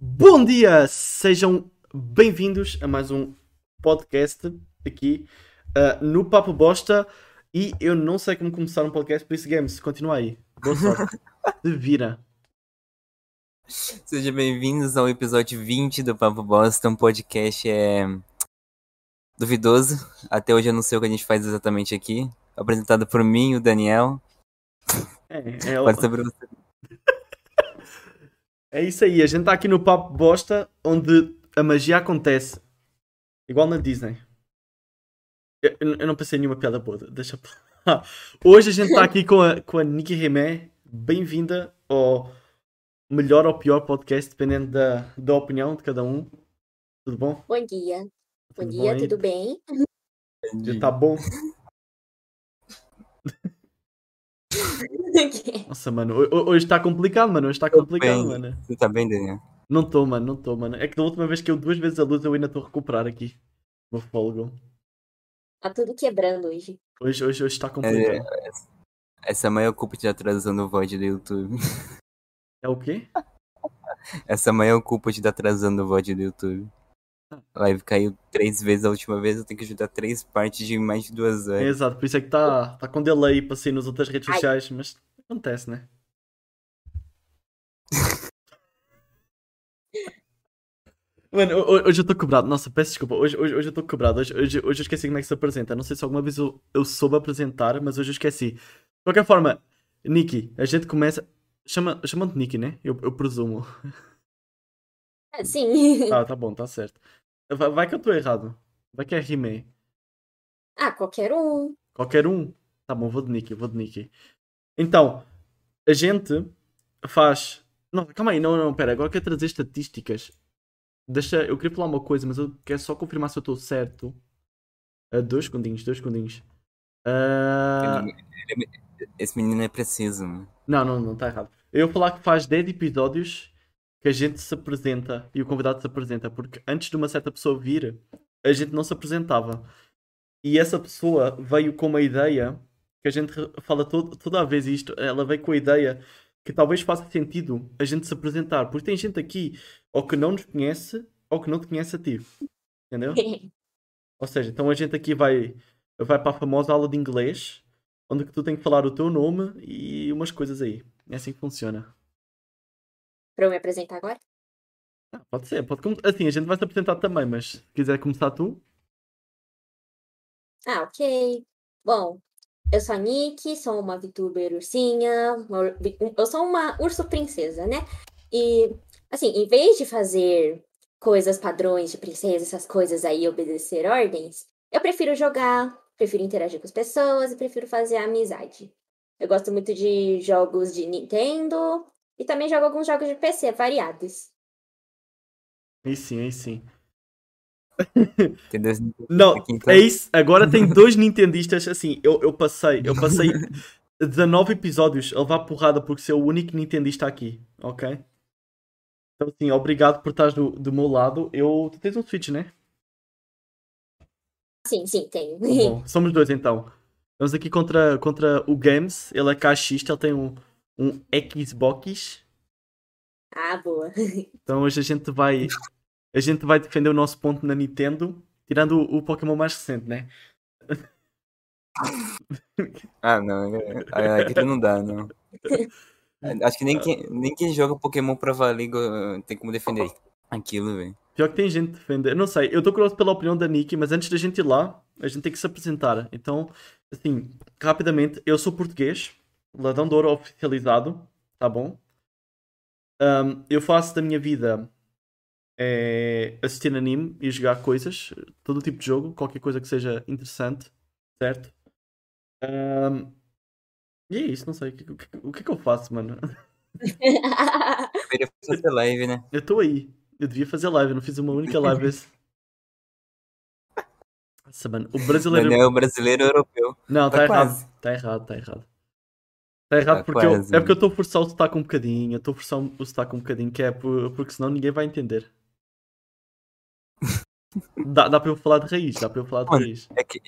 Bom dia, sejam bem-vindos a mais um podcast aqui uh, no Papo Bosta. E eu não sei como começar um podcast, por isso, Games, continua aí. Boa sorte. De vira. Sejam bem-vindos ao episódio 20 do Papo Bosta, um podcast é duvidoso. Até hoje eu não sei o que a gente faz exatamente aqui. Apresentado por mim, o Daniel. É, é, Pode você. É isso aí, a gente está aqui no Papo Bosta, onde a magia acontece. Igual na Disney. Eu, eu- não pensei em nenhuma piada boa, deixa pra- Hoje a gente está aqui com a, com a Nikki Remé. Bem-vinda ao melhor ou pior podcast, dependendo da, da opinião de cada um. Tudo bom? Bom dia. Bom Tudo dia, aí? tudo bem? Já tá bom? Nossa, mano, ho- ho- hoje está complicado, mano. Hoje está complicado, bem. mano. Você tá bem, Daniel? Não estou, mano, não estou, mano. É que da última vez que eu duas vezes a luz, eu ainda estou a recuperar aqui. O meu fôlego. Tá tudo quebrando hoje. Hoje, hoje, hoje está complicado. Essa é a maior culpa de atrasando o VOD do YouTube. É o quê? Essa é a maior culpa de estar atrasando o VOD do YouTube. A live caiu três vezes a última vez, eu tenho que ajudar três partes de mais de duas É, horas. exato, por isso é que está tá com delay para sair nas outras redes Ai. sociais, mas acontece, né? Mano, ho- ho- hoje eu estou quebrado. Nossa, peço desculpa. Hoje, hoje, hoje eu estou quebrado. Hoje, hoje, hoje eu esqueci como é que se apresenta. Não sei se alguma vez eu, eu soube apresentar, mas hoje eu esqueci. De qualquer forma, Nikki, a gente começa. Chama, chamam-te Nikki, né? Eu, eu presumo. Ah, sim. Ah, tá bom, tá certo. Vai, vai que eu estou errado. Vai que é Rimei. Ah, qualquer um. Qualquer um. Tá bom, vou de Nikki, vou de Nikki. Então, a gente faz. Não, calma aí, não, não, pera. Agora quero trazer estatísticas. Deixa, eu queria falar uma coisa, mas eu quero só confirmar se eu estou certo. Ah, dois segundinhos, dois segundinhos. Ah, Esse menino é preciso, mano. não, não, não, está errado. Eu ia falar que faz 10 episódios que a gente se apresenta e o convidado se apresenta, porque antes de uma certa pessoa vir, a gente não se apresentava. E essa pessoa veio com uma ideia que a gente fala todo, toda a vez isto. Ela veio com a ideia que talvez faça sentido a gente se apresentar, porque tem gente aqui ou que não nos conhece ou que não te conhece a ti. Entendeu? Ou seja, então a gente aqui vai, vai para a famosa aula de inglês, onde que tu tem que falar o teu nome e umas coisas aí. É assim que funciona. Pra eu me apresentar agora? Ah, pode ser, pode Assim, a gente vai se apresentar também, mas se quiser começar tu. Ah, ok. Bom, eu sou a Nick, sou uma VTuber ursinha. uma Eu sou uma urso princesa, né? E, assim, em vez de fazer coisas padrões de princesa, essas coisas aí, obedecer ordens, eu prefiro jogar, prefiro interagir com as pessoas e prefiro fazer amizade. Eu gosto muito de jogos de Nintendo e também jogo alguns jogos de PC variados. Aí sim, aí sim. Entendeu? Não, Aqui, então. é isso. Agora tem dois Nintendistas, assim, eu, eu passei, eu passei 19 episódios a levar porrada porque ser o único Nintendista aqui, ok? Então, assim, obrigado por estares do, do meu lado. Eu, tu tens um Switch, né? Sim, sim, tenho. Tá bom, somos dois então. Estamos aqui contra, contra o Games, ele é caixista, ele tem um, um Xbox. Ah, boa. Então hoje a gente vai a gente vai defender o nosso ponto na Nintendo, tirando o, o Pokémon mais recente, né? Ah, não. é- é- Aqui não dá, não. Acho que nem quem, nem quem joga Pokémon pra valer tem como defender aquilo, velho. Pior que tem gente que defende. Eu não sei, eu tô curioso pela opinião da Nikki, mas antes da gente ir lá, a gente tem que se apresentar. Então, assim, rapidamente, eu sou português, ladrão de ouro oficializado, tá bom? Ahm, eu faço da minha vida é, assistir anime e jogar coisas, todo tipo de jogo, qualquer coisa que seja interessante, certo? Ahm, e é isso, não sei, o que, o que- o é que eu faço, mano? Deveria fazer live, né? Eu estou aí. Eu devia fazer live, eu não fiz uma única live esse. Nossa, mano, o brasileiro. Daniel brasileiro europeu. Não, tá Tá errado. Tá errado, tá errado. Tá errado Tá porque eu, quase. é porque eu estou a forçar o sotaque um bocadinho. Eu estou a forçar o sotaque um bocadinho, que é por- porque senão ninguém vai entender. Dá, dá para eu falar de raiz, dá para eu falar de Mano, raiz. É que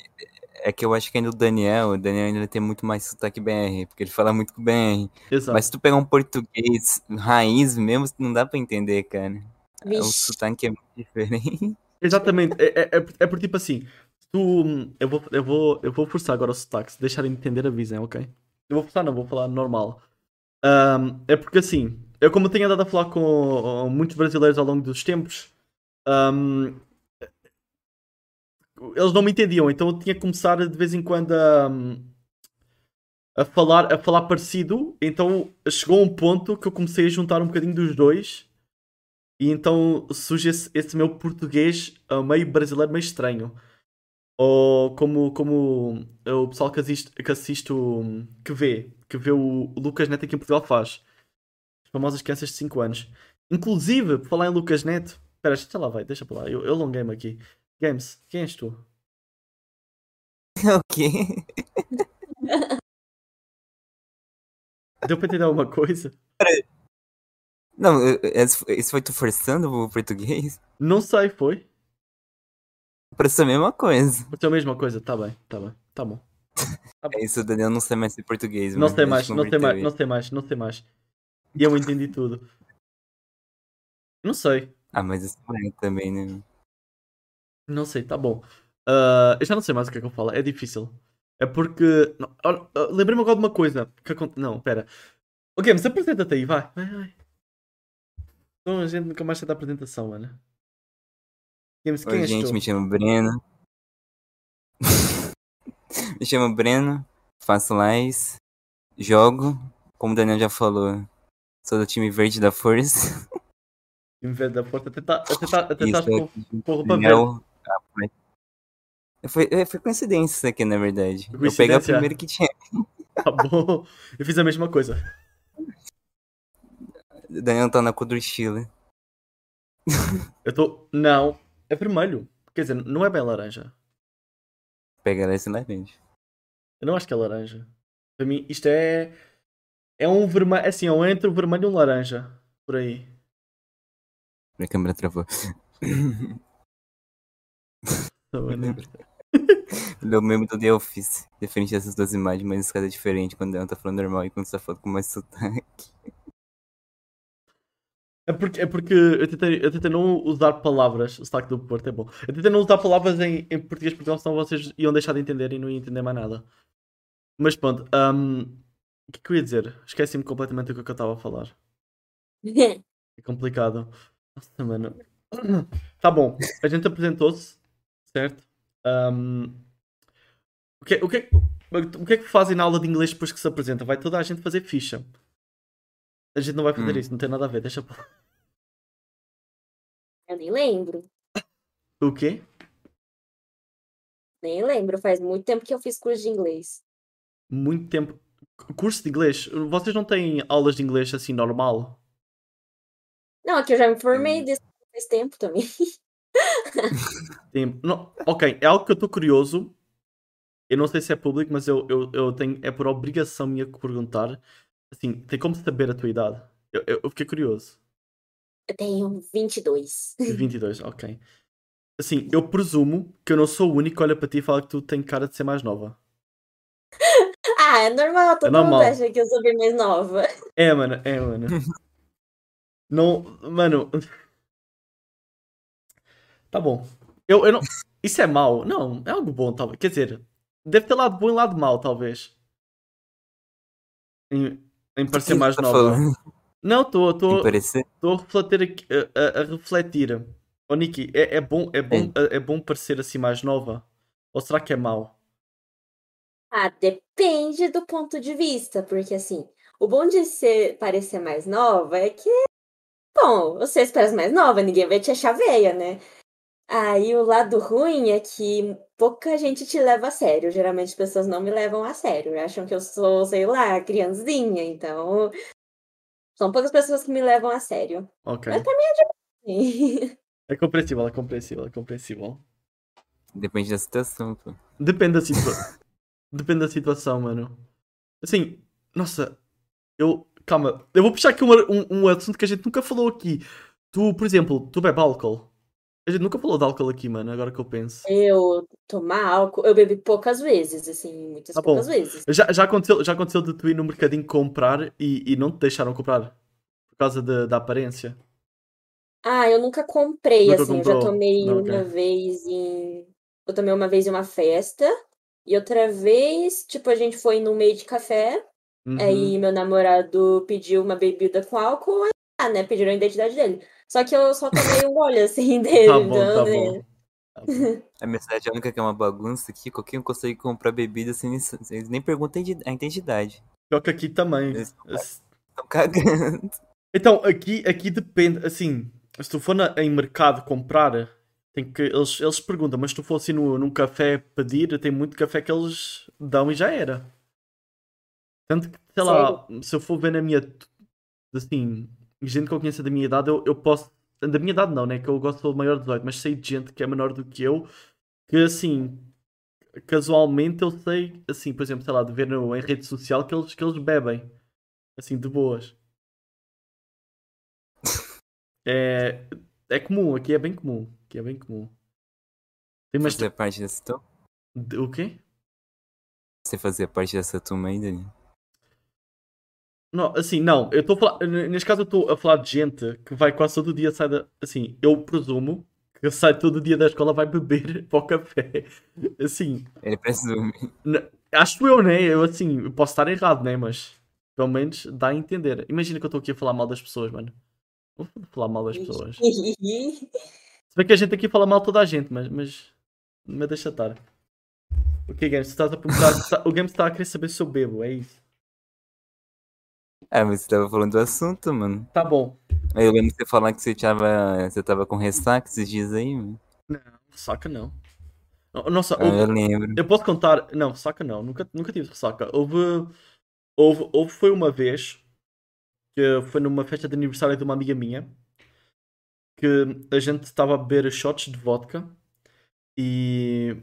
é que eu acho que ainda o Daniel, o Daniel ainda tem muito mais sotaque BR, porque ele fala muito com BR. Exato. Mas se tu pegar um português raiz mesmo, não dá pra entender, cara. O Vixe. sotaque é muito diferente. Exatamente. É, é, é, por- é por tipo assim. Tu, eu, vou, eu, vou, eu vou forçar agora o sotaque. Se deixarem de entender, avisem, ok? Eu vou forçar, não, vou falar normal. Ahm, é porque assim, eu como tenho andado a falar com muitos brasileiros ao longo dos tempos, ahm, eles não me entendiam, então eu tinha que começar de vez em quando a, a, falar, a falar parecido. Então chegou um ponto que eu comecei a juntar um bocadinho dos dois. E então surge esse, esse meu português ah, meio brasileiro, meio estranho. Ou como, como o pessoal que assiste, que assiste o, que vê, que vê o, Lucas Neto aqui em Portugal faz. As famosas crianças de 5 anos. Inclusive, por falar em Lucas Neto, espera, deixa lá, vai, deixa para lá, eu, eu alonguei-me aqui. Games, quem és tu? o quê? Deu para entender alguma coisa? Não, isso foi tu forçando o português? Não sei, foi? Parece a mesma coisa. Ser a mesma coisa, tá bem, tá bem, tá bom. É isso, Daniel não sei mais ser português. Não mas sei mais, não sei mais, não sei mais, não sei mais. E eu entendi tudo. Não sei, Ah, mas isso é também, né? não sei, tá bom. Ah, eu já não sei mais o que é que eu falo, é difícil. É porque. ah, Lembrei-me agora de uma coisa. Que Não, pera. O Games, apresenta-te aí, vai. vai, vai. Então a gente nunca mais sai da apresentação, mano. Games, quem Oi, gente, tu? me chamo Breno. me chamo Breno, faço lives, jogo, como o Daniel já falou, sou do time verde da Força. Em vez da porta, até tá- até tá- até estás estou com, roupa verde. Ah, foi- Foi, é, foi coincidência isso aqui, na verdade. Eu peguei a primeira que tinha. Tá bom. Eu fiz a mesma coisa. Daniel tá na cor do Chile. Eu tô. Não, é vermelho. Quer dizer, não é bem laranja. Pega esse laranja. Eu não acho que é laranja. Para mim, isto é. É um vermelho. Assim, é um entre o vermelho e um laranja. Por aí. Minha câmera travou. Bem, né? Meu meme do The Office. Diferente dessas duas imagens, mas cada é diferente quando ela tá falando normal e quando você tá falando com mais sotaque. É porque, é porque eu, tentei, eu tentei não usar palavras. O sotaque do Porto é bom. Eu tentei não usar palavras em, em português porque senão vocês iam deixar de entender e não iam entender mais nada. Mas pronto. hum, o que é que eu ia dizer? Esqueci-me completamente do que eu estava a falar. É complicado. Nossa, mano. Tá bom. A gente apresentou-se, certo? Ahm, o, que, o, que, o que é que fazem na aula de inglês depois que se apresenta? Vai toda a gente fazer ficha. A gente não vai fazer Hum. isso, não tem nada a ver. Deixa pra- Eu nem lembro. O quê? Nem lembro. Faz muito tempo que eu fiz curso de inglês. Muito tempo. Curso de inglês? Vocês não têm aulas de inglês assim normal? Não, aqui eu já me formei Hum. desse faz tempo também. Tempo. Não, ok, é algo que eu estou curioso. Eu não sei se é público, mas eu, eu, eu tenho. É por obrigação minha que perguntar. Assim, tem como saber a tua idade? Eu, eu, eu fiquei curioso. Eu tenho 22. 22, ok. Assim, eu presumo que eu não sou o único que olha para ti e fala que tu tem cara de ser mais nova. Ah, é normal, todo normal. mundo acha que eu sou bem mais nova. É, mano, é, mano. Não, mano. Tá bom. Eu, eu não. Isso é mau? Não, é algo bom, talvez. Quer dizer, deve ter lado bom e lado mau, talvez. Em, em parecer mais tá nova. Não, estou que parecer? Estou a refletir aqui, a, a- a refletir. Oh, Niki, é, é bom, é, bom, é, é bom parecer assim mais nova? Ou será que é mau? Ah, depende do ponto de vista, porque assim, o bom de ser, parecer mais nova é que, bom, você se parece mais nova, ninguém vai te achar velha, né? Aí o lado ruim é que pouca gente te leva a sério. Geralmente as pessoas não me levam a sério, acham que eu sou, sei lá, criancinha, então são poucas pessoas que me levam a sério. Ok. Mas também É compreensível, é compreensível, é compreensível. Depende da situação, pô. Depende da situação. Depende da situação, mano. Assim, nossa, eu. Calma, eu vou puxar aqui um, um, um assunto que a gente nunca falou aqui. Tu, por exemplo, tu bebe álcool? A gente nunca falou de álcool aqui, mano, agora que eu penso. Eu tomar álcool, eu bebi poucas vezes, assim, muitas Tá bom. poucas vezes. Já, já, aconteceu, já aconteceu de tu ir no mercadinho comprar e, e não te deixaram comprar? Por causa de- da aparência? Ah, eu nunca comprei, Nunca assim, eu já comprou? tomei Não, uma ok. vez em. Eu tomei uma vez em uma festa, e outra vez, tipo, a gente foi no meio de café, Uhum. aí meu namorado pediu uma bebida com álcool, aí, ah, né, pediram a identidade dele. Só que eu só tomei um gole, assim, dele, Tá bom, tá bom. Tá bom. A minha cidade é a única que é uma bagunça aqui. Qualquer um consegue comprar bebida sem nem perguntam a ide- a identidade. Pior que aqui também. Eles estão cagando. Então, aqui, aqui depende, assim, se tu for na- em mercado comprar, tem que, eles, eles perguntam, mas se tu for assim no, num café pedir, tem muito café que eles dão e já era. Tanto que, sei lá, se eu for ver na minha, assim, gente que eu conheço da minha idade, eu, eu posso, da minha idade não, né, que eu gosto de maior de 18, mas sei de gente que é menor do que eu, que assim, casualmente eu sei, assim, por exemplo, sei lá, de ver no, em rede social que eles, que eles bebem, assim, de boas. É, é comum, aqui é bem comum. Aqui é bem comum. Tem mais. Fazia parte dessa de- O quê? Você fazia parte dessa turma aí, Dani? Não, assim, não. Eu estou a falar. n- Neste caso, eu estou a falar de gente que vai quase todo dia sai da. Assim, eu presumo que sai todo dia da escola vai beber para o café. Assim, Ele presume. acho eu, né? Eu, assim, eu posso estar errado, né? Mas pelo menos dá a entender. Imagina que eu estou aqui a falar mal das pessoas, mano. Vou falar mal das pessoas. Se bem que a gente aqui fala mal de toda a gente, mas, mas, mas deixa estar. O que, Games? Tu estás a perguntar, o Games está a querer saber se eu bebo, é isso? Ah, mas você tava falando do assunto, mano. Tá bom. Eu lembro de você falar que você tava, você tava com ressaca esses dias aí, mano. Saca não. No- Nossa, Ah, houve- eu lembro. eu posso contar. Não, saca não. Nunca, nunca tive ressaca. Houve, houve, houve. Foi uma vez que foi numa festa de aniversário de uma amiga minha que a gente estava a beber shots de vodka e,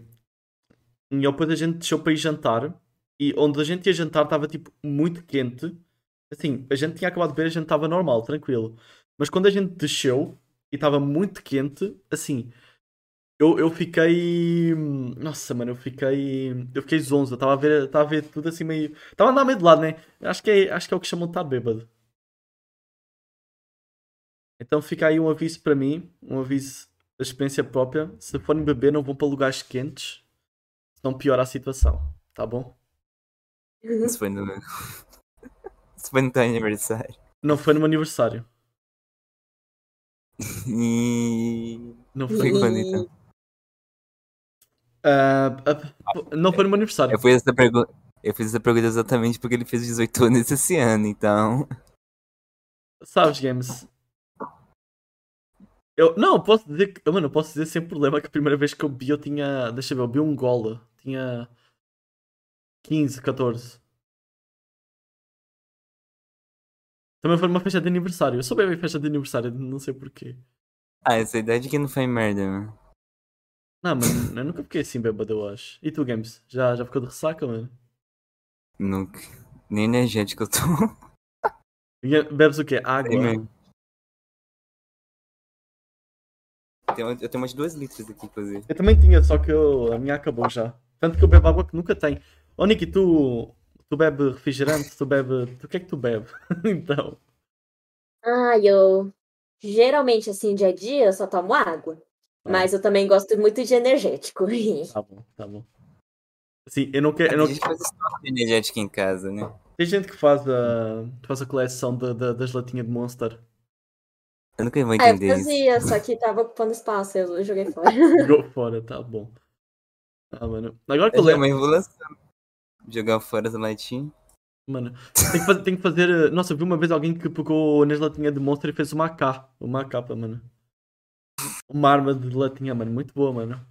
e depois a gente deixou para ir jantar e onde a gente ia jantar estava tipo muito quente. Assim, a gente tinha acabado de beber, a gente estava normal, tranquilo. Mas quando a gente desceu e estava muito quente, assim, eu, eu fiquei. Nossa, mano, eu fiquei. Eu fiquei zonzo. Estava a ver, estava a ver tudo assim meio. Estava a andar meio de lado, né? Acho que é, acho que é o que chamam de estar bêbado. Então fica aí um aviso para mim, um aviso da experiência própria. Se forem beber, não vão para lugares quentes, senão piora a situação, tá bom? Isso foi no. Foi no teu aniversário. Não foi no meu aniversário. E. Não Foi foi. quando então? Ah, ah, não foi no meu aniversário. Eu fiz essa pergunta. Eu fiz essa pergunta exatamente porque ele fez 18 anos esse ano, então. Sabes, Games? Eu, não, posso dizer que, mano, eu posso dizer sem problema que a primeira vez que eu bi eu tinha, deixa eu ver, eu bi um golo, tinha 15, 14. Também foi numa festa de aniversário. Eu sou bem em festa de aniversário, não sei porquê. Ah, essa idade que não foi merda, mano. Não, mano, eu nunca fiquei assim bêbado, eu acho. E tu, Games? Já, já ficou de ressaca, mano? Nunca. Nem energético eu tô. E Bebes o quê? Água? Mesmo. Eu tenho, umas 2 litros aqui, inclusive. Eu também tinha, só que eu- a minha acabou já. Tanto que eu bebo água que nunca tem. Ô Niki, tu, tu bebe refrigerante? Tu bebe. O que é que tu bebe? então. Ah, eu geralmente, assim, dia a dia, eu só tomo água. Ah. Mas eu também gosto muito de energético. Tá bom, tá bom. Assim, eu não quero. Eu A gente faz estoque de energético em casa, né? Tem gente que faz a, faz a coleção da- da- das latinhas de Monster. Eu nunca vou Ah, eu entender isso. fazia, só que tava ocupando espaço, eu joguei fora. Jogou fora, tá bom. Ah, mano. Agora que eu Eu lembro. Jogar fora as latinhas. Mano, tem que fazer. Tem que fazer eh, Nossa, eu vi uma vez alguém que pegou nas latinhas de Monster e fez uma AK. Uma capa, mano. Uma arma de latinha, mano. Muito boa, mano.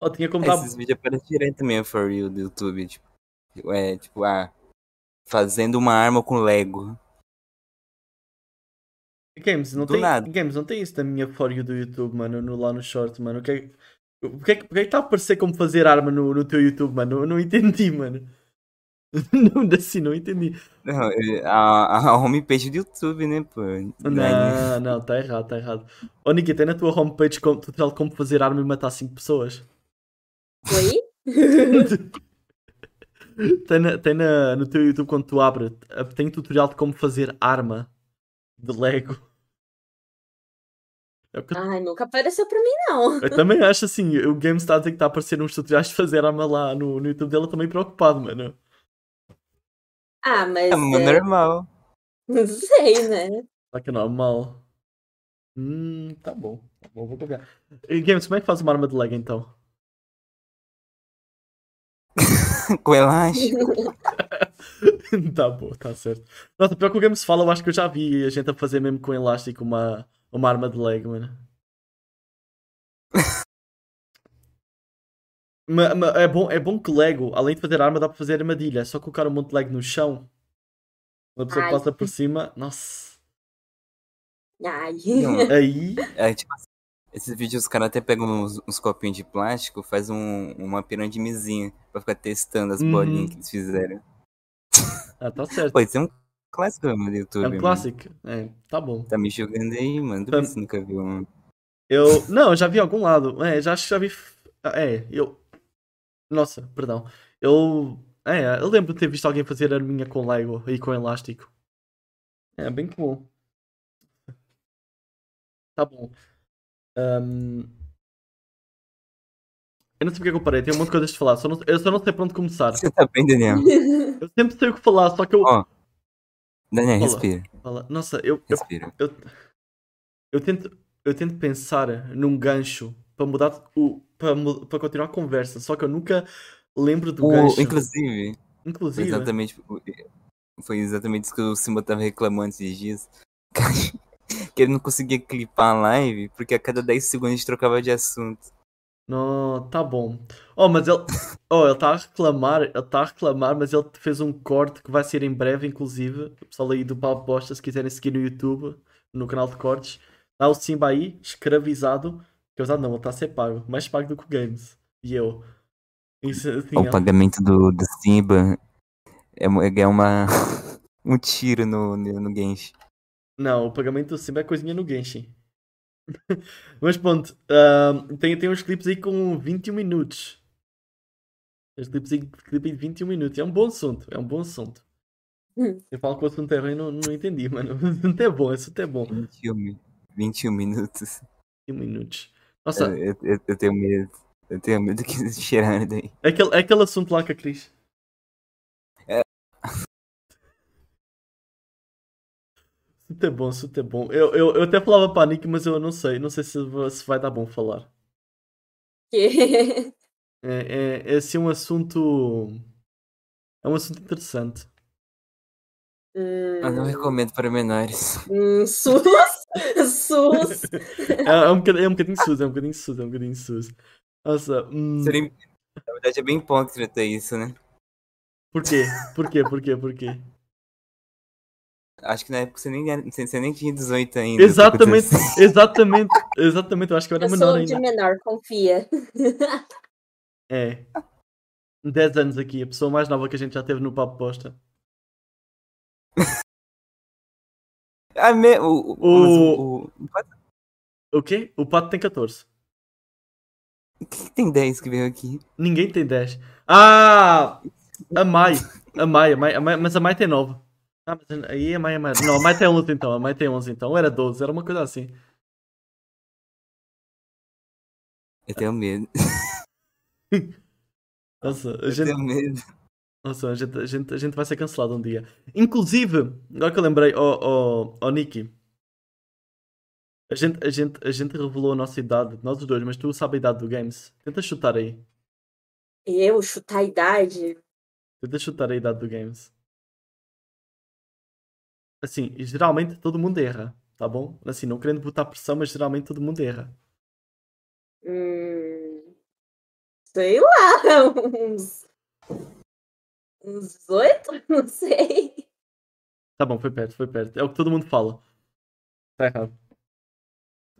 Ó, tinha como dar. Esses vídeos aparecem direto também For You do YouTube. Tipo, é, tipo, ah, fazendo uma arma com Lego. Games, não Do tem, nada. Games, não tem isso da minha For You do YouTube, mano, no, lá no short, mano. O que é, o que é que porque é que está a aparecer como fazer arma no, no teu YouTube, mano? Eu não entendi, mano. não, assim, não entendi. Não, é, a, a homepage do YouTube, né, pô? Não, não, tá errado, tá errado. Ô, Niki, tem na tua homepage como, tutorial de como fazer arma e matar 5 pessoas? Oi? tem na, tem na, no teu YouTube quando tu abre, tem tutorial de como fazer arma de Lego. É. Ai, nunca apareceu pra mim, não. Eu também acho assim, o Game está a dizer que está a aparecer uns tutoriais de fazer arma lá no, no YouTube dele, eu também preocupado, mano. Ah, mas. É, é... normal. Não sei, né? Será que é normal? Hum, tá bom. Tá bom, vou pegar. E Games, como é que faz uma arma de Lego então? Com elástico. tá bom, tá certo. Nossa, pior que o Games fala, eu acho que eu já vi a gente a fazer mesmo com elástico uma, uma arma de Lego, mano. mas, mas é, bom, é bom que Lego, além de fazer arma, dá para fazer armadilha. É só colocar um monte de Lego no chão. Uma pessoa Ai. passa por cima. Nossa. Ai. Aí. É, tipo, esses vídeos os caras até pegam uns, uns, copinhos de plástico, faz um, uma piramidezinha pra ficar testando as uhum. bolinhas que eles fizeram. Ah, tá certo. Pô, isso é um clássico no YouTube. É um clássico. É, tá bom. Tá me julgando aí, mano. Tá... Você nunca viu um. Eu. Não, eu já vi algum lado. É, já acho que já vi. É, eu. Nossa, perdão. Eu. É, eu lembro de ter visto alguém fazer arminha com Lego e com elástico. É, bem comum. Tá bom. Um... Eu não sei porque é que eu parei, tenho um monte de coisas de falar. Só não, eu só não sei para onde começar. Você tá bem, Daniel? Eu sempre sei o que falar, só que eu. Oh. Daniel, respira. Fala. Nossa, eu. Respira. Eu, eu, eu, tento, eu tento pensar num gancho para mudar o. Para, para continuar a conversa, só que eu nunca lembro do gancho. Inclusive. Inclusive. Foi exatamente, foi exatamente isso que o Simba tava reclamando esses dias. que ele não conseguia clipar a live porque a cada 10 segundos a gente trocava de assunto. Não, tá bom. Oh, mas ele. Oh, ele está a reclamar, ele está a reclamar, mas ele fez um corte que vai ser em breve, inclusive. O pessoal aí do Papo Bosta, se quiserem seguir no YouTube, no canal de cortes, dá o Simba aí, escravizado. Que eu não, ele está a ser pago. Mais pago do que o Games. E eu. Isso, assim, o pagamento do, do Simba é, é uma. um tiro no, no, no Genshin. Não, o pagamento do Simba é coisinha no Genshin. Mas pronto, uh, tem, tem uns clipes aí com 21 minutos. Os clipes aí clipe de 21 minutos. É um bom assunto, é um bom assunto. Hum. Eu falo que o assunto é ruim não, não entendi, mano. O assunto é bom, o assunto é bom. 21, 21 minutos. 21 minutos. Nossa. Eu, eu, eu tenho medo. Eu tenho medo que cheirar daí. É aquele, é aquele assunto lá com a Cris. Super bom, super bom. Eu, eu, eu até falava para a Nick, mas eu não sei. Não sei se, se vai dar bom falar. é, é, é assim um assunto. É um assunto interessante. Eu não recomendo para menores. Hum, sus! sus! é, é, um bocadinho, é um bocadinho sus, é um bocadinho sus, é um bocadinho sus. Nossa. Hum... Seria, na verdade é bem hipócrita isso, né? Por quê? Por quê? Acho que na época você nem, você nem tinha 18 ainda. Exatamente, exatamente, exatamente. Eu acho que eu era eu menor sou ainda. de menor, confia. É. 10 anos aqui, a pessoa mais nova que a gente já teve no Papo Posta. ah, me... o, o, o... o quê? O Pato tem 14. Quem tem 10 que veio aqui? Ninguém tem 10. Ah! A Mai. A Mai, a Mai, a Mai mas a Mai tem 9. Ah, mas aí a Mai é mais. Não, a Mai tem 11 então. A Mai tem 11 então. Ou era 12, era uma coisa assim. Eu tenho medo. Nossa, a Eu gente. tenho medo. Nossa, a gente, a, gente, a gente vai ser cancelado um dia. Inclusive, agora que eu lembrei, ó, oh, oh, oh, Nicky. A gente, a, gente, a gente revelou a nossa idade, nós os dois, mas tu sabe a idade do Games. Tenta chutar aí. Eu chutar a idade? Tenta chutar a idade do Games. Assim, geralmente todo mundo erra, tá bom? Assim, não querendo botar pressão, mas geralmente todo mundo erra. Hum, sei lá, uns. Uns 18? Não sei. Tá bom, foi perto, foi perto. É o que todo mundo fala. Tá errado.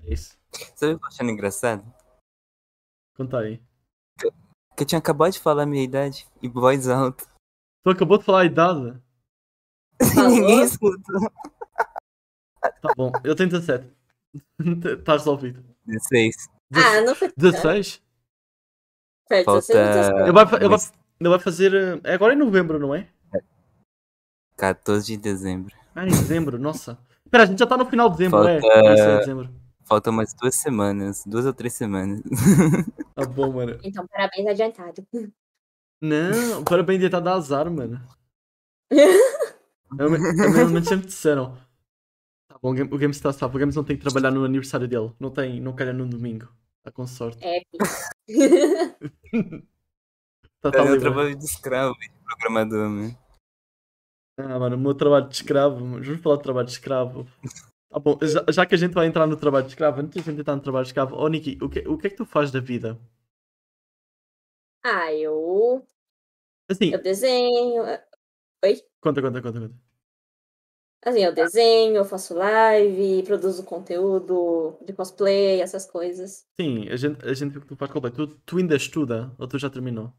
É isso. Sabe o que eu tô achando engraçado? Conta aí. Que eu tinha acabado de falar a minha idade em voz alta. Tu acabou de falar a idade. Ninguém escuta. Tá bom, eu tenho 17. Está resolvido. 16. Ah, não foi. 16? Perto, Falta- 16, 17. Ele vai, ele vai, ele vai fazer. eh, É agora em novembro, não é? 14 de dezembro. Ah, em dezembro, nossa. Espera, a gente já está no final de dezembro, é? Falta- Isso é dezembro. Falta umas duas semanas. Duas ou três semanas. Tá bom, mano. Então, parabéns adiantado. Não, parabéns dar azar, mano. Que sempre disseram. Tá bom, o Game- Games está sabe. O Games não tem que trabalhar no aniversário dele. Não tem, não calha no domingo. Está com sorte. É, Tá, tá meu livre. trabalho de escravo, de programador, né? Ah, mano, o meu trabalho de escravo. Vamos falar de trabalho de escravo. Tá bom, já, já que a gente vai entrar no trabalho de escravo, antes de a gente entrar no trabalho de escravo, oh Niki, o que, o que é que tu fazes da vida? ah, eu. Assim, Eu desenho. Conta, conta, conta, conta. Assim, eu desenho, eu faço live, produzo conteúdo de cosplay, essas coisas. Sim, a gente, a gente tu faz completo. Tu, tu ainda estuda ou tu já terminou?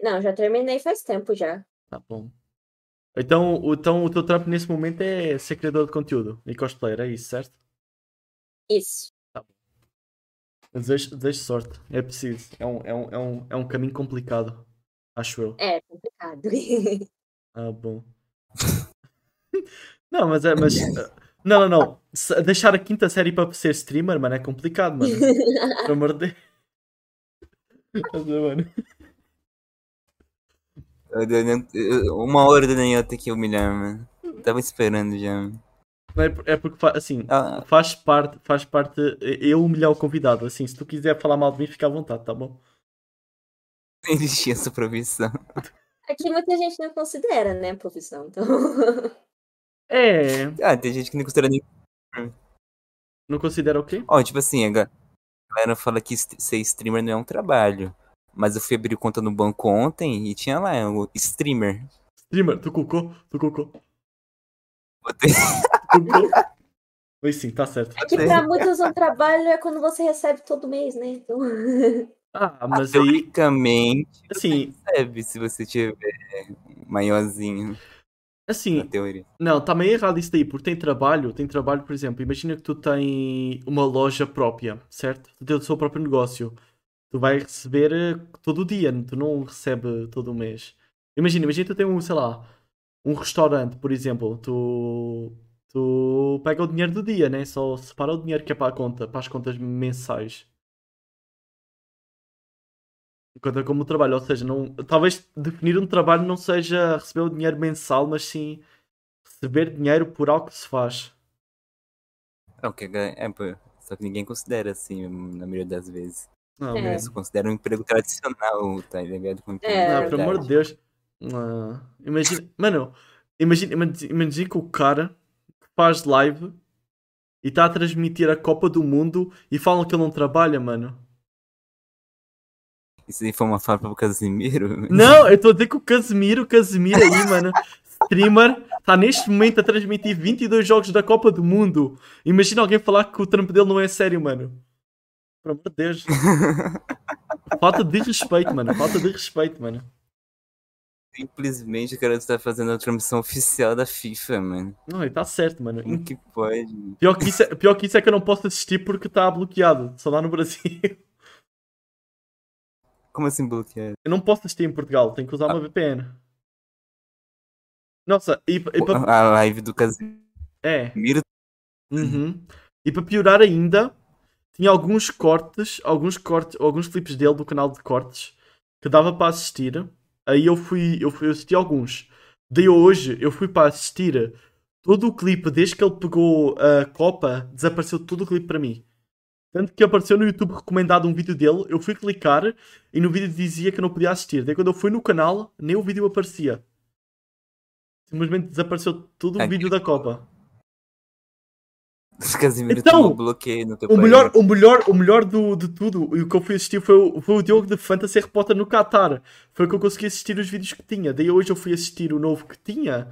Não, já terminei faz tempo já. Tá bom. Então, o- então o teu trampo nesse momento é ser criador de conteúdo e cosplayer, é isso, certo? Isso. Desejo, desejo sorte, é preciso. É um, é, um, é, um, é um caminho complicado, acho eu. É complicado. Ah, bom. não, mas é, mas. ah, Não, não, não. Se- deixar a quinta série para ser streamer, mano, é complicado, mano. Pelo amor de Deus. Estás a ver, mano? Eu- Uma hora do Daniel tem que humilhar, mano. Tava esperando já. mano. Não é, por- é porque, fa- assim, Ah, faz parte, faz parte eu humilhar o convidado. Assim, se tu quiser falar mal de mim, fica à vontade, tá bom? não existia essa provisão. Aqui muita gente não considera, né, profissão. Então. É. Ah, tem gente que não considera nem. Não considera o quê? Ó, tipo assim, a ga- galera fala que ser streamer não é um trabalho. Mas eu fui abrir conta no banco ontem e tinha lá o streamer. Streamer, tu colocou? Tu colocou? Botei- Tu? Pois sim, tá certo. É que pra muitos um trabalho é quando você recebe todo mês, né? Então. Ah, mas aí, Teoricamente, assim, recebe se você tiver maiorzinho, na assim, teoria. não, tá meio errado isso daí, porque tem trabalho, tem trabalho, por exemplo, imagina que tu tens uma loja própria, certo? Tu tens o seu próprio negócio. Tu vais receber eh, todo o dia, tu não recebe todo o mês. Imagina, imagina que tu tens um, sei lá, um restaurante, por exemplo, tu, tu pega o dinheiro do dia, né? Só separa o dinheiro que é para a conta, para as contas mensais. Conta como trabalho, ou seja, não, talvez definir um trabalho não seja receber o dinheiro mensal, mas sim receber dinheiro por algo que se faz. É, o que é, só que ninguém considera assim, na maioria das vezes. Não, É. Eles consideram um emprego tradicional, tá ligado? Emprego É, não, pelo amor de. Deus. Imagina, mano, imagina, imagina, que o cara que faz live e está a transmitir a Copa do Mundo e falam que ele não trabalha, mano. Isso aí foi uma fala pro Casimiro? Não, eu a dizer que o Casemiro, o Casemiro aí, mano, streamer, está neste momento a transmitir 22 jogos da Copa do Mundo. Imagina alguém falar que o trampo dele não é sério, mano. Pelo amor de Deus. Falta de respeito, mano. Falta de respeito, mano. Simplesmente o cara está fazendo a transmissão oficial da FIFA, mano. Não, ele está certo, mano. Como que pode? Pior que, isso é, pior que isso é que eu não posso assistir porque está bloqueado. Só lá no Brasil. Como assim bloquear? Eu não posso assistir em Portugal. Tenho que usar uma VPN. Nossa, e, e para A live do Casimiro é. Uhum. E para piorar ainda, tinha alguns cortes, alguns cortes, alguns clipes dele do canal de cortes que dava para assistir. Aí eu fui, eu fui assistir alguns. Daí hoje eu fui para assistir todo o clipe, desde que ele pegou a Copa, desapareceu todo o clipe para mim. Tanto que apareceu no YouTube recomendado um vídeo dele, eu fui clicar e no vídeo dizia que eu não podia assistir. Daí quando eu fui no canal, nem o vídeo aparecia. Simplesmente desapareceu todo o Aqui. vídeo da Copa. Casimiro Então, bloqueio no teu O país. melhor, o melhor, o melhor do, de tudo, e o que eu fui assistir foi o, foi o Diogo de Fantasy Harry Potter no Qatar. Foi o que eu consegui assistir os vídeos que tinha. Daí hoje eu fui assistir o novo que tinha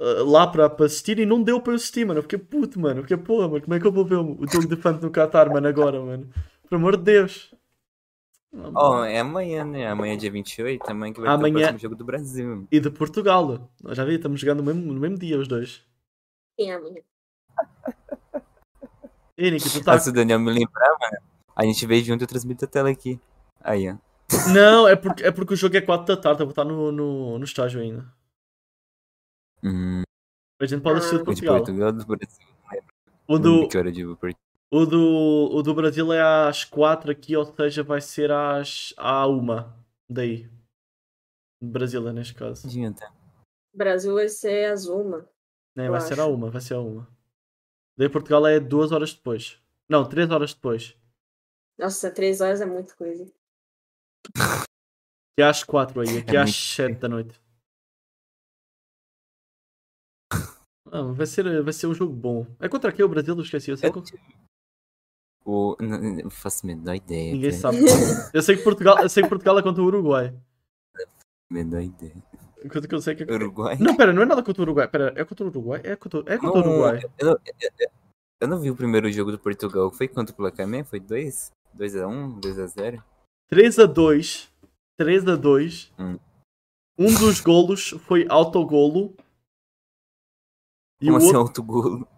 uh, lá para para assistir e não deu para eu assistir, mano. Eu fiquei puto, mano. Eu fiquei, porra, mano, como é que eu vou ver o, o Diogo de Fantasy no Qatar, mano, agora, mano? Pelo amor de Deus. Ó, é amanhã, né? Amanhã é dia 28, amanhã que vai ter Amanhã- o próximo jogo do Brasil. E de Portugal. Já vi, estamos jogando no mesmo, no mesmo dia os dois. É amanhã? E Nick, tu tá. Se o Daniel me lembrar, mano, a gente veio junto e eu transmito a tela aqui. Aí, ó. Não, é porque, é porque o jogo é 4 da tarde, eu vou estar no, no, no estágio ainda. Hum, A gente pode assistir o de o de Portugal. Portugal, do Brasil. O do, lembro que hora de Portugal. o, do, o do Brasil é às 4 aqui, ou seja, vai ser às à 1 daí. Brasil, é neste caso. Adianta. Brasil vai ser Azuma. É, Eu vai ser a acho. 1, vai ser a 1. Daí Portugal é 2 horas depois. Não, 3 horas depois. Nossa, três horas é muita coisa. Que é às 4 aí, aqui É é às muito 7 da noite. Ah, vai, ser, vai ser um jogo bom. É contra quem o Brasil? Eu esqueci. Eu sei Eu que- O... n- Não faço a menor ideia. Ninguém sabe. Eu sei que Portugal, eu sei que Portugal é contra o Uruguai. Menor ideia. Coisa que eu sei que é... Uruguai? Não, pera, não é nada contra o Uruguai. Pera, é contra o Uruguai? É contra, é contra o Não, Uruguai. Eu não, eu- eu- não vi o primeiro jogo do Portugal. Foi quanto o placar mesmo? Foi 2? 2x1? 2x0? 3 a 2 3 a 2 Hum. Um dos golos foi autogolo. E Como o assim outro, autogolo?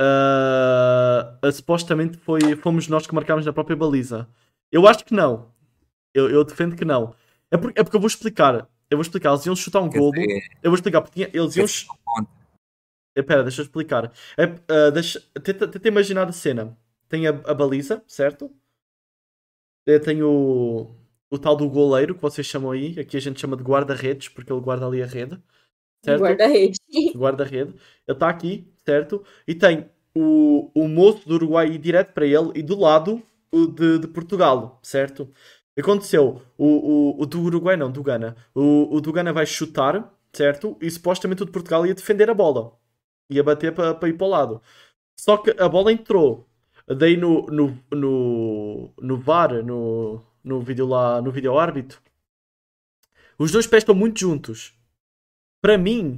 ah, ah, supostamente foi, fomos nós que marcámos na própria baliza. Eu acho que não. Eu, eu defendo que não. É porque, é porque eu vou explicar. Eu vou explicar. Eles iam chutar um golo. Eu vou explicar. Porque tinha- eles iam. Espera, deixa eu explicar. É, ah, deixa- tenta, tenta imaginar a cena. Tem a, a baliza, certo? Eh, Tem o, o tal do goleiro, que vocês chamam aí. Aqui a gente chama de guarda-redes, porque ele guarda ali a rede. Certo? Guarda-rede. Guarda-rede. Ele está aqui, certo? E tem o, o moço do Uruguai ir direto para ele e do lado o de, de Portugal, certo? Aconteceu, o, o, o do Uruguai não, do Gana. O, o do Gana vai chutar, certo? E supostamente o de Portugal ia defender a bola. Ia bater para para ir para o lado. Só que a bola entrou. Daí no, no, no, no VAR, no, no vídeo lá, no vídeo árbitro, os dois pés estão muito juntos. Para mim,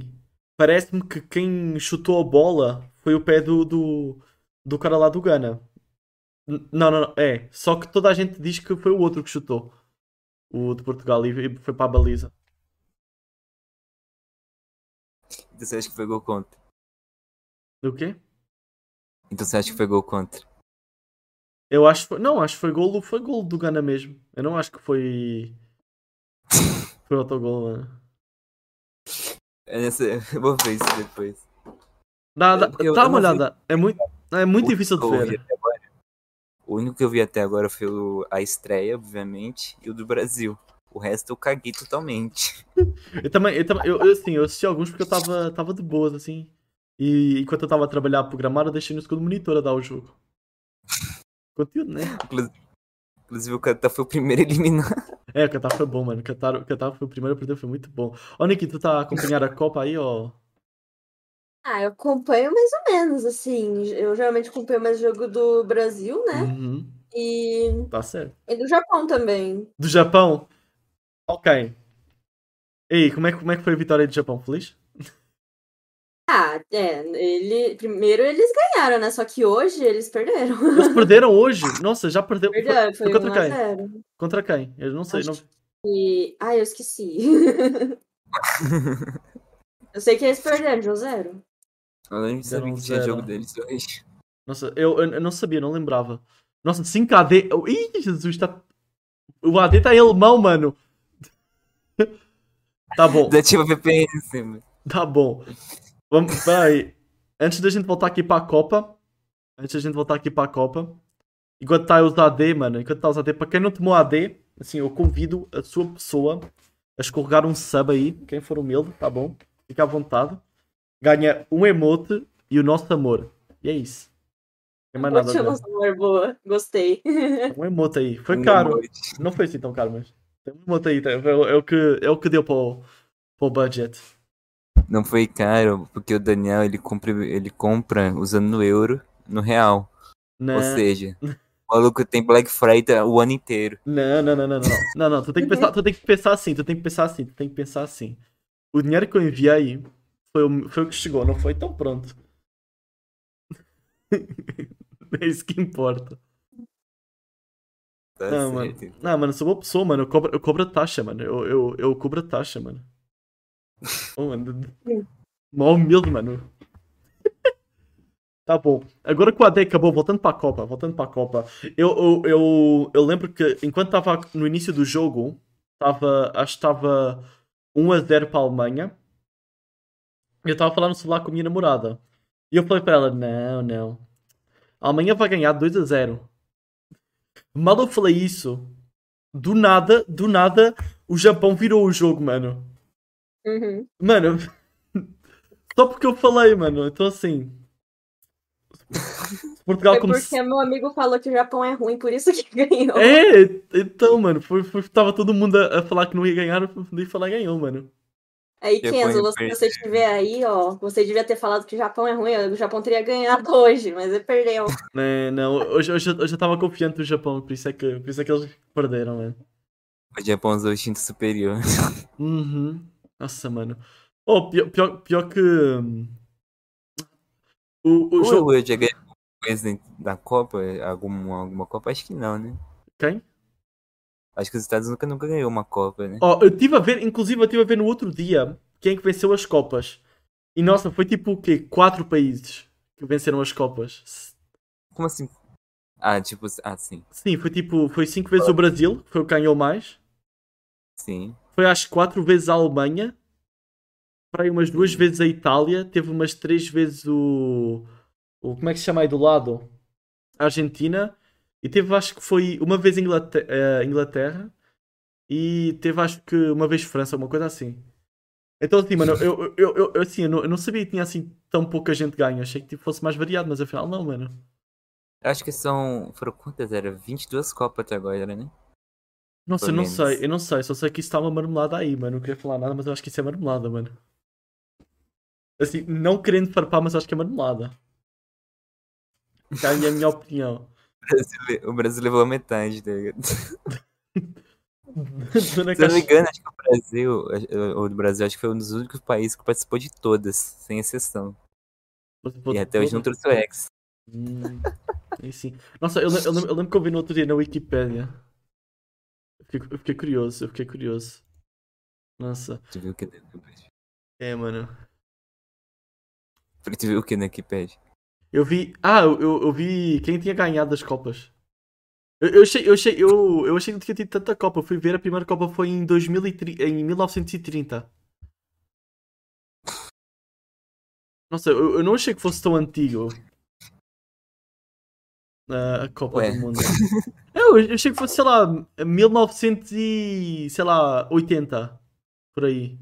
parece-me que quem chutou a bola foi o pé do, do, do cara lá do Gana. Não, não, não, é. Só que toda a gente diz que foi o outro que chutou. O de Portugal e foi para a baliza. Então você acha que foi gol contra? O quê? Então você acha que foi gol contra? Eu acho que foi. Não, acho que foi golo, foi golo do Gana mesmo. Eu não acho que foi. Foi autogol, mano. É nessa- Eu vou ver isso depois. Dá, dá, eu- dá eu uma não vi- olhada. É muito, é muito O difícil de ver. agora- O único que eu vi até agora foi o- a estreia, obviamente, e o do Brasil. O resto eu caguei totalmente. Eu também, eu, também- eu, eu, assim, eu assisti alguns porque eu tava, tava de boas, assim. E enquanto eu tava a trabalhar a programar, eu deixei no segundo monitor a dar o jogo. Conteúdo, né? Inclusive, o Catar foi o primeiro a eliminar. É, o Qatar foi bom, mano. O Qatar, o Qatar foi o primeiro a perder, foi muito bom. Ó, Nicky, tu tá a acompanhar a Copa aí, ó? Ah, eu acompanho mais ou menos, assim. Eu geralmente acompanho mais jogo do Brasil, né? Uhum, E, tá certo. e do Japão também. Do Japão? Ok. Ei, como é, que- como é que foi a vitória do Japão? Feliz? Ah, é, ele. Primeiro eles ganharam, né? Só que hoje eles perderam. Eles perderam hoje? Nossa, já perdeu. Perderam, foi foi contra 1 a quem? 0. Contra quem? Eu não sei. Acho Não... E. Ai, eu esqueci. eu sei que eles perderam de 1 a 0. Eu nem sabia Deram que tinha jogo deles hoje. Nossa, eu, eu, eu não sabia, não lembrava. Nossa, 5 AD. Oh, ih, Jesus, tá. O AD tá em alemão, mano. Tá bom, Desativa a VPN em cima. tá bom. Vamos, peraí. Antes da gente voltar aqui para a Copa. Antes da gente voltar aqui para a Copa. Enquanto tá os AD, mano. Enquanto tá os AD. Para quem não tomou AD, assim, eu convido a sua pessoa a escorregar um sub aí. Quem for humilde, tá bom? Fica à vontade. Ganha um emote e o nosso amor. E é isso. Não tem mais nada a ver. amor, boa. Gostei. Um emote aí. Foi Um caro. emoji. Não foi assim tão caro, mas. Tem um emote aí. o- é o que, é o que deu para o, para o budget. Não foi caro, porque o Daniel ele compra, ele compra usando euro no real. Não, Ou seja, o maluco tem Black Friday o ano inteiro. não, não, não, não, não. Não, não. Tu tem, que pensar, tu tem que pensar assim. Tu tem que pensar assim. Tu tem que pensar assim. O dinheiro que eu enviei foi o, foi o que chegou, não foi? Então pronto. é isso que importa. Tá Não, certo. mano. Não, mano, eu sou boa pessoa, mano. Eu cobro, eu cobro a taxa, mano. Eu, eu, eu cobro a taxa, mano. Oh, mano. Mó humilde, mano. Tá bom. Agora que o AD acabou, voltando para a Copa, voltando para a Copa, eu, eu, eu, eu lembro que enquanto estava no início do jogo, estava, acho que estava 1 a 0 para a Alemanha. Eu estava falando no celular com a minha namorada. E eu falei para ela: Não, não. A Alemanha vai ganhar 2 a 0. Mal eu falei isso, do nada, do nada, o Japão virou o jogo, mano. Uhum. Mano, só porque eu falei, mano. Então assim. Portugal Foi como porque meu amigo falou que o Japão é ruim, por isso que ganhou. É, então, mano, foi, foi, tava todo mundo a, a falar que não ia ganhar, eu fui falar ganhou, mano. Aí, Kenzo, é você, você estiver aí, ó, você devia ter falado que o Japão é ruim, o Japão teria ganhado hoje, mas ele perdeu. É, não, hoje, hoje, hoje eu tava confiante no Japão, por isso é que, por isso é que eles perderam, mano. O Japão usou o instinto superior. Uhum. Nossa, mano. Oh, pior, pior, pior que. hum, O, o jogo. Alguma coisa da Copa? Alguma, alguma Copa? Acho que não, né? Quem? Acho que os Estados nunca, nunca ganhou uma Copa, né? Oh, eu estive a ver, inclusive eu estive a ver no outro dia quem é que venceu as Copas. E nossa, foi tipo o quê? Quatro países que venceram as Copas. Como assim? Ah, tipo, ah, sim. Sim, foi tipo, foi cinco vezes o Brasil, que foi o que ganhou mais. Sim. Foi acho quatro vezes a Alemanha. Para aí umas duas vezes a Itália. Teve umas três vezes o. o como é que se chama aí do lado? A Argentina. E teve acho que foi uma vez Inglaterra, eh, Inglaterra. E teve acho que uma vez França, uma coisa assim. Então assim, mano, eu, eu, eu, assim, eu, não, eu não sabia que tinha assim tão pouca gente ganha. Achei que tipo, fosse mais variado, mas afinal não, mano. Acho que são. Foram quantas? Era 22 Copas até agora, né? Nossa, eu não sei, eu não sei, só sei que isso está uma marmelada aí, mano. Não queria falar nada, mas eu acho que isso é marmelada, mano. Assim, não querendo farpar, mas acho que é marmelada. Essa é a minha opinião. O Brasil, o levou a metade, tá ligado? Se eu não me engano, acho que o Brasil, o do Brasil, acho que foi um dos únicos países que participou de todas, sem exceção. E até hoje não trouxe o Hex. Hum, sim. Nossa, eu, eu eu lembro que eu vi no outro dia na Wikipédia. Eu fiquei, eu fiquei curioso, eu fiquei curioso. Nossa. Tu viu o que na Wikipedia? É, mano. Tu viu o que na Wikipedia? Eu vi. Ah, eu, eu, eu vi quem tinha ganhado as Copas. Eu, eu achei, eu, achei, eu, eu achei que não tinha tido tanta Copa. Eu fui ver a primeira Copa foi em, 2030, em 1930. Nossa, eu, eu não achei que fosse tão antigo. A Copa Ué. do Mundo. Eu, eu achei que fosse, sei lá, 1900 e. sei lá, 80. Por aí.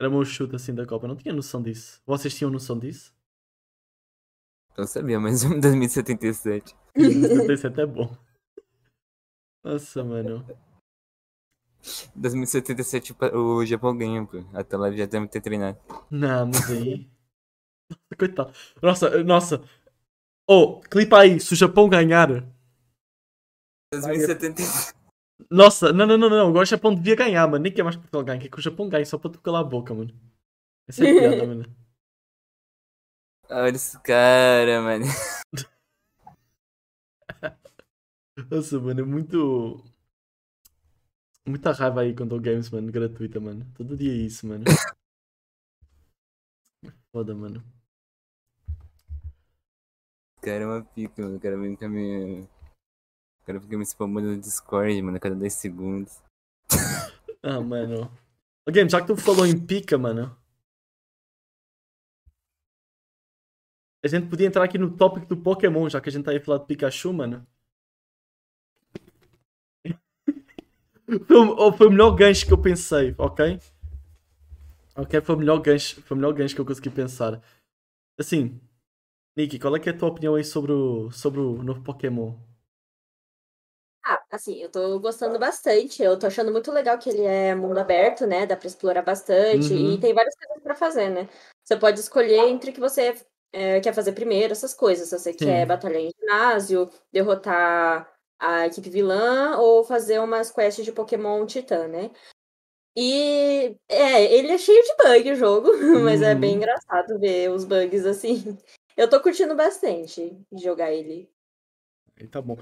Era o meu chute assim da Copa. Eu não tinha noção disso. Vocês tinham noção disso? Não sabia, mas 2077. 77 é bom. Nossa, mano. 2077 pa- o Japão ganha, pô. Até lá já deve ter treinado. Não, mas aí. Coitado. Nossa, nossa. Oh, clipa aí, se o Japão ganhar. 2077. Nossa, não, não, não, não. Agora o Japão devia ganhar, mano. Nem quer mais que Portugal ganhe. Quer que o Japão ganhe só pra tu calar a boca, mano. Essa é a piada, mano. Olha esse cara, mano. Nossa, mano, é muito. Muita raiva aí quando o games, mano, gratuita, mano. Todo dia é isso, mano. Foda, mano. Cara é uma pica, mano. O cara vem com a minha. O cara fica me spamando no Discord, mano, a cada 10 segundos. Ah, mano. Ô, Game, já que tu falou em pica, mano. A gente podia entrar aqui no tópico do Pokémon, já que a gente tá aí falar de Pikachu, mano. Foi, oh, foi o melhor gancho que eu pensei, ok? Ok, foi o melhor gancho, foi o melhor gancho que eu consegui pensar. Assim, Nikki, qual é, que é a tua opinião aí sobre o, sobre o novo Pokémon? Ah, assim, eu tô gostando bastante. Eu tô achando muito legal que ele é mundo aberto, né? Dá pra explorar bastante. Uhum. E tem várias coisas pra fazer, né? Você pode escolher entre o que você é, quer fazer primeiro, essas coisas. Se você Sim. quer batalhar em ginásio, derrotar a equipe vilã ou fazer umas quests de Pokémon Titã, né? E é, ele é cheio de bug o jogo, mas é bem Uhum. engraçado ver os bugs assim. Eu tô curtindo bastante de jogar ele. Aí tá bom.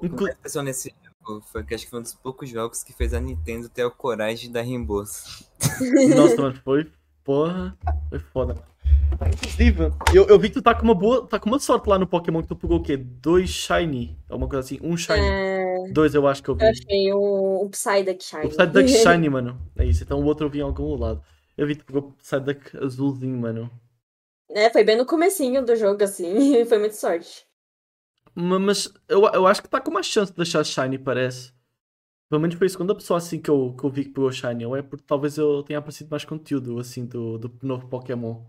O inclu- impressionou nesse jogo foi que acho que foi um dos poucos jogos que fez a Nintendo ter a coragem de dar reembolso. Nossa, mano, foi. Porra. Foi foda. Inclusive, eu, eu vi que tu tá com uma boa. Tá com uma sorte lá no Pokémon que tu pegou o quê? Dois Shiny. Alguma coisa assim. Um Shiny. É, Dois eu acho que eu vi. eu achei um, um Psyduck Shiny. O Psyduck Shiny, mano. É isso. Então o outro eu vi em algum lado. Eu vi que tu pegou o Psyduck azulzinho, mano. É, foi bem no comecinho do jogo, assim. Foi muita sorte. Ma- Mas eu, eu acho que tá com mais chance de achar Shiny, parece. Pelo menos foi a segunda pessoa assim que eu, que eu vi que pegou Shiny. Ou é porque talvez eu tenha aparecido mais conteúdo assim do, do novo Pokémon.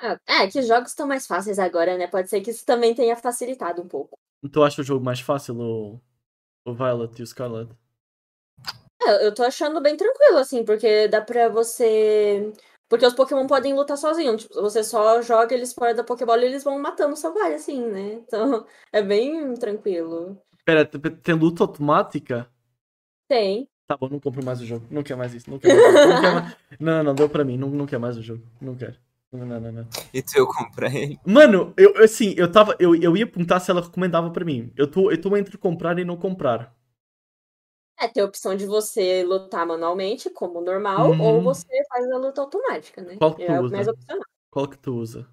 Ah, é, que os jogos estão mais fáceis agora, né? Pode ser que isso também tenha facilitado um pouco. Tu acha o jogo mais fácil, o, o Violet e o Scarlet? É, eu tô achando bem tranquilo, assim, porque dá pra você. Porque os Pokémon podem lutar sozinhos. Tipo, você só joga eles fora da Pokébola e eles vão matando o vale, assim, né? Então, é bem tranquilo. Pera, te- tem luta automática? Tem. Tá bom, não compro mais o jogo. Não quero mais isso. Não, quero mais, não, quero mais. não, não, não, deu pra mim. Não, não quero mais o jogo. Não quero. Não, não, não, não. E tu eu comprei. Mano, eu assim, eu tava. Eu, eu ia perguntar se ela recomendava pra mim. Eu tô, eu tô entre comprar e não comprar. É, tem a opção de você lutar manualmente, como normal, Uhum. ou você faz a luta automática, né? Qual que tu é usa? mais opcional. Qual que tu usa?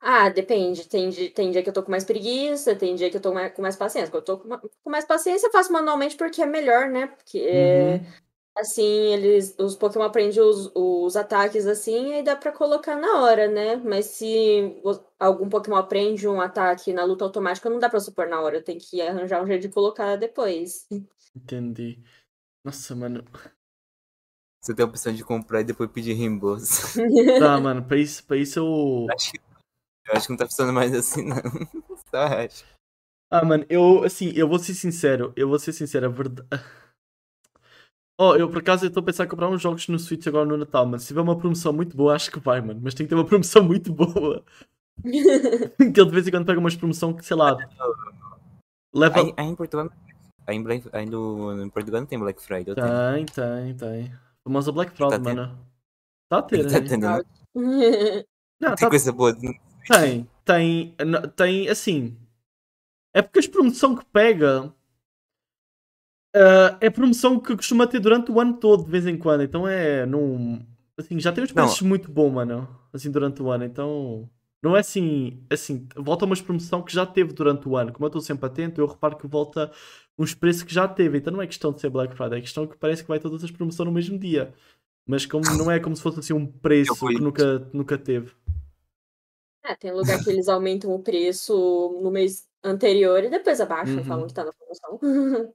Ah, depende. Tem, tem dia que eu tô com mais preguiça, tem dia que eu tô com mais paciência. Quando eu tô com, ma- com mais paciência, eu faço manualmente porque é melhor, né? Porque Uhum. Assim, eles, os Pokémon aprendem os, os ataques assim, aí dá pra colocar na hora, né? Mas se algum Pokémon aprende um ataque na luta automática, não dá pra supor na hora, tem que arranjar um jeito de colocar depois. Entendi. Nossa, mano. Você tem a opção de comprar e depois pedir reembolso. Tá, mano, pra isso, pra isso eu. Acho que, eu acho que não tá funcionando mais assim, não. Só acho. Ah, mano, eu, assim, eu vou ser sincero. Eu vou ser sincero, a verdade. Oh, eu por acaso estou a pensar em comprar uns jogos no Switch agora no Natal, mano. Se tiver uma promoção muito boa, acho que vai, mano. Mas tem que ter uma promoção muito boa. que ele de vez em quando pega umas promoção que, sei lá, leva. Aí, aí em Portugal. Aí em, Black, aí no, em Portugal não tem Black Friday. Tem, tem, tem. Famosa Black Fraud, Tá tendo? mano. Tá a ter, Tá tendo, não? Não, Tem tá coisa boa. Tem, tem, tem, assim. É porque as promoção que pega. Ah, é promoção que costuma ter durante o ano todo, de vez em quando. Então é. Num, assim, já tem uns Não. preços muito bons, mano. Assim, durante o ano. Então. Não é assim. Assim, volta uma promoção que já teve durante o ano. Como eu estou sempre atento, eu reparo que volta uns preços que já teve. Então não é questão de ser Black Friday, é questão que parece que vai todas as promoções no mesmo dia. Mas como não é como se fosse assim um preço que nunca, nunca teve. É, tem lugar que eles aumentam o preço no mês anterior e depois abaixam Uhum. falam que tá na promoção.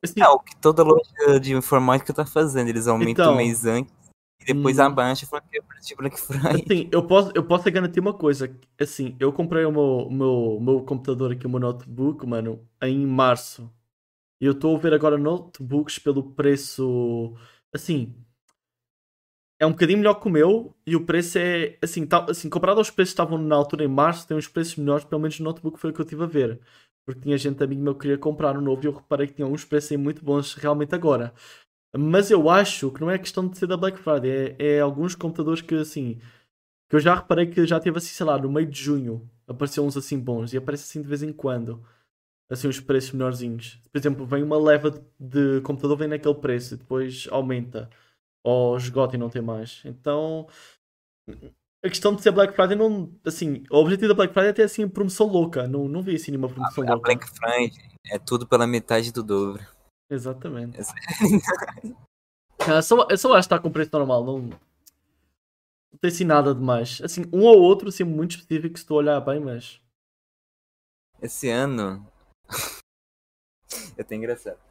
Assim, É o que toda loja de informática tá fazendo. Eles aumentam Então. o mês antes e depois Hum. abaixam e falam que é de Black Friday. Assim, eu posso, eu posso garantir uma coisa. Assim, eu comprei o meu, meu, meu computador aqui, o meu notebook, mano, em março. E eu estou a ver agora notebooks pelo preço. Assim. É um bocadinho melhor que o meu. E o preço é. Assim, tá, assim comparado aos preços que estavam na altura em março, tem uns preços melhores. Pelo menos no notebook foi o que eu estive a ver. Porque tinha gente amigo meu que queria comprar um novo e eu reparei que tinha uns preços muito bons realmente agora. Mas eu acho que não é questão de ser da Black Friday. É, é alguns computadores que, assim. Que eu já reparei que já teve assim, sei lá, no meio de junho. Apareceu uns assim bons. E aparece assim de vez em quando. Assim, os preços menorzinhos. Por exemplo, vem uma leva de computador, vem naquele preço. E depois aumenta. Ou esgota e não tem mais. Então. A questão de ser Black Friday não. Assim, o objetivo da Black Friday é ter assim promoção louca. Não, não vi assim nenhuma promoção A louca. Black Friday é tudo pela metade do dobro. Exatamente. Ah, só, eu só acho que está com preço normal. Não, não tem assim nada demais. Assim, um ou outro, assim, muito específico, se tu olhar bem, mas. Esse ano. é até engraçado.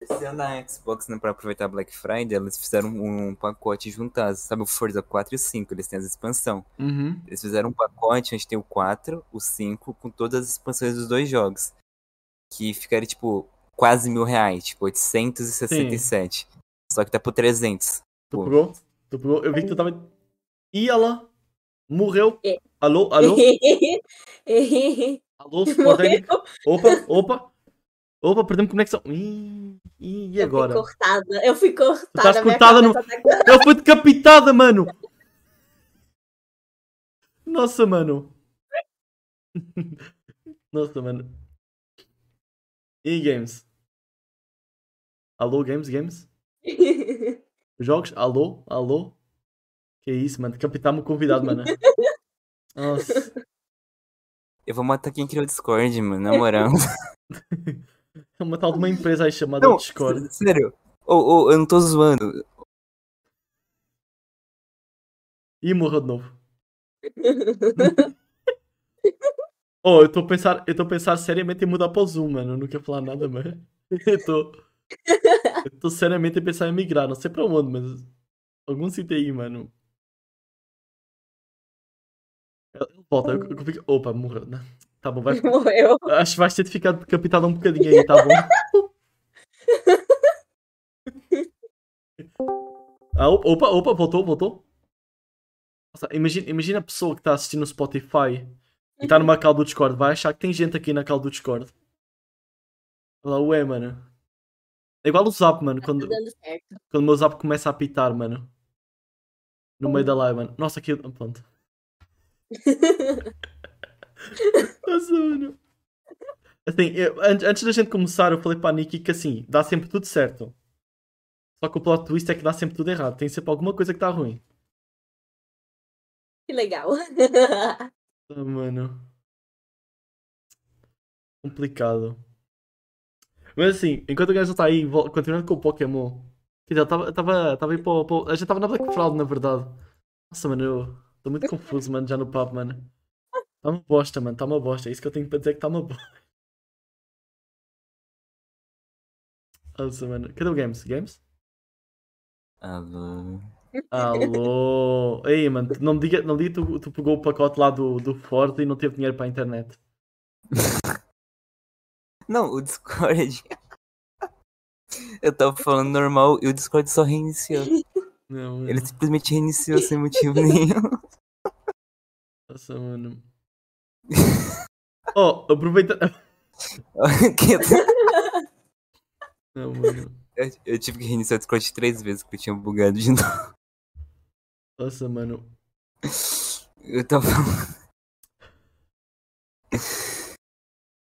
Esse ano na Xbox, né, pra aproveitar a Black Friday, eles fizeram um pacote juntados. Sabe o Forza 4 e o 5? Eles têm as expansão. Uhum. Eles fizeram um pacote onde tem o 4, o 5, com todas as expansões dos dois jogos. Que ficaria, tipo, quase mil reais. Tipo, 867. Só que tá por 300. Tu pegou? Tu pegou? Eu vi que tu tava. E ela morreu. É. Alô, alô, alô, Sporting. Opa, opa. Opa, perdemos conexão. Ih, e Eu agora? fui cortada. Eu fui cortada. estás cortada no- tá- Ela foi decapitada, mano! Nossa, mano. Nossa, mano. E games? Alô, games, games? Jogos? Alô? Alô? Que isso, mano? Capitão-me o convidado, mano. Nossa. Eu vou matar quem criou o Discord, mano, na moral. É uma tal de uma empresa aí chamada Não, Discord. sério. Ô, ô, eu não tô zoando. E morreu de novo. Oh, eu estou a pensar, eu estou a pensar seriamente em mudar para o Zoom, mano. Eu não quero falar nada, mano. Eu estou. Eu estou seriamente a pensar em migrar, não sei para onde, mas. Algum sítio aí, mano. Ele volta, eu, eu fico- Opa, morreu. Não. Tá bom, vai. Morreu. Acho que vais ter de ficar decapitado um bocadinho aí, tá bom? Ah, opa, opa, voltou, voltou. Nossa, imagina, imagina a pessoa que está assistindo no Spotify e está numa call do Discord, vai achar que tem gente aqui na call do Discord. Lá, ué, mano. É igual o Zap, mano, quando, Tá certo. quando o meu Zap começa a apitar, mano. No meio da live, mano. Nossa, aqui. Pronto. Nossa, mano. Assim, eu- an- antes da gente começar, eu falei para a Nikki que assim, dá sempre tudo certo. Só que o plot twist é que dá sempre tudo errado. Tem sempre alguma coisa que está ruim. Que legal. Ah, mano. Complicado. Mas assim, enquanto o gajo está aí, continuando com o Pokémon. Quer dizer, eu tava, eu tava, tava aí para para A gente estava na Black Fraud, na verdade. Nossa, mano, eu estou muito confuso, mano, já no papo, mano. Está uma bosta, mano, está uma bosta. É isso que eu tenho para dizer que está uma bosta. Nossa, mano. Cadê o Games? Games? Alô. Alô? Ei, mano, não me diga, não me diga que tu, tu pegou o pacote lá do, do Ford e não teve dinheiro para a internet. Não, o Discord. Eu tava falando normal e o Discord só reiniciou. Não. Ele simplesmente reiniciou sem motivo nenhum. Nossa, mano. Oh, aproveita. Não, mano. eu, eu tive que reiniciar o Discord três vezes porque eu tinha bugado de novo. Nossa, mano. Eu tava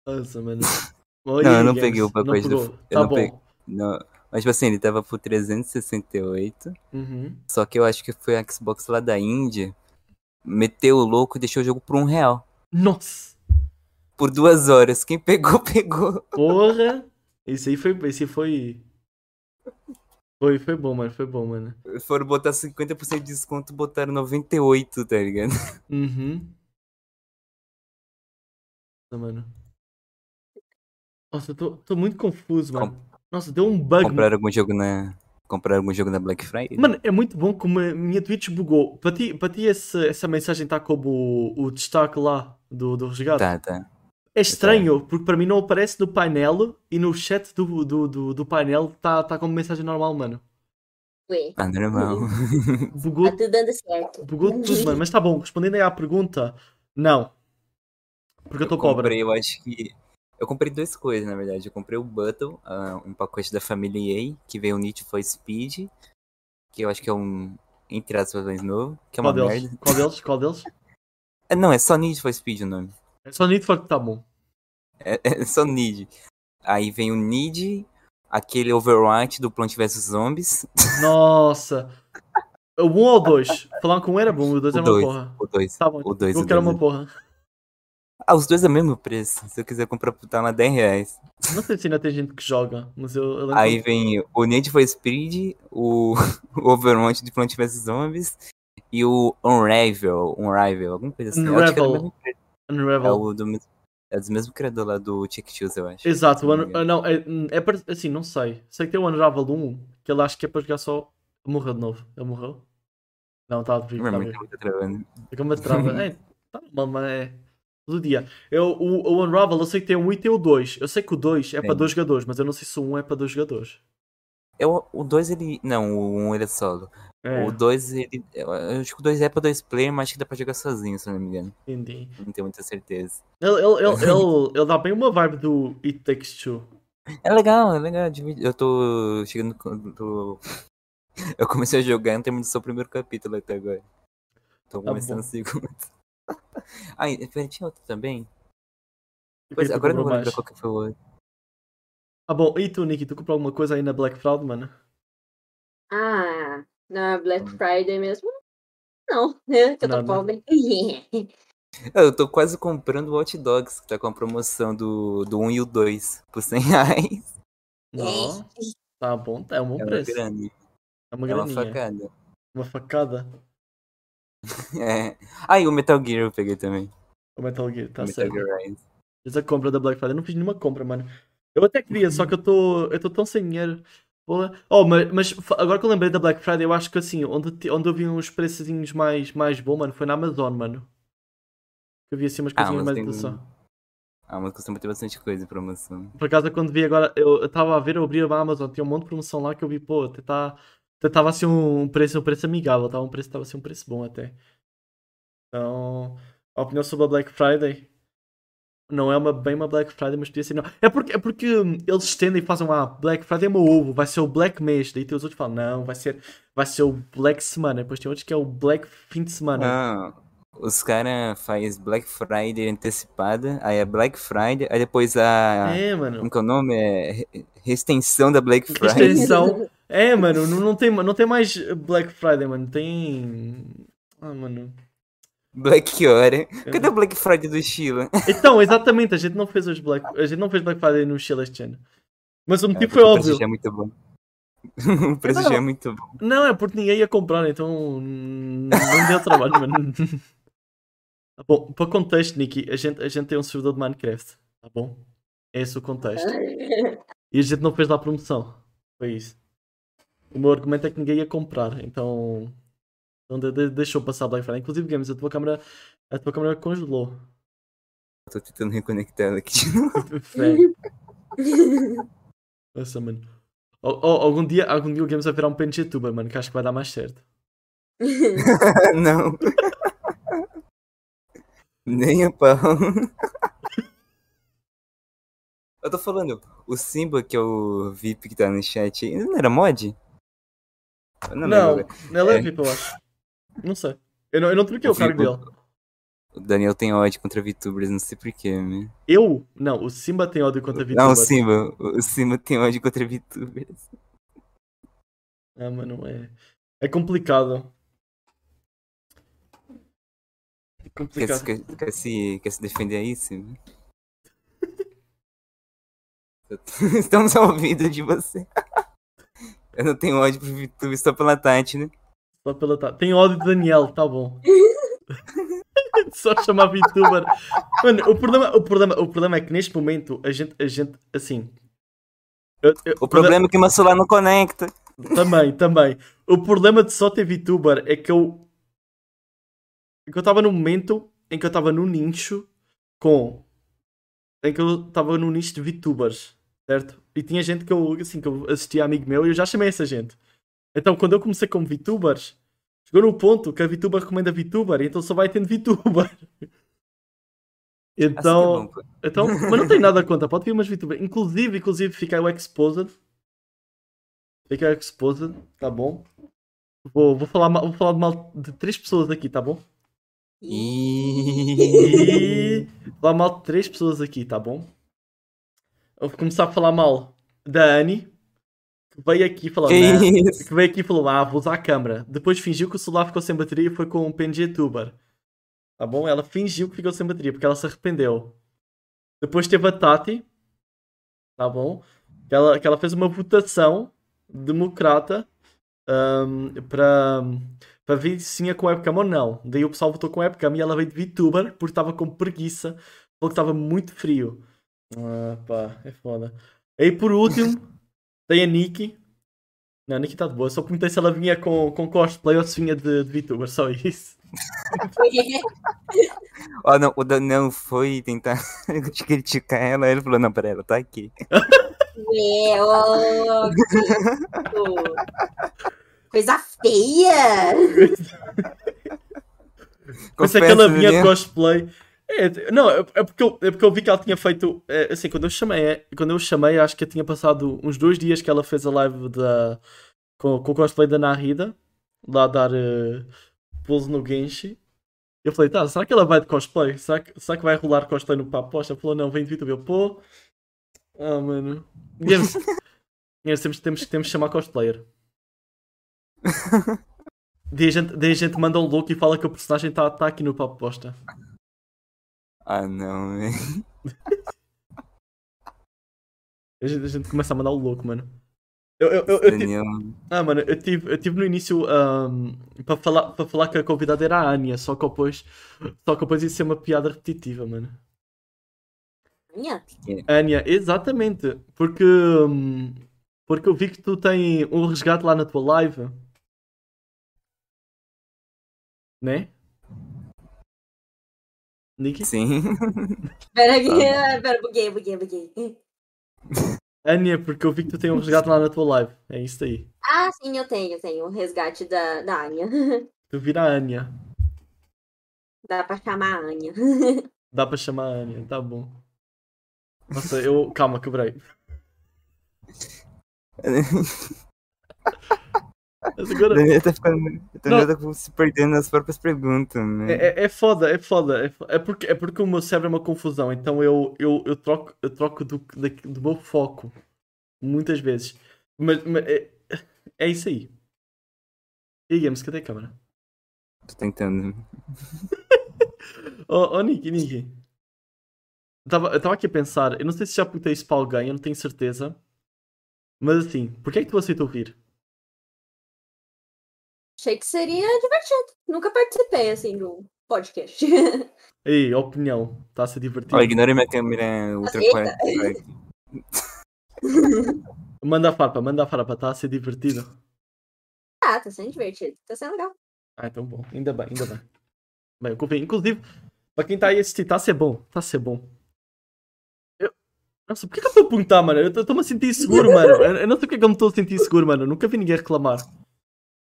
Nossa, mano. Não, eu não peguei o pacote do- pegou. eu Tá não bom. peguei. Não, mas tipo assim, ele tava por 368. Uhum. Só que eu acho que foi a Xbox lá da Índia. Meteu o louco e deixou o jogo por um real. Nossa! Por duas horas. Quem pegou, pegou. Porra! Esse aí foi. Esse foi. Foi, foi bom, mano. Foi bom, mano. Foram botar 50% de desconto, botaram 98, tá ligado? Uhum. Nossa, mano. Nossa, eu tô, tô muito confuso, mano. Nossa, deu um bug. Compraram algum jogo na. Compraram algum jogo na Black Friday? Mano, é muito bom como a minha Twitch bugou. Para ti, para ti esse- essa mensagem está como o, o destaque lá do, do resgate. Tá, tá. É estranho, porque para mim não aparece no painel e no chat do, do, do, do painel está tá como mensagem normal, mano. Ué, Ah, normal. Bugou, tá tudo dando certo. bugou tudo, mano. Mas tá bom, respondendo aí à pergunta, não. Porque eu estou pobre. comprei, eu acho que. Eu comprei duas coisas, na verdade. Eu comprei o Buttle, ah, um pacote da família EA, que veio o Need for Speed, que eu acho que é um, entre aspas, mais novo, que é uma Qual deles? merda. Qual deles? Qual deles? É, não, é só Need for Speed o nome. É só Need for tá bom. É, é só Need. Aí vem o Need, aquele Overwatch do Plant vs Zombies, Nossa. O 1 ou o 2? Falando com um era bom, o 2 O era uma dois. porra. o 2. Tá bom, O dois, eu o quero dois, uma porra. Ah, os dois é o mesmo preço. Se eu quiser comprar, tá lá 10 reais. Não sei se ainda tem gente que joga, mas eu, eu Aí vem o Need for Speed, o, o Overwatch de Plant vs Zombies e o Unravel, Unravel, alguma coisa assim. Que é do Unravel. mesmo- É, Unravel. o do, mes- é do mesmo criador lá do Chick Shoes, eu acho. Exato, não Un- não, é, é assim, não sei. Sei que tem o Unravel 1, que ele acho que é para jogar só. Morreu de novo. Ele morreu? Não, está vivo, vivo. tá muito travando. É como a trava. É, tá normal, mas é. Todo dia. Eu, o, o Unravel, eu sei que tem o 1 e tem o 2. Eu sei que o 2 é para Sim. dois jogadores, mas eu não sei se o 1 é para dois jogadores. Eu, o 2 ele. Não, o 1 um, ele é solo. É, O 2 ele. Eu acho que o 2 é pra dois player, mas acho que dá pra jogar sozinho, se não me engano. entendi. Não tenho muita certeza. Ele, ele, ele, ele, ele dá bem uma vibe do It Takes Two. É legal, é legal. Eu tô chegando. Tô... Eu comecei a jogar e não terminei só o primeiro capítulo até agora. Tô Tá começando bom. o segundo. Ah, e tinha outro também? Pois, agora eu não vou lembrar qual que foi o outro. Ah, bom, e tu, Nicky, tu comprou alguma coisa aí na Black Friday, mano? Ah, na Black Friday mesmo? Não, né? Que eu tô Nada. pobre. Eu tô quase comprando o Hot Dogs, que tá com a promoção do, do 1 e o 2 por 100 reais. Não. Tá bom, é um bom É uma preço. É uma É uma graninha. facada. Uma facada. É. Ah, e o Metal Gear eu peguei também. O Metal Gear, tá o Metal certo. Gear Rise. Fiz a compra da Black Friday. Eu não fiz nenhuma compra, mano. Eu até queria, só que eu tô, eu tô tão sem dinheiro. Oh, mas, mas agora que eu lembrei da Black Friday, eu acho que assim, onde, onde eu vi uns preçozinhos mais, mais bons, mano, foi na Amazon, mano. Eu vi assim umas Ah, coisinhas mas mais tem... atenção. Ah, mas costuma ter bastante coisa em promoção. Por acaso, quando vi agora, eu estava a ver, eu abri a Amazon, tinha um monte de promoção lá que eu vi, pô, até tá, até tava assim um preço, um preço amigável, tava um preço, tava assim um preço bom até. Então, a opinião sobre a Black Friday não é uma, bem uma Black Friday, mas podia ser não. É porque, é porque hum, eles estendem e fazem uma Black Friday é meu ovo, vai ser o Black mês, daí tem os outros que falam, não, vai ser, vai ser o Black semana, depois tem outros que é o Black fim de semana. Ah, os caras fazem Black Friday antecipada, aí é Black Friday, aí depois a. É, mano. Como que é o nome? É reextensão da Black Friday. Extensão. É, mano, não, não, tem, não tem mais Black Friday, mano. Tem. Ah, mano. Black Hora. Cadê o Black Friday do Chile? Então, exatamente, a gente não fez os Black. A gente não fez Black Friday no Chile este ano. Mas o motivo É, foi porque o preço óbvio. já é muito bom. o preço Não. já é muito bom. Não, é porque ninguém ia comprar, então. Não deu trabalho, mano. Tá Bom, para contexto, Nicky, a gente, a gente tem um servidor de Minecraft, tá bom? É esse o contexto. E a gente não fez lá promoção. Foi isso. O meu argumento é que ninguém ia comprar, então. Então de- de- deixou passar Black Friday. Inclusive, Games, a tua câmera, a tua câmera congelou. Tô tentando reconectar ela aqui de novo. Nossa, mano. Al- al- algum, dia, algum dia o Games vai virar um PNG tuber, mano, que acho que vai dar mais certo. Não. Nem a pau. Eu tô falando, o Simba, que é o VIP que tá no chat aí, não era mod? Eu não, Não, não é É. VIP, eu acho. Não sei. Eu não, eu não troquei o O cargo dele. O Daniel tem ódio contra VTubers, não sei porquê, né? Eu? Não, o Simba tem ódio contra VTuber. Não, o Simba. O Simba tem ódio contra VTubers. Ah, mano, é. É complicado. É Quer, complicado. se- quer, quer se, quer se defender aí, Simba? Estamos ao ouvido de você. Eu não tenho ódio pro VTubers só pela Tati, né? Só pela ta- Tem ódio de Daniel, tá bom. Só chamar VTuber. Mano, o problema, o, problema, o problema é que neste momento a gente, a gente assim. eu- eu- O problema é que meu celular não conecta. Também, também. O problema de só ter VTuber é que eu. É que eu estava num momento em que eu estava no nicho com. Em que eu estava no nicho de VTubers, certo? E tinha gente que eu, assim, que eu assistia amigo meu e eu já chamei essa gente. Então, quando eu comecei como VTubers, chegou no ponto que a VTuber recomenda VTuber, então só vai tendo VTuber. Então. Assim é. Então, mas não tem nada contra, pode vir umas VTubers. Inclusive, inclusive, fica o Exposed. Fica o Exposed, tá bom? Vou, vou, falar, mal- vou falar de mal de três pessoas aqui, tá bom? E vou falar mal de três pessoas aqui, tá bom? Eu vou começar a falar mal da Annie, veio aqui falar, Que "Não", isso? que veio aqui e falou, ah, vou usar a câmera. Depois fingiu que o celular ficou sem bateria e foi com um PNG Tuber. Tá bom? Ela fingiu que ficou sem bateria porque ela se arrependeu. Depois teve a Tati, tá bom? Que ela, que ela fez uma votação democrata ahm, para para ver se tinha com webcam ou não. Daí o pessoal votou com webcam e ela veio de VTuber porque estava com preguiça, porque estava muito frio. Ah, pá, é foda. E por último, tem a Nikki. Não, a Nikki está de boa. Só perguntei se ela vinha com, com cosplay ou se vinha de, de VTuber, só isso. Ó, não, o Daniel foi tentar criticar ela, ele falou, não, pera, ela tá aqui. É, ó, que- Coisa feia! Pensei que ela Confesso, vinha Daniel. cosplay. É, não, é é porque, eu, é porque eu vi que ela tinha feito. é, assim, quando eu chamei, é, quando eu chamei, acho que tinha passado uns dois dias que ela fez a live da, com, com o cosplay da Narida, lá a dar uh, pulso no Genshi. Eu falei, tá, será que ela vai de cosplay? Será que, será que vai rolar cosplay no papo? Ela falou, não, vem de VTuber. Eu, pô. Ah, mano. Games, Games, temos, temos, temos que chamar cosplayer. Daí a gente, daí a gente manda um look e fala que o personagem está tá aqui no papo posta. Ah, não, velho. A gente, a gente começa a mandar o louco, mano. Eu, eu, eu, eu tive- ah, mano, eu tive, eu tive no início ahm, para falar, para falar que a convidada era a Anya, só que depois, só que depois ia ser uma piada repetitiva, mano. Minha? Anya, exatamente, porque, hum, porque eu vi que tu tens um resgate lá na tua live, né? Niki? Sim. Pera aqui, pera, buguei, buguei, buguei. Anya, porque eu vi que tu tens um resgate lá na tua live, é isso aí. Ah, sim, eu tenho, eu tenho. O resgate da, da Anya. Tu vira a Anya, Dá pra chamar a Anya. dá para chamar a Anya, tá bom. Nossa, eu, calma, quebrei. Agora, Daniel tá ficando. Daniel tá se perdendo nas próprias perguntas, né? É, é, é foda, é foda. É, fo- é porque, é porque o meu cérebro é uma confusão, então eu, eu, eu troco, eu troco do, da- do meu foco muitas vezes. Mas, mas é, é isso aí. E aí, Games, cadê a câmera? Tô tentando. Oh, oh Nicky, Nicky. Eu tava, eu tava aqui a pensar, eu não sei se já perguntei isso para alguém, eu não tenho certeza. Mas assim, porquê é que tu aceitou vir? Achei que seria divertido. Nunca participei, assim, um podcast. Aí, opinião, está a ser divertido. Ó, ignore minha câmera ultra Eita. 4. Manda a farpa, manda a farpa, está a ser divertido. ah, tá sendo divertido. Tá sendo legal. Ah, então bom. Ainda bem, ainda bem. Bem, eu confio. Inclusive, para quem está aí a assistir, está a ser bom. Está a ser bom. Eu... Nossa, por que, que eu estou a perguntar, mano? Eu estou-me a sentir seguro, mano. Eu, eu não sei porque é que eu me estou a sentir seguro, mano. Eu nunca vi ninguém reclamar.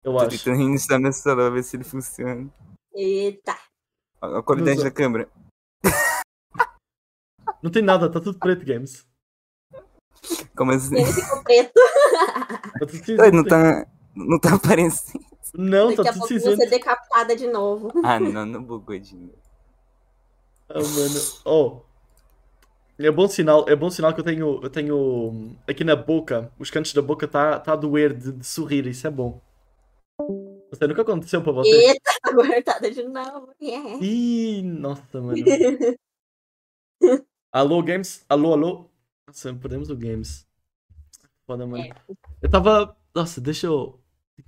Eu Tô acho. tentando reiniciar meu celular, ver se ele funciona. Eita. A a qualidade da câmera. Não tem nada, está tudo preto, games. Como assim? Ele ficou preto. Tá tudo cinzento. Não tá. Não tá aparecendo. Não, Daqui tá a tudo pouco eu vou cinzento. ser decapitada de novo. Ah, não, não bugou de novo. Ah, mano. Oh. É bom sinal, é bom sinal que eu tenho, eu tenho aqui na boca, os cantos da boca tá, tá a doer de, de sorrir, isso é bom. Você nunca aconteceu para vocês? Eita, aguardada de novo. Yeah. Ih, nossa, mano. Alô, Games? Alô, alô? Nossa, perdemos o Games. Foda, mano. É. Eu tava. Nossa, deixa eu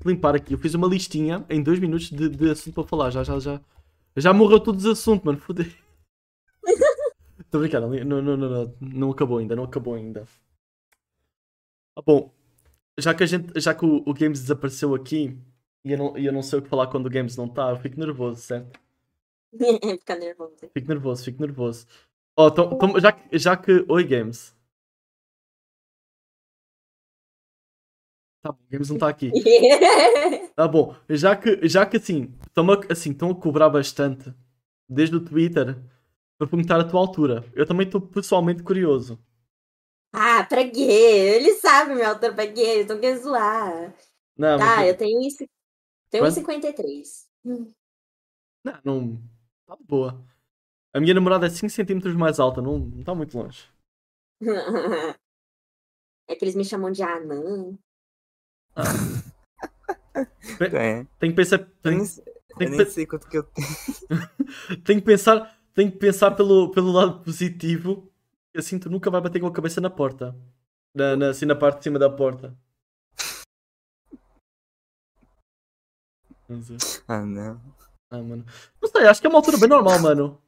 limpar aqui. Eu fiz uma listinha em dois minutos de, de assunto para falar. Já, já, já. Já morreu todos os assuntos, mano. Fodeu. Tô brincando, não, não, não, não, não acabou ainda, não acabou ainda. Ah, bom, já que, a gente, já que o, o Games desapareceu aqui e eu, não, e eu não sei o que falar quando o Games não tá, eu fico nervoso, certo? Fica nervoso. Fico nervoso, fico nervoso. Oh, então, então, já, que- já que. Oi, Games. Tá bom, o Games não tá aqui. Tá bom, já que, já que assim, estão a, assim, estão a cobrar bastante desde o Twitter para perguntar a tua altura. Eu também estou pessoalmente curioso. ah, pra quê? Ele sabe minha altura pra quê? Eles estão querendo zoar. Não, Tá, mas, eu tenho isso. Tenho Quanto? 1,53. Hum. não, não. Tá de boa. A minha namorada é 5 centímetros mais alta, não, não está muito longe. É que eles me chamam de anã. É. Tem que pensar, Eu tem, tem que sei quanto que eu tenho. tem que pensar, tem que pensar pelo, pelo lado positivo. Assim tu nunca vai bater com a cabeça na porta. Na, na- assim na parte de cima da porta. Não sei. Ah, não. Ah, mano. Não sei, acho que é uma altura bem normal, mano.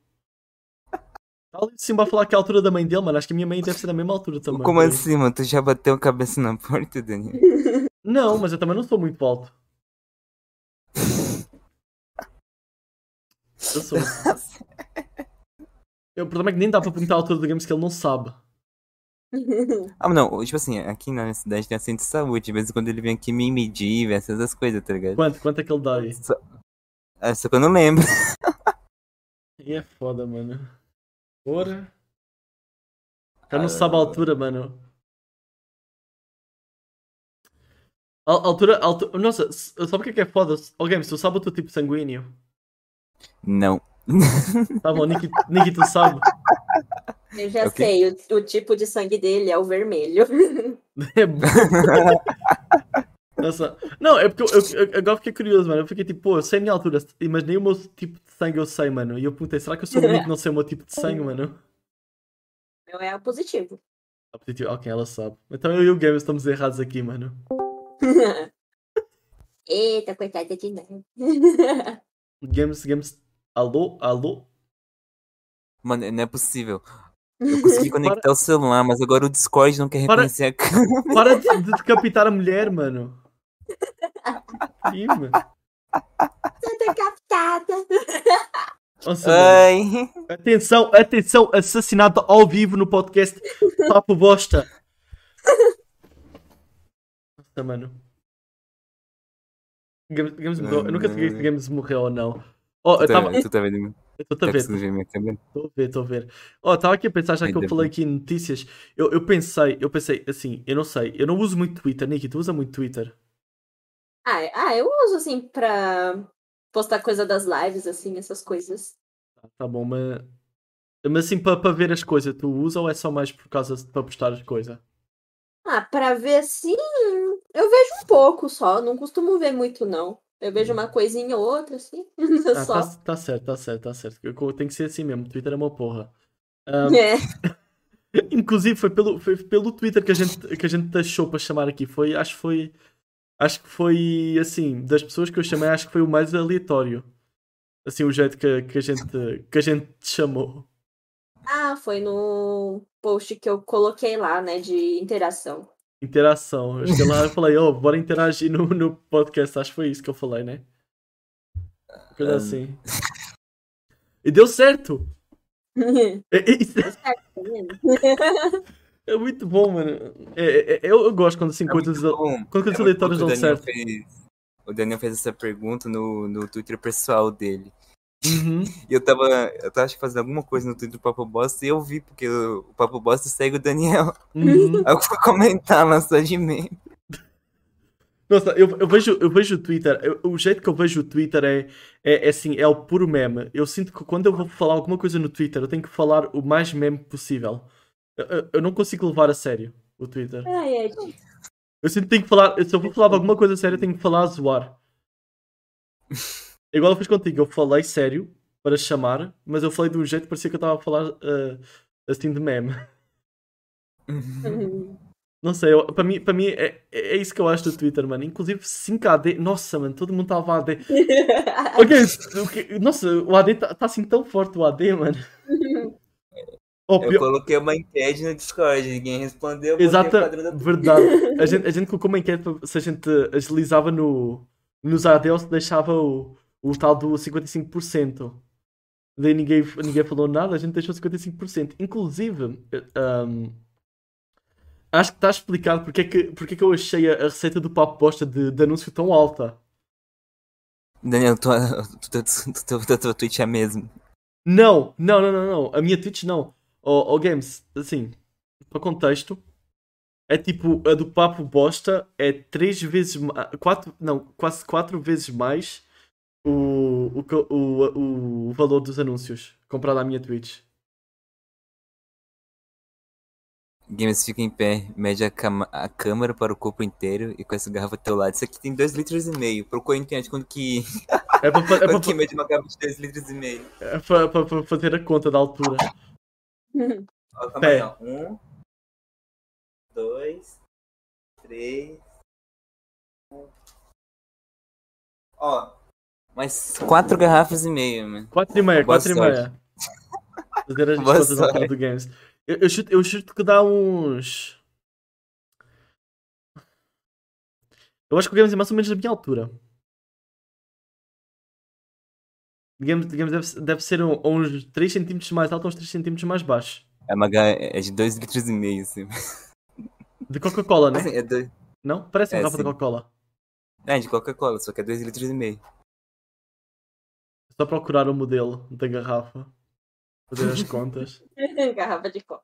Tá cima a falar que é a altura da mãe dele, mano. Acho que a minha mãe deve ser da mesma altura também. Como aí. assim, mano? Tu já bateu a cabeça na porta, Daniel? Não, mas eu também não sou muito alto. Eu sou. Eu, o problema é que nem dá para perguntar a altura do Games que ele não sabe. Ah, mas não, tipo assim, aqui na minha cidade tem a centro de saúde. De vez em quando ele vem aqui me medir, ver essas coisas, tá ligado? Quanto, quanto é que ele dá aí? Só... Ah, só que eu não lembro. E é foda, mano. Porra. Já não sabe a altura, mano. A altura, a altura. Nossa, sabe o que é que é foda? Ó, Games, tu sabe o teu tipo sanguíneo? Não. Tá bom, Niki, Niki tu sabe? Eu já Ok. sei, o, o tipo de sangue dele é o vermelho. É bom. Nossa. Não, é porque eu, eu- eu- agora fiquei curioso, mano. Eu fiquei tipo, pô, eu sei a minha altura, mas nem o meu tipo de sangue eu sei, mano. E eu perguntei, será que eu sou o único que não sei o meu tipo de sangue, mano? Meu é o positivo. Ah, positivo. Ok, ela sabe. Então eu e o Games estamos errados aqui, mano. Eita, coitada de nada. Games, Games. Alô? Alô? Mano, não é possível. Eu consegui conectar o celular, mas agora o Discord não quer Para- reconhecer a câmera. Para de, de decapitar a mulher, mano. Ih, mano. Tô decapitada. Nossa. Ai. Atenção, atenção, assassinato ao vivo no podcast Papo Bosta. Nossa, mano. Games, Games morreu. Eu nunca sei se Games morreu ou não. Oh, eu Tu tá, tava. tu tá vendo? Eu tô a ver? Estou a ver, estou a ver. Oh, estava aqui a pensar, já que eu falei aqui em notícias, eu, eu pensei, eu pensei assim, eu não sei, eu não uso muito Twitter, Nicky, tu usa muito Twitter? Ah, ah, eu uso assim pra postar coisa das lives, assim, essas coisas. Tá, tá bom, mas, mas assim, para ver as coisas, tu usa ou é só mais por causa de para postar as coisas? Ah, pra ver assim, eu vejo um pouco só, não costumo ver muito não. Eu vejo uma coisinha ou outra, assim, Ah, só. tá, tá certo, tá certo, tá certo. Tem que ser assim mesmo, Twitter é uma porra. Ah, É. Inclusive foi pelo, foi pelo Twitter que a gente, que a gente achou para chamar aqui. Foi, acho que foi. Acho que foi assim, das pessoas que eu chamei, acho que foi o mais aleatório. Assim, o jeito que, que, a, gente, que a gente te chamou. Ah, foi no post que eu coloquei lá, né, de interação. Interação. Eu cheguei lá e falei, oh, bora interagir no, no podcast. Acho que foi isso que eu falei, né? Coisa Um. assim. E deu certo! É, é- é muito bom, mano. É, é- é- eu, eu gosto quando assim, coisas. Bom, Quando coisas é aleatórias que o dão certo. fez- O Daniel fez essa pergunta no, no Twitter pessoal dele. Uhum. E eu tava, eu tava acho que fazendo alguma coisa no Twitter do Papo Bosta e eu vi, porque o, o Papo Bosta segue o Daniel. Uhum. Aí eu fui comentar lá só de meme. Nossa, eu, eu vejo, eu vejo o Twitter, eu- o jeito que eu vejo o Twitter é, é, é assim, é o puro meme. Eu sinto que quando eu vou falar alguma coisa no Twitter, eu tenho que falar o mais meme possível. Eu, eu- eu não consigo levar a sério o Twitter. Ai, ai, Eu sinto que tenho que falar, se eu vou falar de alguma coisa séria, eu tenho que falar a zoar. Igual eu fiz contigo, eu falei sério para chamar, mas eu falei de um jeito que parecia que eu estava a falar ah, assim de meme. Não sei, eu- para mim, para mim é, é isso que eu acho do Twitter, mano. Inclusive 5 AD, nossa, mano, todo mundo estava AD. Ok, o que- nossa, o AD tá, tá assim tão forte, o AD, mano. Oh, Eu pior- coloquei uma enquete no Discord, ninguém respondeu. Exata, da- verdade. A gente, a gente colocou uma enquete para- se a gente agilizava no, nos AD ou se deixava o, o tal do 55%. Daí ninguém, ninguém falou nada, a gente deixou 55%. Inclusive, ahm, acho que está explicado porque é que, porque é que eu achei a, a receita do papo bosta de, de anúncio tão alta. Daniel, tua, tua, Twitch é mesmo. Não, não, não, não, não. A minha Twitch não. O Games, assim, para contexto, é tipo, a do Papo Bosta é três vezes mais, quatro, não, quase quatro vezes mais o, o, o, o valor dos anúncios comparado à minha Twitch. Games fica em pé, mede a, cama- a câmera para o corpo inteiro e com essa garrafa ao teu lado. Isso aqui tem 2 litros e meio. Procura na internet quanto que, É para é quanto que pra, mede uma garrafa de 2 litros e meio. é pra, pra- pra fazer a conta da altura. Ó, Pé. ó. Um, dois, três. Ó, mais quatro garrafas e meia, mano. Quatro e meia, Boa quatro e meia. Fazer as contas altura sorte. do Games. Eu, eu, chuto, eu chuto que dá uns. Eu acho que o Games é mais ou menos da minha altura. Digamos, digamos deve, deve ser um, uns 3 cm mais alto ou uns 3 cm mais baixo. É uma é de 2 litros e meio, assim. De Coca-Cola, né? Assim, é, dois... Não? Parece uma É, garrafa de. Coca-Cola. é de Coca-Cola, só que é 2 litros e meio. Só procurar o modelo da garrafa. Fazer as contas. Garrafa de coca.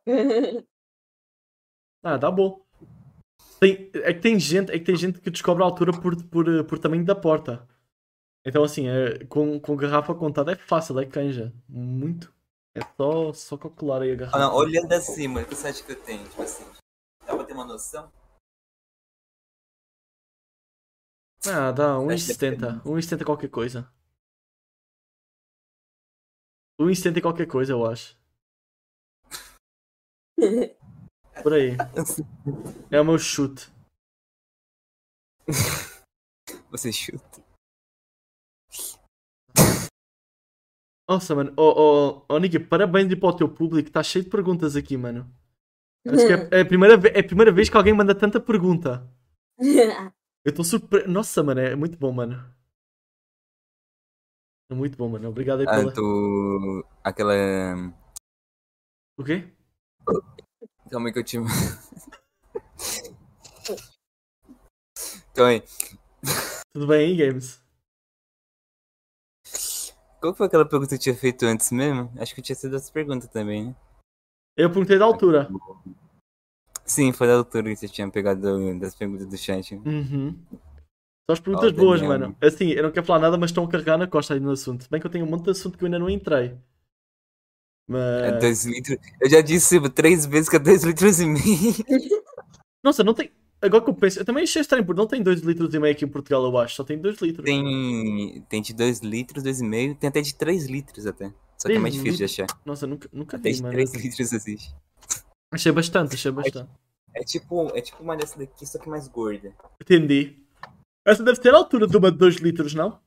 Ah, dá bom. Tem, é, que tem gente, é que tem gente que descobre a altura por, por, por tamanho da porta. Então, assim, é, com, com garrafa contada é fácil, é canja. Muito. É só, só calcular aí a Ah, garrafa. não, olhando acima, o que você acha que eu tenho? Tipo assim, dá pra ter uma noção? Ah, dá Acho que deve ter 1,70. 1,70 qualquer coisa. 1,70 qualquer coisa, eu acho. Por aí. É o meu chute. Você chuta. Nossa, mano. Ô, ô, ô, Nicky, parabéns aí para o teu público. Está cheio de perguntas aqui, mano. Acho que é, é a primeira, é a primeira vez que alguém manda tanta pergunta. Eu estou surpreso. Nossa, mano, é muito bom, mano. Muito bom, mano. Obrigado aí Ah, pela. tu. Aquela. O quê? Calma aí que eu te. Calma aí. Tudo bem aí, Games? Qual foi aquela pergunta que eu tinha feito antes mesmo? Acho que tinha sido essa pergunta também, né? Eu perguntei da altura. Sim, foi da altura que você tinha pegado das perguntas do chat. Uhum. São as perguntas Ó, o boas, Daniel. mano. Assim, eu não quero falar nada, mas estão a carregar na costa aí no assunto. Bem que eu tenho um monte de assunto que eu ainda não entrei. É Mas. 2 litros. Eu já disse três vezes que é 2 litros e meio. Nossa, não tem. Agora que eu penso, eu também achei estranho, porque não tem 2 litros e meio aqui em Portugal, eu acho. Só tem 2 litros. Tem. Tem de 2 litros, 2,5. Tem até de 3 litros até. Só que é mais difícil de achar. Nossa, nunca, nunca Até vi, de mano. 3 litros existe. Achei bastante, achei bastante. É tipo, é tipo uma dessa daqui, só que mais gorda. Entendi. Essa deve ter a altura de uma de 2 litros, não?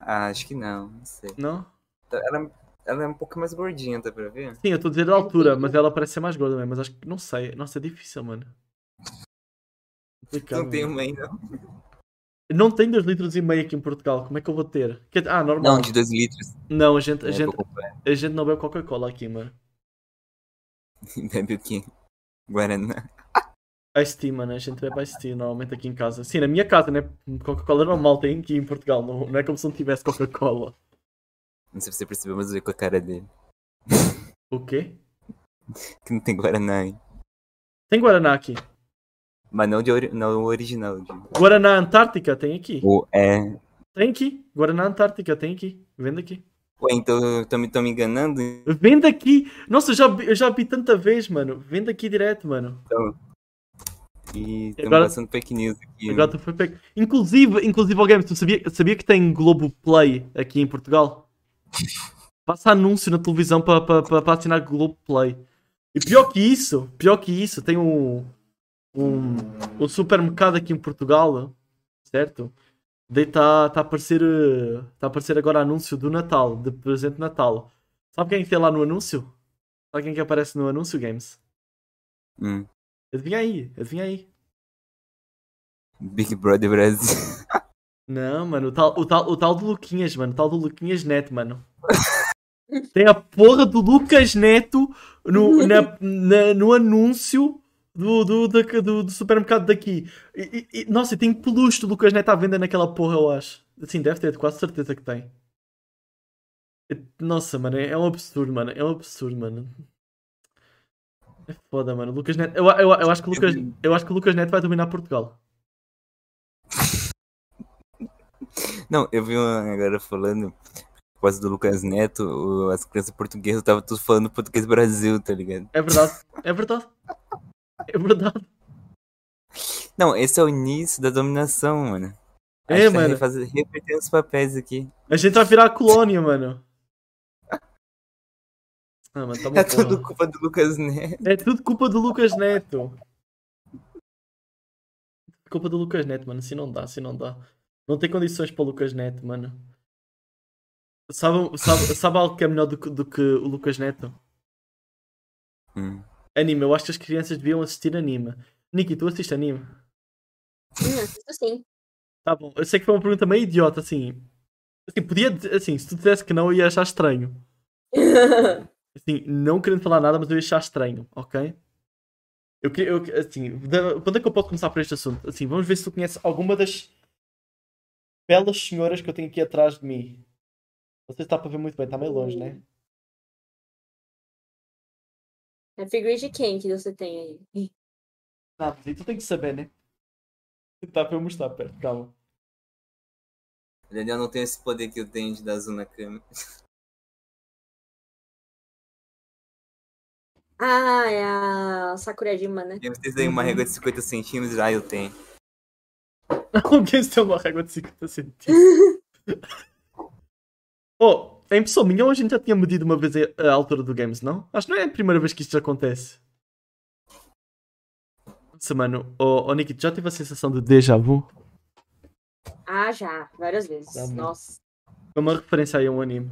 Ah, acho que não, não sei. Não? Ela, ela é um pouco mais gordinha, tá pra ver? Sim, eu estou a dizer a altura, mas ela parece ser mais gorda mesmo. Mas acho que não sei. Nossa, é difícil, mano. Complicado, Não tem uma ainda. Não tem 2 litros e meio aqui em Portugal. Como é que eu vou ter? Ah, normal. Não, de 2 litros. Não, a gente, a É, gente, comprar. a gente não bebe Coca-Cola aqui, mano. Bebe o quê? Guaraná. Ice tea, mano. A gente bebe Ice tea normalmente aqui em casa. Sim, na minha casa, né? Coca-Cola normal tem aqui em Portugal. Não, não é como se não tivesse Coca-Cola. Não sei se você percebeu, mas eu vi com a cara dele. O quê? Que não tem Guaraná aí. Tem Guaraná aqui. Mas não, de ori não o original. De... Guaraná Antártica tem aqui. O é. Tem aqui. Guaraná Antártica tem aqui. Vende aqui. Ué, então estão me, tão me enganando? Vende aqui. Nossa, eu já, vi- eu já vi tanta vez, mano. Vende aqui direto, mano. E estamos agora- passando fake news aqui. Agora tu foi pego. Inclusive, inclusive, alguém, tu sabia, sabia que tem Globoplay aqui em Portugal? Passa anúncio na televisão para pa, pa, pa assinar Globoplay. E pior que isso, pior que isso, tem um, um, um supermercado aqui em Portugal, certo? Daí está tá a aparecer tá a aparecer agora anúncio do Natal, de presente de Natal. Sabe quem que tem lá no anúncio? Sabe quem que aparece no anúncio, Games? Hum. Adivinha aí, adivinha aí. Big Brother Brasil. Não, mano, o tal, o, tal, o tal do Luquinhas, mano, o tal do Luquinhas Neto, mano. Tem a porra do Lucas Neto no, na- na- no anúncio do, do, do, do supermercado daqui. E, e- nossa, e tem peluche do Lucas Neto à venda naquela porra, eu acho. Assim, deve ter, quase certeza que tem. Nossa, mano, é, é um absurdo, mano. É um absurdo, mano. É foda, mano. Lucas Neto. Eu, eu, eu, acho que o Lucas, eu acho que o Lucas Neto vai dominar Portugal. Não, eu vi uma galera falando, por causa do Lucas Neto, as crianças portuguesas estavam tudo falando português Brasil, tá ligado? É verdade. É verdade. É verdade. Não, esse é o início da dominação, mano. A É, gente tá mano. refazer- revertendo os papéis aqui. A gente vai virar a colônia, mano. Ah, mano, tá É tudo porra. culpa do Lucas Neto. É tudo culpa do Lucas Neto. Culpa do Lucas Neto, mano. Assim não dá, assim não dá. Não tem condições para o Lucas Neto, mano. Sabe, sabe, sabe algo que é melhor do que, do que o Lucas Neto? Hum. Anime. Eu acho que as crianças deviam assistir anime. Niki, tu assiste anime? Hum, assisto sim. Tá bom. Eu sei que foi uma pergunta meio idiota, assim. Assim, podia assim, se tu dissesse que não, eu ia achar estranho. Assim, não querendo falar nada, mas eu ia achar estranho, ok? Eu queria, eu, assim, da- quando é que eu posso começar por este assunto? Assim, vamos ver se tu conheces alguma das belas senhoras que eu tenho aqui atrás de mim. Não sei se está para ver muito bem, está meio longe, né? É figura de quem que você tem aí? Não, mas aí tu tem que saber, né? Tá para eu mostrar, pera, calma. O Daniel não tem esse poder que eu tenho de dar zoom na câmera. Ah, é a Sakurajima, né? E vocês aí uma régua de 50 centímetros, ah, eu tenho. Alguém tem uma régua de 50 centímetros. oh, é impressão minha ou a gente já tinha medido uma vez a altura do Games, não? Acho que não é a primeira vez que isto acontece. Nossa, mano, oh, oh já tive a sensação de déjà vu? Ah, já, várias vezes. Tá. Nossa. Foi uma referência aí a um anime.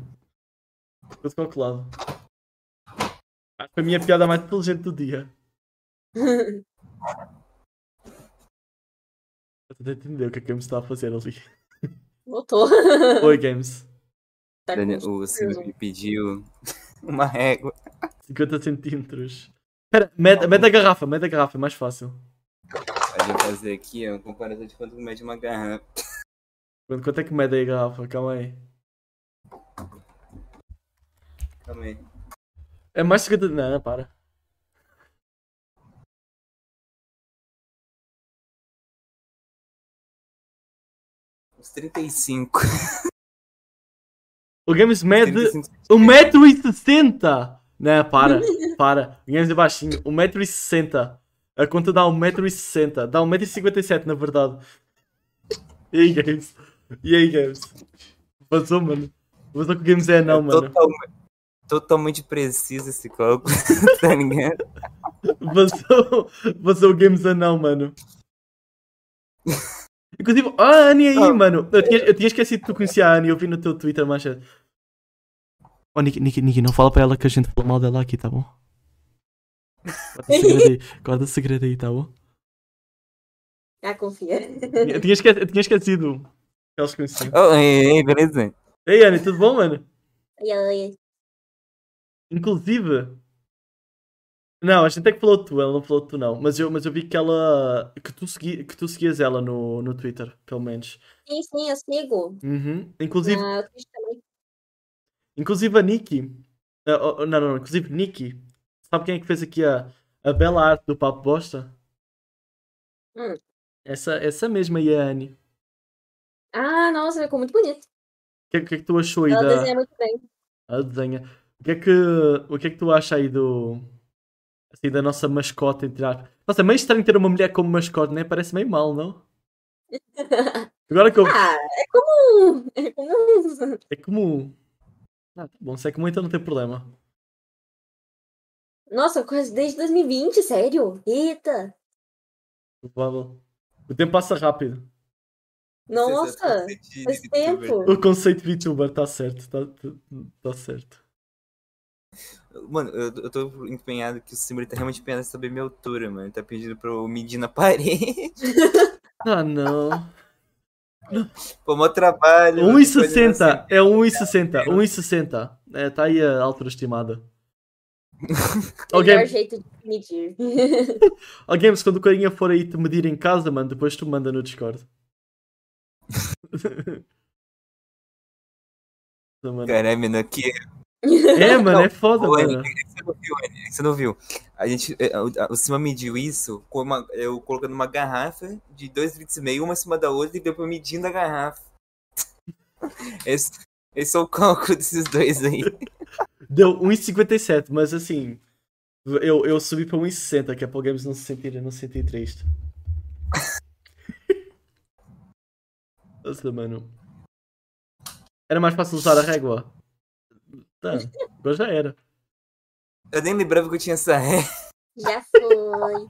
Tudo calculado. Acho que foi a minha piada mais inteligente do dia. Eu tentei entender o que a Games está a fazer ali. Voltou. Oi, Games. Tá Daniel, o Silvio me pediu uma régua. 50 centímetros. Espera, mede, mede a garrafa, mede a garrafa, é mais fácil. A gente fazer aqui ó, uma comparação de quanto mede uma garrafa. Quanto, quanto é que mede aí a garrafa? Calma aí. Calma aí. É mais 50. Não, não, para. Uns 35. O Games mede 35 1,60m! Não, para, para. O Games é baixinho. 1,60m. A conta dá 1,60m. Dá 1,57m na verdade. E aí, Games? E aí, Games? Vazou, mano. Vazou que o Games é não, mano. Totalmente, totalmente preciso esse cálculo, tá ligado? Vazou, vazou o Games anão, mano. Inclusive, ah, a Annie aí, Ah. mano. Eu tinha, eu tinha esquecido que tu conhecia a Annie, eu vi no teu Twitter, mancha. Oh, Niki, Niki, Niki, não fala para ela que a gente falou mal dela aqui, tá bom? Guarda o segredo aí, guarda o segredo aí, tá bom? Ah, confia. Eu tinha, esque- eu tinha esquecido que eles conheciam. Oh, ei, ei, beleza? Ei, Annie, tudo bom, mano? Oi, oi. Inclusive. Não, a gente é que falou tu, ela não falou tu não. Mas eu, mas eu vi que ela. que tu, segui, que tu seguias ela no, no Twitter, pelo menos. Sim, sim, eu sigo. Uhum. Inclusive, Ah, eu inclusive a Nikki. ah, oh, não, não, não, inclusive Nikki. Sabe quem é que fez aqui a, a bela arte do Papo Bosta? Hum. Essa, essa mesma aí é a Annie. Ah, nossa, ficou muito bonito. O que, é- que é que tu achou aí Ela da. desenha muito bem. A desenha. O que é que, o que é que tu acha aí do. Assim, da nossa mascote, entre aspas? Nossa, é meio estranho ter uma mulher como mascote, né? Parece meio mal, não? Agora que eu. ah, é comum. É comum. É comum. Ah, tá bom, se é comum então não tem problema. Nossa, quase desde 2020, sério? Eita. Provável. O tempo passa rápido. Nossa, faz tempo. O conceito VTuber está certo, está tá certo. Mano, eu, eu tô empenhado que o Simba tá realmente empenhado em saber minha altura, mano. Ele tá pedindo pra eu medir na parede. Ah, não. Pô, mó trabalho. mano, tem que fazer 1,60. assim. É 1,60. 1,60. É, tá aí a altura estimada. Melhor Alguém, jeito de medir. alguém, quando o carinha for aí te medir em casa, mano, depois tu manda no Discord. Caralho, mano, aqui. É, mano, é foda, Ô, mano. Anny, é que você não viu, é você não viu. A gente, é, o, o Cima mediu isso com uma, eu colocando uma garrafa de 2 litros e meio, uma em cima da outra, e deu pra medindo a garrafa. Esse, esse é o cálculo desses dois aí. Deu 1,57, mas assim, eu, eu subi para 1,60, que é para o Games não se sentir, não se sentir triste. Nossa, mano. Era mais fácil usar a régua. Tá, agora já era. Eu nem lembrava que eu tinha essa ré. Já foi.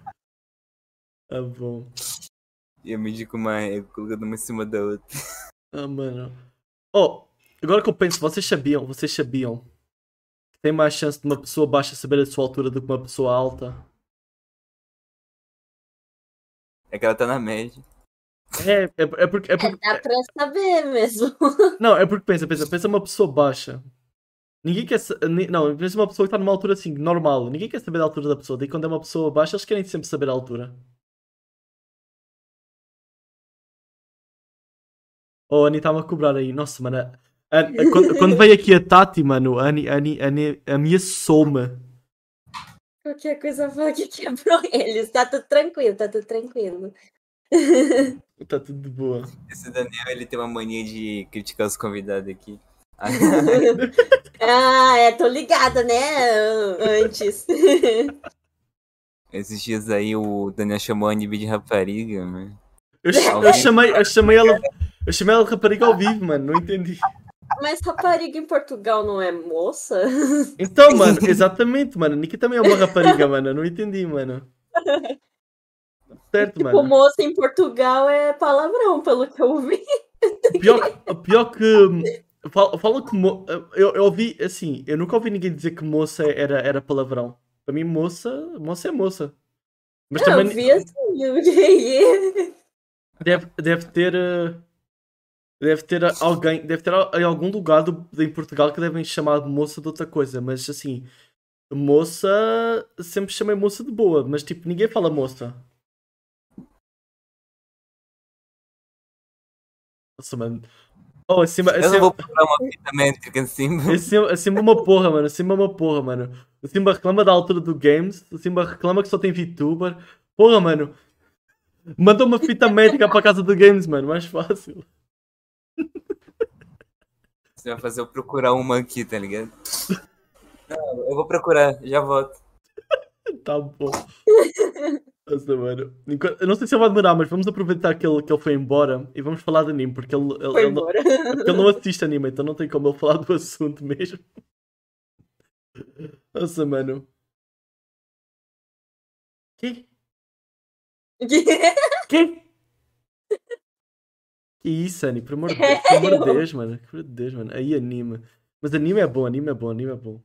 Ah, bom. E eu medi com uma ré, colocando uma em cima da outra. Ah, mano. Oh, agora que eu penso, vocês sabiam, vocês sabiam que tem mais chance de uma pessoa baixa saber a sua altura do que uma pessoa alta? É que ela tá na média. É, é, é porque. É É, porque dá pra saber mesmo. Não, é porque pensa, pensa, pensa uma pessoa baixa. Ninguém quer Não, pensa uma pessoa que está numa altura assim, normal. Ninguém quer saber da altura da pessoa. Daí quando é uma pessoa baixa, eles querem sempre saber a altura. Oh, a Ani está-me a cobrar aí. Nossa, mano. a- a- a- quando, quando veio aqui a Tati, mano, a Ani, a Ani, a Ani ameaçou-me. Qualquer coisa fala que quebrou eles. Tá tudo tranquilo, tá tudo tranquilo. Tá tudo de boa. Esse Daniel, ele tem uma mania de criticar os convidados aqui. Ah, é, tô ligada, né? Antes. Esses dias aí o Daniel chamou a Anime de rapariga, mano. Eu, ch- eu chamei, eu chamei ela. Eu chamei ela rapariga ao vivo, mano. Não entendi. Mas rapariga em Portugal não é moça? Então, mano, exatamente, mano. Niki também é uma rapariga, mano. Eu não entendi, mano. Certo, Tipo, mano. moça em Portugal é palavrão, pelo que eu vi. Pior, pior que. Fala, fala que. mo- Eu, eu ouvi, assim, eu nunca ouvi ninguém dizer que moça era, era palavrão. Pra mim, moça. Moça é moça. Mas Eu também vi assim, deve, deve ter. eh, Deve ter alguém. Deve ter em algum lugar do, em Portugal que devem chamar de moça de outra coisa. Mas assim. Moça. Sempre chamei moça de boa. Mas tipo, ninguém fala moça. Nossa, mano. Oh, acima, Eu não acima, vou procurar uma fita métrica assim. acima, acima uma porra, mano. Acima uma porra, mano. O Simba reclama da altura do Games. O Simba reclama que só tem VTuber. Porra, mano. Manda uma fita médica para casa do Games, mano. Mais fácil. Você vai fazer eu procurar uma aqui, tá ligado? Não, eu vou procurar, já volto. Tá bom. Nossa, mano. Enquanto- Eu não sei se ele vai demorar, mas vamos aproveitar que ele, que ele foi embora e vamos falar de anime, porque ele, ele, ele não, porque ele não assiste anime, então não tem como ele falar do assunto mesmo. Nossa, mano. Que? Que? Que isso, Annie? Por amor de Deus, por amor de Deus, mano. Por amor de Deus, mano. Aí anime. Mas anime é bom, anime é bom, anime é bom.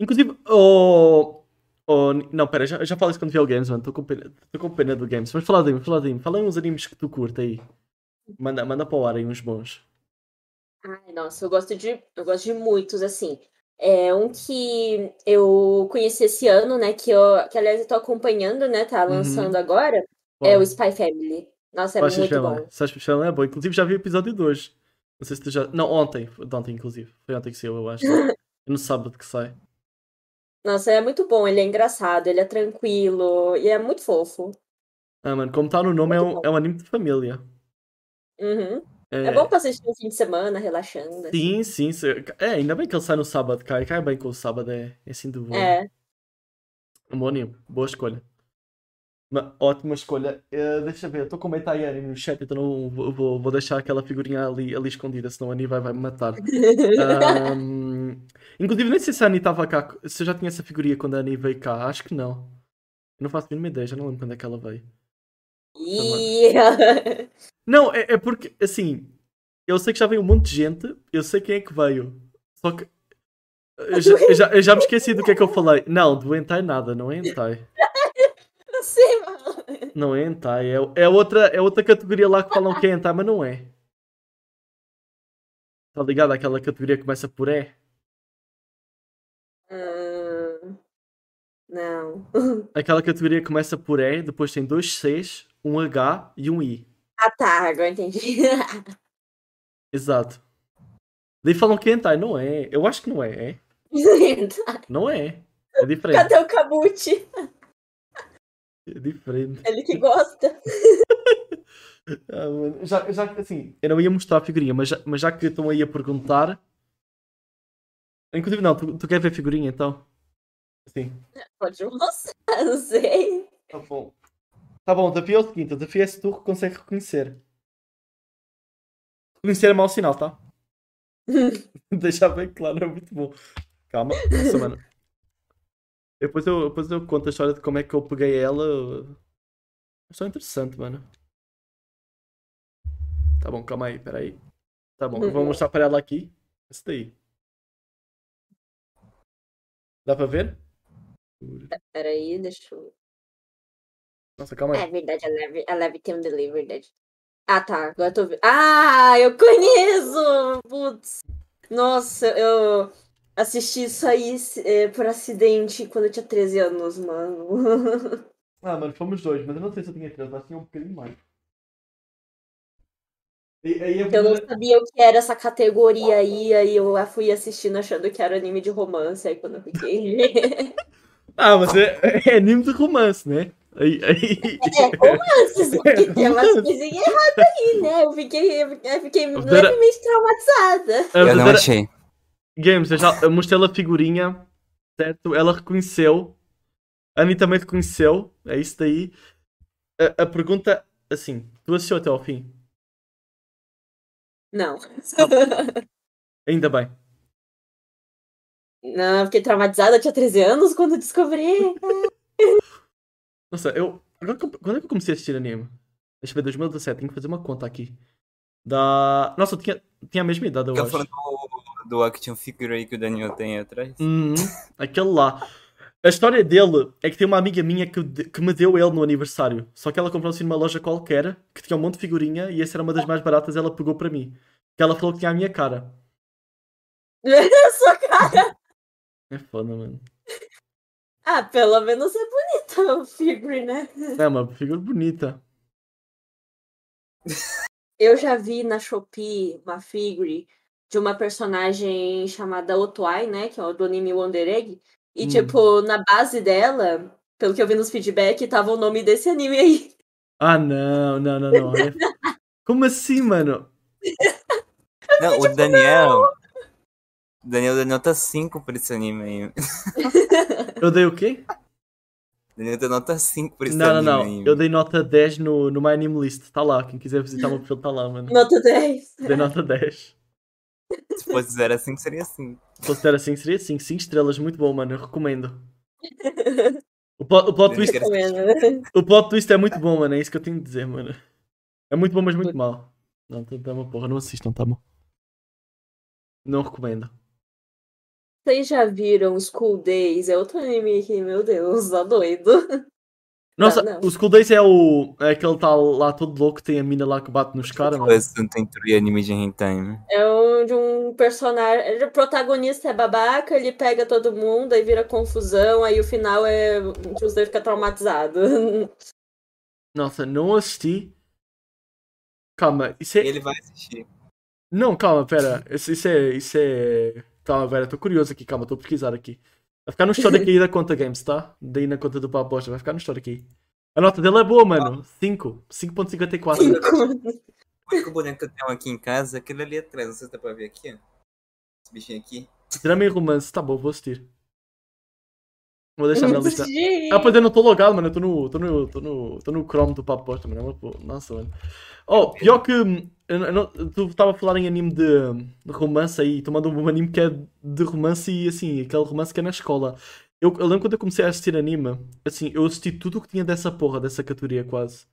Inclusive, o. o não, pera, já, já falei isso quando vi o Games, mano. Estou com pena, tô com pena do Games. Mas fala de anime, fala de anime. Fala aí uns animes que tu curta aí. Manda, manda para o ar aí uns bons. Ai, nossa, eu gosto de, eu gosto de muitos, assim. É um que eu conheci esse ano, né? Que, eu, que aliás eu tô acompanhando, né? Tá Uhum. lançando agora. É o Spy Family. Nossa, é muito bom. Baixas Family é bom. Inclusive já vi o episódio 2. Não sei se tu já. Não, ontem. Ontem, inclusive. Foi ontem que saiu, eu acho. É no sábado que sai. Nossa, é muito bom. Ele é engraçado, ele é tranquilo e é muito fofo. Ah, mano, como tá no nome, é um, bom. é um anime de família. Uhum. É, É bom pra assistir no fim de semana, relaxando. assim. Sim, sim. se- É, ainda bem que ele sai no sábado, cai. Cai bem com o sábado, é, é assim do bom. É. Um bom anime. Boa escolha. Uma ótima escolha. Eh, deixa ver, estou comentar aí anime no chat, então não vou, vou, deixar aquela figurinha ali, ali escondida, senão a Ani vai, vai me matar. Ahm, inclusive, nem sei se a Ani estava cá, se eu já tinha essa figurinha quando a Ani veio cá. Acho que não. Eu não faço a mínima ideia, já não lembro quando é que ela veio. Ih, Não, é, é porque, assim, eu sei que já veio um monte de gente, eu sei quem é que veio. Só que. Eu já, eu já, eu já me esqueci do que é que eu falei. Não, do hentai nada, não é hentai. não sei, mano. Não é hentai, é, é, outra, é outra categoria lá que falam que é hentai, mas não é. Tá ligado àquela categoria que começa por E? Hum, não. Aquela categoria que começa por E, depois tem dois Cs, um H e um I. Ah, tá, agora entendi. Exato. Daí falam que é hentai, não é. Eu acho que não é, é. Não é. É diferente. Cadê o Kabuchi? É diferente. Ele que gosta. Ah, mano, já, já que assim, eu não ia mostrar a figurinha, mas já, mas já que estão aí a perguntar. Inclusive, não, tu, tu quer ver a figurinha então? Sim. Pode mostrar, não sei. Tá bom. Tá bom, o desafio é o seguinte: o desafio é se tu consegue reconhecer. Reconhecer é mau sinal, tá? Deixar bem claro, é muito bom. Calma, nossa, mano. Depois eu, depois eu conto a história de como é que eu peguei ela. É só interessante, mano. Tá bom, calma aí, peraí. Tá bom, eu vou mostrar para ela aqui. Esse daí. Dá pra ver? Peraí, deixa eu. Nossa, calma É aí. verdade, a Leve, a Leve tem um delay, verdade. Ah, tá, agora eu tô vendo. Ah, eu conheço! Putz. Nossa, eu assisti isso aí eh, por acidente quando eu tinha 13 anos, mano. Ah, mano, fomos dois, mas eu não sei se eu tinha três, mas tinha um bocadinho mais. E, aí eu Eu não sabia o que era essa categoria aí, aí eu fui assistindo achando que era anime de romance, aí quando eu fiquei. Ah, mas é, é anime de romance, né? Aí, aí... É, romances, porque tem umas coisinhas erradas aí, né? Eu fiquei, eu fiquei levemente traumatizada. Eu não achei. Games, eu já eu mostrei-lhe a figurinha, certo? Ela reconheceu. A Ani também reconheceu. É isso daí. A, a pergunta, assim, tu assistiu até ao fim? Não. Ainda bem. Não, eu fiquei traumatizada, eu tinha 13 anos quando descobri. Nossa, eu. eu- Quando é que eu comecei a assistir anime? Deixa eu ver, 2017, tenho que fazer uma conta aqui. Da. Nossa, eu tinha, tinha a mesma idade, eu Fica acho. falando do, action figure aí que o Daniel tem atrás. Uhum, aquele lá. A história dele é que tem uma amiga minha que, que me deu ele no aniversário. Só que ela comprou assim numa loja qualquer que tinha um monte de figurinha e essa era uma das mais baratas ela pegou para mim. Que ela falou que tinha a minha cara. Sua cara. É foda, mano. Ah, pelo menos é bonita o figure, né? É uma figura bonita. Eu já vi na Shopee uma figure de uma personagem chamada Otoai, né? Que é do anime Wonder Egg. E, Hum. tipo, na base dela, pelo que eu vi nos feedback, tava o nome desse anime aí. Ah, não, não, não, não. Como assim, mano? Não, o Daniel. O Daniel deu nota 5 por esse anime aí. Eu dei o quê? O Daniel deu nota 5 por esse Não, não, anime não. aí. Eu dei nota 10 no, no My Anime List. Tá lá. Quem quiser visitar o meu perfil tá lá, mano. Nota 10. Dei nota 10. Se fosse 0 a 5, seria 5. Se fosse dar assim, seria 5. 5 estrelas, muito bom, mano. Eu recomendo. O plot, o plot twist. O plot twist é muito bom, mano. É isso que eu tenho de dizer, mano. É muito bom, mas muito mal. Não, tá, tá uma porra. Não assistam, tá bom? Não recomendo. Vocês já viram School Days? É outro anime que, meu Deus, tá doido. Nossa, não. o School Days é o. É aquele tal lá todo louco que tem a mina lá que bate nos caras. Coisa tanto entre anime de hentai, né? É um, de um personagem. O protagonista é babaca, ele pega todo mundo, aí vira confusão, aí o final é. Os dois ficam traumatizados. Nossa, não assisti. Calma, isso é. Ele vai assistir. Não, calma, pera. Isso, isso é. Isso é. Calma, pera, tô curioso aqui, calma, tô a pesquisar aqui. Vai ficar no histórico aí da conta Games, tá? Daí na conta do Paposta, vai ficar no histórico aqui. A nota dele é boa, mano. 5. 5.54. O único boneco que eu tenho aqui em casa é aquele ali atrás. Não sei se dá pra ver aqui, ó. Esse bichinho aqui. Drama e romance, tá bom, vou assistir. Vou deixar na lista. Ah, pois eu não tô logado, mano. Eu tô no, tô no, tô no, tô no Chrome do Papo Posta, mano. É. Nossa, mano. Oh, pior que. Eu não- tu estava a falar em anime de, de romance aí. Tu mandou um anime que é de romance e assim, aquele romance que é na escola. Eu, eu lembro quando eu comecei a assistir anime, assim, eu assisti tudo o que tinha dessa porra, dessa categoria quase.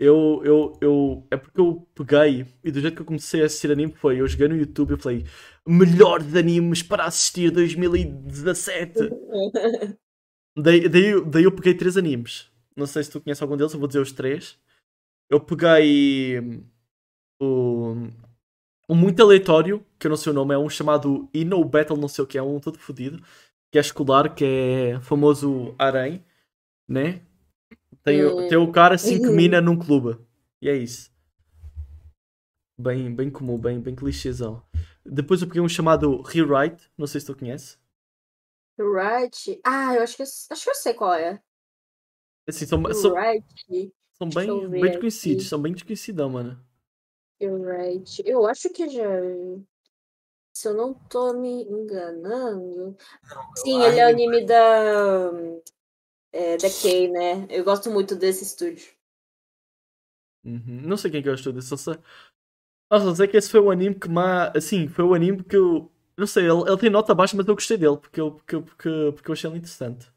Eu, eu, eu. É porque eu peguei e do jeito que eu comecei a assistir anime foi. Eu joguei no YouTube e falei: Melhores animes para assistir 2017. Daí, daí, eu- daí eu peguei três animes. Não sei se tu conheces algum deles, eu vou dizer os três. Eu peguei. Um muito aleatório, que eu não sei o nome, é um chamado Inno Battle, não sei o que, é um todo fodido, que é escolar, que é famoso Arém, né? Tem, o- Hum. tem o cara 5 Uhum. mina num clube. E é isso. Bem, bem comum, bem, bem clichêzão. Depois eu peguei um chamado Rewrite, não sei se tu conheces. Right. Ah, eu acho que eu, acho que eu sei qual é. Assim, são, são, são bem, bem desconhecidos, aqui. são bem desconhecidão, mano. Right. Eu acho que já. Se eu não tô me enganando. Sim, ele é o anime da. É, da Kay, né? Eu gosto muito desse estúdio. Uhum. Não sei quem gostou disso, só sei. Nossa, só sei que esse foi o anime que mais. Assim, foi o anime que eu. Não sei, ele, ele tem nota baixa, mas eu gostei dele, porque eu, porque, porque, porque eu achei ele interessante.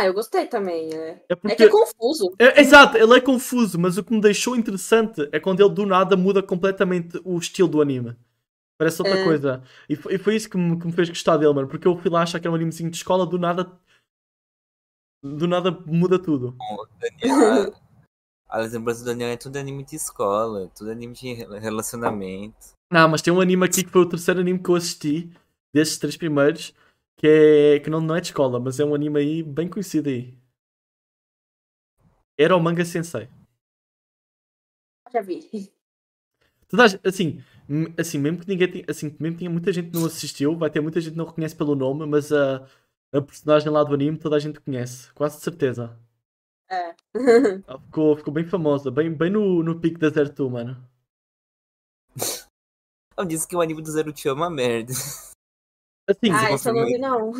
Ah, eu gostei também? É É porque. que é confuso. É- exato, ele é confuso, mas o que me deixou interessante é quando ele do nada muda completamente o estilo do anime. Parece outra É. coisa. E foi, e foi isso que me, que me fez gostar dele, mano. Porque eu fui lá achar que era um animezinho de escola, do nada. Do nada muda tudo. O Daniel, a, lembrança do Daniel é tudo anime de escola, tudo anime de re- relacionamento. Não, mas tem um anime aqui que foi o terceiro anime que eu assisti, desses três primeiros, que, é, que não, não é de escola, mas é um anime aí bem conhecido aí. Era o Manga Sensei. Já vi. Tu estás, assim, assim, mesmo que ninguém tenha, assim, mesmo que muita gente que não assistiu, vai ter muita gente que não reconhece pelo nome, mas a, a personagem lá do anime toda a gente conhece, quase de certeza. É. Ela ficou, ficou bem famosa, bem, bem no, no pico da Zero Two, mano. Eu disse que o anime do Zero Two é uma merda. Assim, ah, isso eu não vi, não.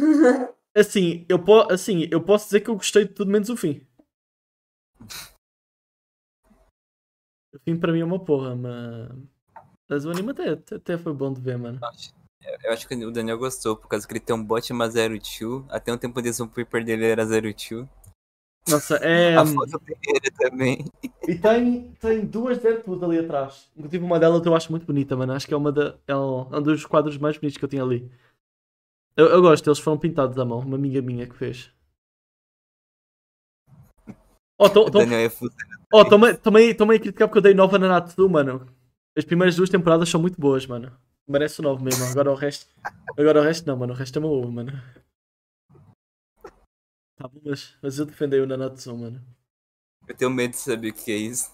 assim, eu po assim, eu posso dizer que eu gostei de tudo menos o fim. O fim para mim é uma porra, mas. Mas o anime até, até foi bom de ver, mano. Eu acho que o Daniel gostou, por causa que ele tem um bot chama Zero Two. Até um tempo desse o paper dele era Zero Two. Nossa, é. A foto dele também. E tem, tem duas Deadpool ali atrás. Inclusive uma delas eu acho muito bonita, mano. Acho que é uma da, é um dos quadros mais bonitos que eu tinha ali. Eu, eu gosto, eles foram pintados à mão. Uma amiga minha que fez. Oh, tô, tô... Daniel é oh, também, também, também a criticar porque eu dei nova na Natsu, mano. As primeiras duas temporadas são muito boas, mano. Merece o novo mesmo. Agora o resto. Agora o resto não, mano. O resto é uma ovo, mano. Tá bom, mas, mas eu defendei o Nanatsu, mano. Eu tenho medo de saber o que é isso.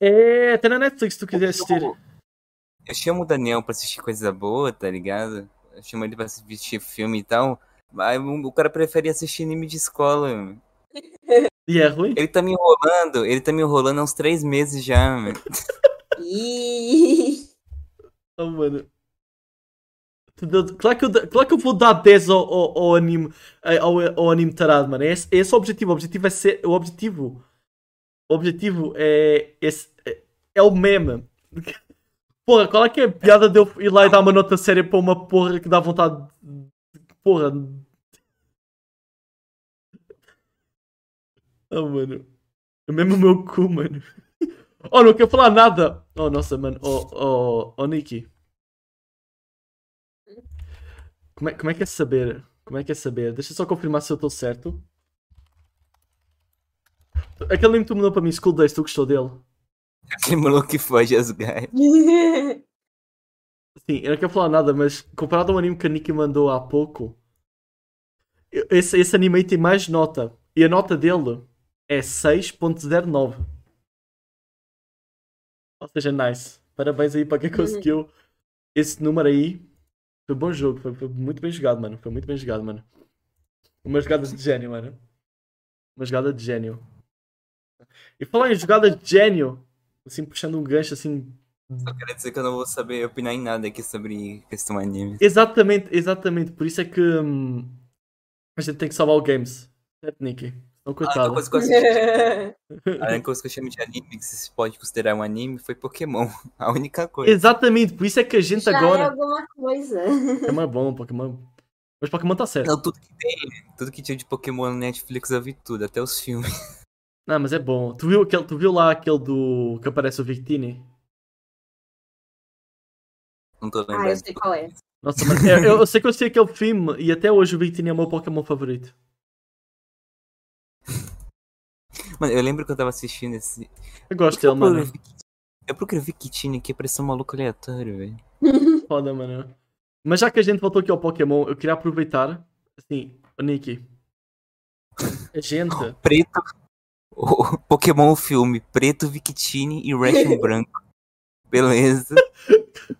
É, até na Netflix se tu quiser assistir. Eu chamo o Daniel pra assistir coisa boa, tá ligado? Eu chamo ele pra assistir filme e tal. Mas o cara prefere assistir anime de escola. Mano. E é ruim? Ele tá me enrolando, ele tá me enrolando há uns três meses já, mano. oh, mano. Claro que, eu, claro que eu vou dar 10 ao, ao, ao anime ao, ao, anime tarado, mano. Esse, esse é o objetivo. O objetivo é ser. O objetivo. O objetivo é. Esse, é, é o meme. Porra, qual é que é a piada de eu ir lá e dar uma nota séria para uma porra que dá vontade. Porra. Oh, mano. É mesmo o meu cu, mano. Oh, não quero falar nada. Oh, nossa, mano. Oh, oh, oh Nicky. Como é, como é que é saber? Como é que é saber? Deixa eu só confirmar se eu estou certo. Aquele link que tu mandou para mim, School Days, tu gostou dele? Aquele maluco que foge as gaias. Sim, eu não quero falar nada, mas comparado ao anime que a Nikki mandou há pouco, esse, esse anime tem mais nota. E a nota dele é 6.09. Ou seja, nice. Parabéns aí para quem conseguiu esse número aí. Foi bom jogo, foi, foi, muito bem jogado, mano. Foi muito bem jogado, mano. Uma jogada de gênio, mano. Uma jogada de gênio. E falar em jogada de gênio, assim, puxando um gancho assim. Só quero dizer que eu não vou saber opinar em nada aqui sobre questão anime. Exatamente, exatamente. Por isso é que hum, a gente tem que salvar o games. Certo, Nicky? Não, coitado. A única coisa que eu assisti, a única coisa que eu chamo de anime, que se pode considerar um anime, foi Pokémon. A única coisa. Exatamente, por isso é que a gente Já agora. É alguma coisa. Pokémon é bom, Pokémon. Mas Pokémon tá certo. Não, tudo que tem, tudo que tinha de Pokémon na Netflix eu vi tudo, até os filmes. Não, mas é bom. Tu viu, aquele, tu viu lá aquele do. que aparece o Victini? Não tô lembrando. Ah, eu sei qual é. Nossa, mas eu, eu, eu sei que eu sei aquele filme e até hoje o Victini é o meu Pokémon favorito. Mano, eu lembro que eu tava assistindo esse. Eu gosto dele, mano. Eu procurei Victini aqui, parecia um maluco aleatório, velho. Foda, mano. Mas já que a gente voltou aqui ao Pokémon, eu queria aproveitar. Assim, o Nicky. A gente. Preto. O Pokémon filme, preto, Victini e Ration branco. Beleza.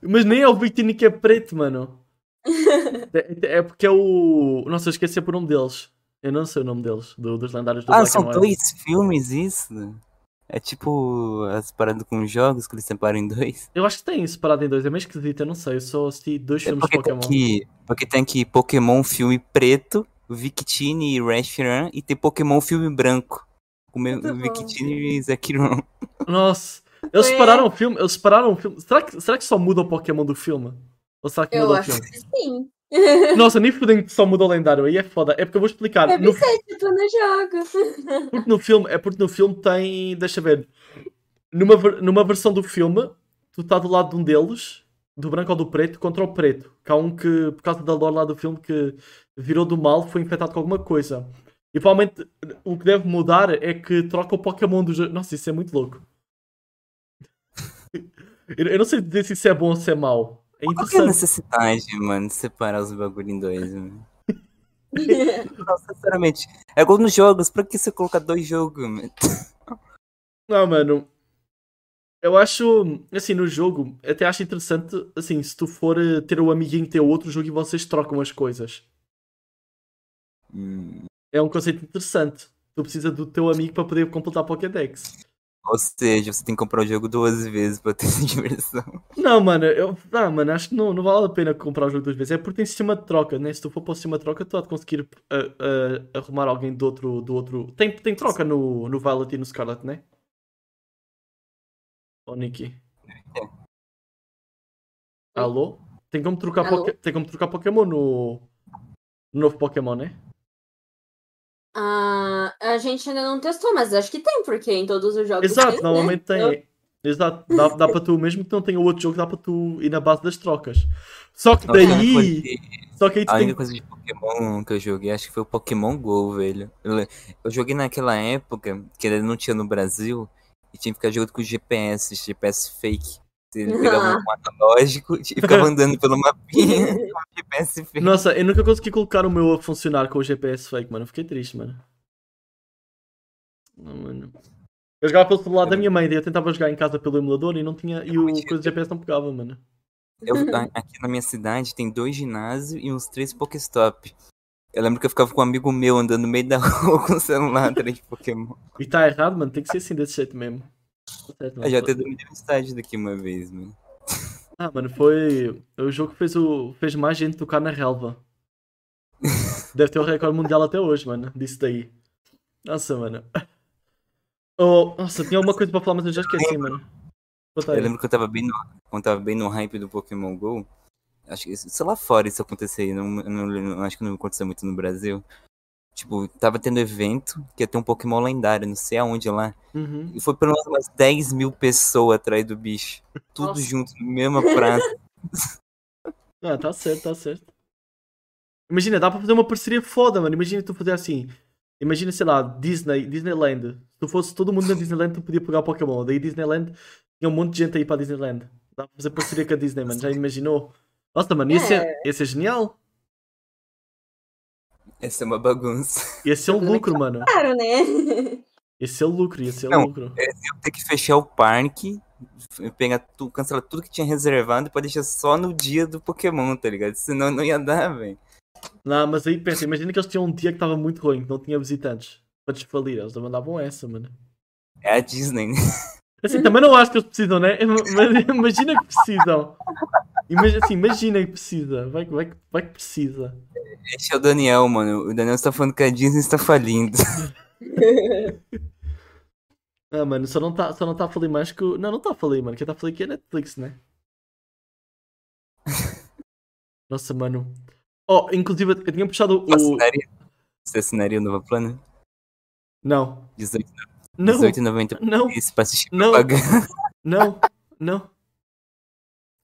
Mas nem é o Victini que é preto, mano. É, é porque é o. Nossa, eu esqueci por um deles. Eu não sei o nome deles, do, dos lendários do Ah, Black são dois filmes isso? É tipo as paradas com jogos que eles separam em dois? Eu acho que tem separado em dois, é meio esquisito, eu não sei. Eu só assisti dois É filmes de porque, tem Pokémon. aqui, porque tem aqui Pokémon filme preto, Victini e Reshiram, e tem Pokémon filme branco. Com o Muito bom. Victini e Zekiron. Nossa, eles Foi- separaram o filme. Eles separaram o filme. Será que, será que só muda o Pokémon do filme? Ou será que Eu muda o acho filme? que sim. Nossa, nem fudem que só muda o lendário. Aí é foda. É porque eu vou explicar. Deve No, ser tipo no jogo. porque no filme, é porque no filme tem. Deixa ver. Numa, numa versão do filme, tu tá do lado de um deles, do branco ou do preto, contra o preto. Que há um que, por causa da lore lá do filme, que virou do mal, foi infectado com alguma coisa. E provavelmente o que deve mudar é que troca o Pokémon dos. dois. Nossa, isso é muito louco. Eu não sei dizer se isso é bom ou se é mau. É Qual que é a necessidade, mano, de separar os bagulho em dois, mano? Não, sinceramente. É igual nos jogos, pra que você colocar dois jogos, mano? Não, mano. Eu acho, assim, no jogo, até acho interessante, assim, se tu for eh, ter o amiguinho ter outro jogo e vocês trocam as coisas. Hum, É um conceito interessante. tu precisa do teu amigo para poder completar a Pokédex. Ou seja, você tem que comprar o jogo duas vezes pra ter essa diversão. Não, mano, eu, não, mano, acho que não, não vale a pena comprar o jogo duas vezes. É porque tem sistema de troca, né? Se tu for para o sistema de troca, tu há de conseguir uh, uh, arrumar alguém do outro. Do outro... Tem, tem troca no, no Violet e no Scarlet, né? Ô, oh, Nikki. É. Alô? Tem como trocar, Alô? Poké... tem como trocar Pokémon no... no novo Pokémon, né? Ah, a gente ainda não testou, mas acho que tem, porque em todos os jogos Exato, tem, normalmente né? tem. Eu... Exato, dá, dá para tu, mesmo que não tenha outro jogo, dá para tu ir na base das trocas. Só que daí. Só que aí tu a tem... única coisa de Pokémon que eu joguei, acho que foi o Pokémon GO, velho. Eu, eu joguei naquela época que ele não tinha no Brasil e tinha que ficar jogando com GPS, GPS fake. Ele pegava um analógico e ficava andando pelo mapinha com GPS fake. Nossa, eu nunca consegui colocar o meu a funcionar com o GPS fake, mano. fiquei triste, mano. Não, mano. Eu jogava pelo celular da minha mãe, daí eu tentava jogar em casa pelo emulador e não tinha. E o coisa de GPS não pegava, mano. Eu, aqui na minha cidade tem dois ginásios e uns três Pokéstop. Eu lembro que eu ficava com um amigo meu andando no meio da rua com o celular atrás de Pokémon. E tá errado, mano. Tem que ser assim desse jeito mesmo. Certo, eu já até dormi no estádio daqui uma vez, mano. Ah, mano, foi. O jogo que fez, o... fez mais gente tocar na relva. Deve ter o recorde mundial até hoje, mano. Disso daí. Nossa, mano. Oh, nossa, tinha alguma coisa pra falar, mas eu já esqueci, mano. Eu lembro que eu tava bem no, quando tava bem no hype do Pokémon GO. Acho que, sei lá fora isso acontecer, não, não, não, acho que não aconteceu muito no Brasil. Tipo, tava tendo evento que ia ter um Pokémon lendário, não sei aonde lá. Uhum. E foi pelo menos umas 10 mil pessoas atrás do bicho. Tudo Nossa. junto, no mesma praça. ah, tá certo, tá certo. Imagina, dá pra fazer uma parceria foda, mano. Imagina tu fazer assim. Imagina, sei lá, Disney, Disneyland. Se tu fosse todo mundo na Disneyland, tu podia pegar o Pokémon. Daí Disneyland tinha um monte de gente aí para Disneyland. Dá pra fazer parceria com a Disney, mano. Já imaginou? Nossa, mano, ia ser, ia ser genial. Essa é uma bagunça. Ia ser um lucro, mano. Claro, né? Ia ser o lucro, ia ser o lucro. É, eu ter que fechar o parque, pegar tudo, cancelar tudo que tinha reservado e pra deixar só no dia do Pokémon, tá ligado? Senão não ia dar, velho. Não, mas aí pensa, imagina que eles tinham um dia que estava muito ruim, que não tinha visitantes para desfalir. Eles mandavam essa, mano. É a Disney, né? Assim, também não acho que eles precisam, né? Mas imagina que precisam. Imagina, assim, imagina que precisa. Vai, vai, vai que precisa. Esse é o Daniel, mano. O Daniel está falando que a Disney está falindo. ah, mano, só não tá, só não tá falando mais que o. Não, não tá falando, mano. Quem tá falando aqui é Netflix, né? Nossa, mano. Oh, inclusive, eu tinha puxado o. Você assinaria o novo plano? Não. 18, não. 18,90 não. pra assistir não. Não, não.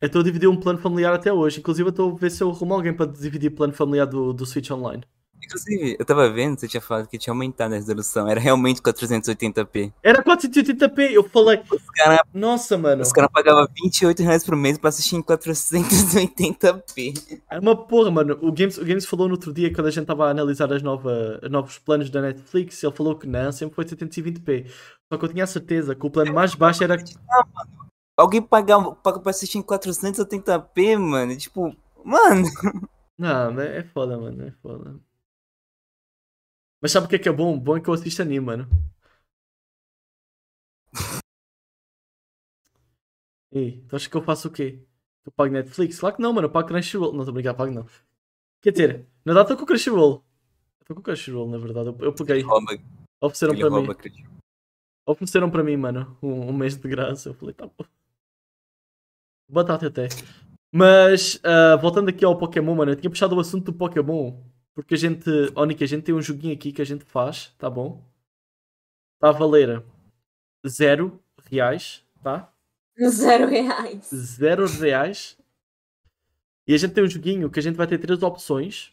Eu estou a dividir um plano familiar até hoje. Inclusive, eu estou a ver se eu arrumo alguém para dividir plano familiar do, do Switch Online. Inclusive, eu tava vendo, você tinha falado que tinha aumentado a resolução. Era realmente 480p. Era 480p, eu falei. Os cara, Nossa, mano. Os caras pagavam 28 reais por mês pra assistir em 480p. É uma porra, mano. O Games, o Games falou no outro dia, quando a gente tava a analisar as nova, os novos planos da Netflix, ele falou que não, sempre foi 720p. Só que eu tinha a certeza que o plano mais baixo era. Ah, mano. Alguém pagar, paga pra assistir em 480p, mano. Tipo, mano. Não, é foda, mano. É foda. Mas sabe o que é, que é bom? Bom é que eu assisto anime, mano. Ei, tu acha que eu faço o quê? Eu pago Netflix? Claro que não, mano. Eu pago Crunchyroll. Não, tô brincando, pago não. Quer dizer, na verdade tô com Crunchyroll. Eu tô com Crunchyroll, na verdade. Eu, eu peguei. Ofereceram para mim. Ofereceram para mim, mano. Um, um, mês de graça. Eu falei, tá bom. Batata até. Mas, uh, voltando aqui ao Pokémon, mano. Eu tinha puxado o assunto do Pokémon. Porque a gente, Ónica, a gente tem um joguinho aqui que a gente faz, tá bom? Está a valer zero reais, tá? Zero reais. Zero reais. E a gente tem um joguinho que a gente vai ter três opções.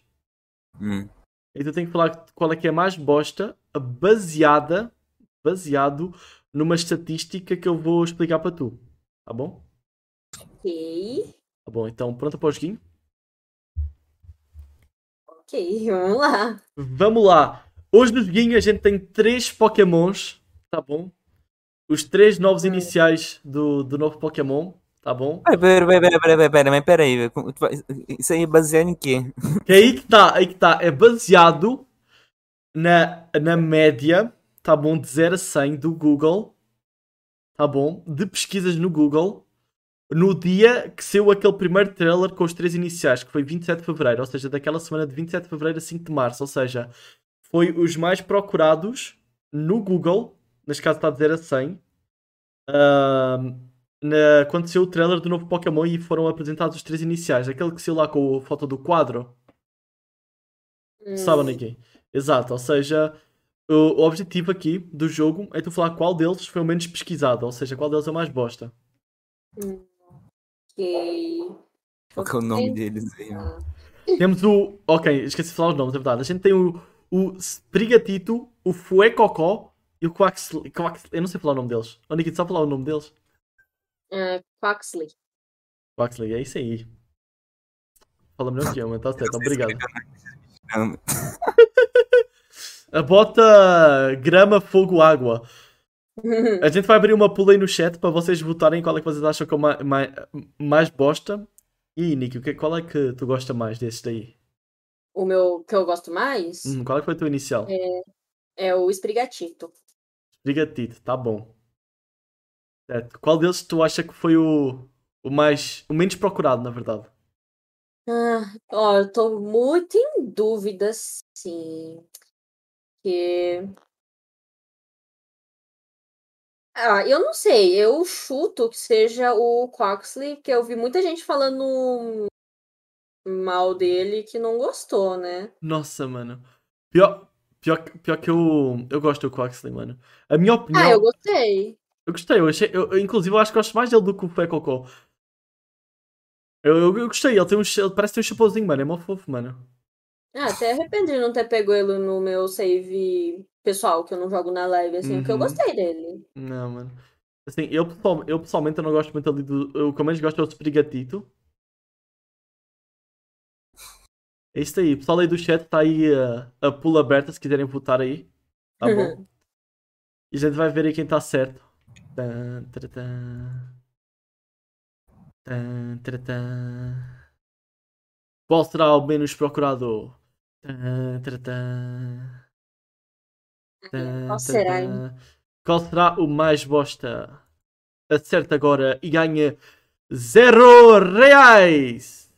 Hum. E tu tem que falar qual é que é mais bosta, baseada, baseado numa estatística que eu vou explicar para tu. Tá bom? Ok. Tá bom, então pronto para o joguinho? Ok, vamos lá. Vamos lá. Hoje no joguinho a gente tem três Pokémons, tá bom? Os três novos iniciais do, do novo Pokémon, tá bom? Pera, pera, pera, pera, pera, mas peraí, isso aí é baseado em quê? Que aí que tá, aí que tá, é baseado na, na média, tá bom, de 0 a 100 do Google, tá bom, de pesquisas no Google, no dia que saiu aquele primeiro trailer com os três iniciais, que foi 27 de Fevereiro, ou seja, daquela semana de 27 de Fevereiro a 5 de Março, ou seja, foi os mais procurados no Google, neste caso está de 0 a 100, ahm, na, quando saiu o trailer do novo Pokémon e foram apresentados os três iniciais, aquele que saiu lá com a foto do quadro, Hum, Sabe ninguém. Exato, ou seja, o, o objetivo aqui do jogo é tu falar qual deles foi o menos pesquisado, ou seja, qual deles é o mais bosta. hum, ok. Qual que é o nome deles aí? Temos o. Ok, esqueci de falar os nomes, é verdade. A gente tem o, o Sprigatito, o Fuecocó e o Quaxley. Quax- Eu não sei falar o nome deles. Ô Nikita, só falar o nome deles? Ah, Quaxley. Quaxley, é isso aí. Fala melhor que eu, mas tá certo, obrigado. A bota grama, fogo, água. A gente vai abrir uma pool aí no chat para vocês votarem qual é que vocês acham que é o mais, mais, bosta. E que- qual é que tu gosta mais desses daí? o meu que eu gosto mais Hum, qual é que foi o teu inicial? é o Esprigatito. Brigatito, tá bom. Certo. Qual deles tu acha que foi o, o mais. o menos procurado, na verdade? Ah, ó, eu tô muito em dúvida, sim. Que... Ah, eu não sei. Eu chuto que seja o Quaxley, porque eu vi muita gente falando mal dele que não gostou, né? Nossa, mano. Pior, pior, que- pior que eu. Eu gosto do Quaxley, mano. A minha opinião. Ah, eu gostei. Eu gostei, eu achei. Eu, inclusive, eu acho que gosto mais dele do que o Fé Cocô. Eu, eu, eu gostei, ele tem um. Ele parece ter um chapeuzinho, mano. É mó fofo, mano. Ah, até arrependi de não ter pego ele no meu save pessoal, que eu não jogo na live, assim, porque eu Uhum. gostei dele. Não, mano. Assim, eu, eu pessoalmente eu não gosto muito ali do. O que eu menos gosto é o Sprigatito. É isso aí. O pessoal aí do chat está aí a, a pool aberta se quiserem votar aí. Tá bom? E a gente vai ver aí quem está certo. Tan, taratã. Tan, taratã. Qual será o menos procurado? Tan, Qual será, hein? Qual será o mais bosta? Acerte agora e ganha zero reais!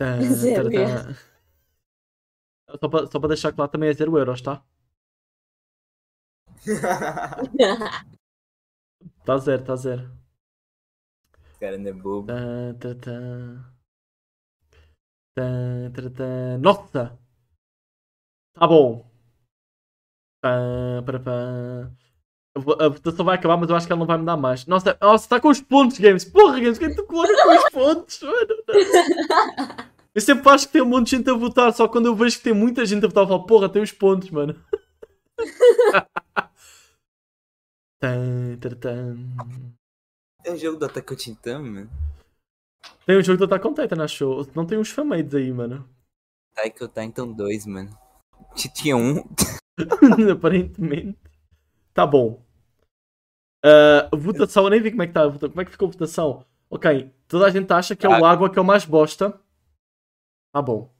Zero taratã. Só para só para deixar claro, também é zero euros, tá? Tá zero, tá zero. Cara não é bobo. Nossa! Tá bom. Para, pã. A vo- a votação vai acabar, mas eu acho que ela não vai me dar mais. Nossa, nossa, está com os pontos, Games. Porra, Games, quem tu coloca com os pontos? Mano. Eu sempre acho que tem um monte de gente a votar, só quando eu vejo que tem muita gente a votar, eu falo, porra, tem os pontos, mano. Tem um jogo do Attack on Titan, mano. Tem um jogo do Attack on Titan, achou? Não tem uns famades aí, mano. Taiko Titan 2, mano. T- Tinha um. Aparentemente. Tá bom. Ah, votação, eu nem vi como é que tá. Como é que ficou a votação? Ok, toda a gente acha que é o Água que é o mais bosta. Tá bom.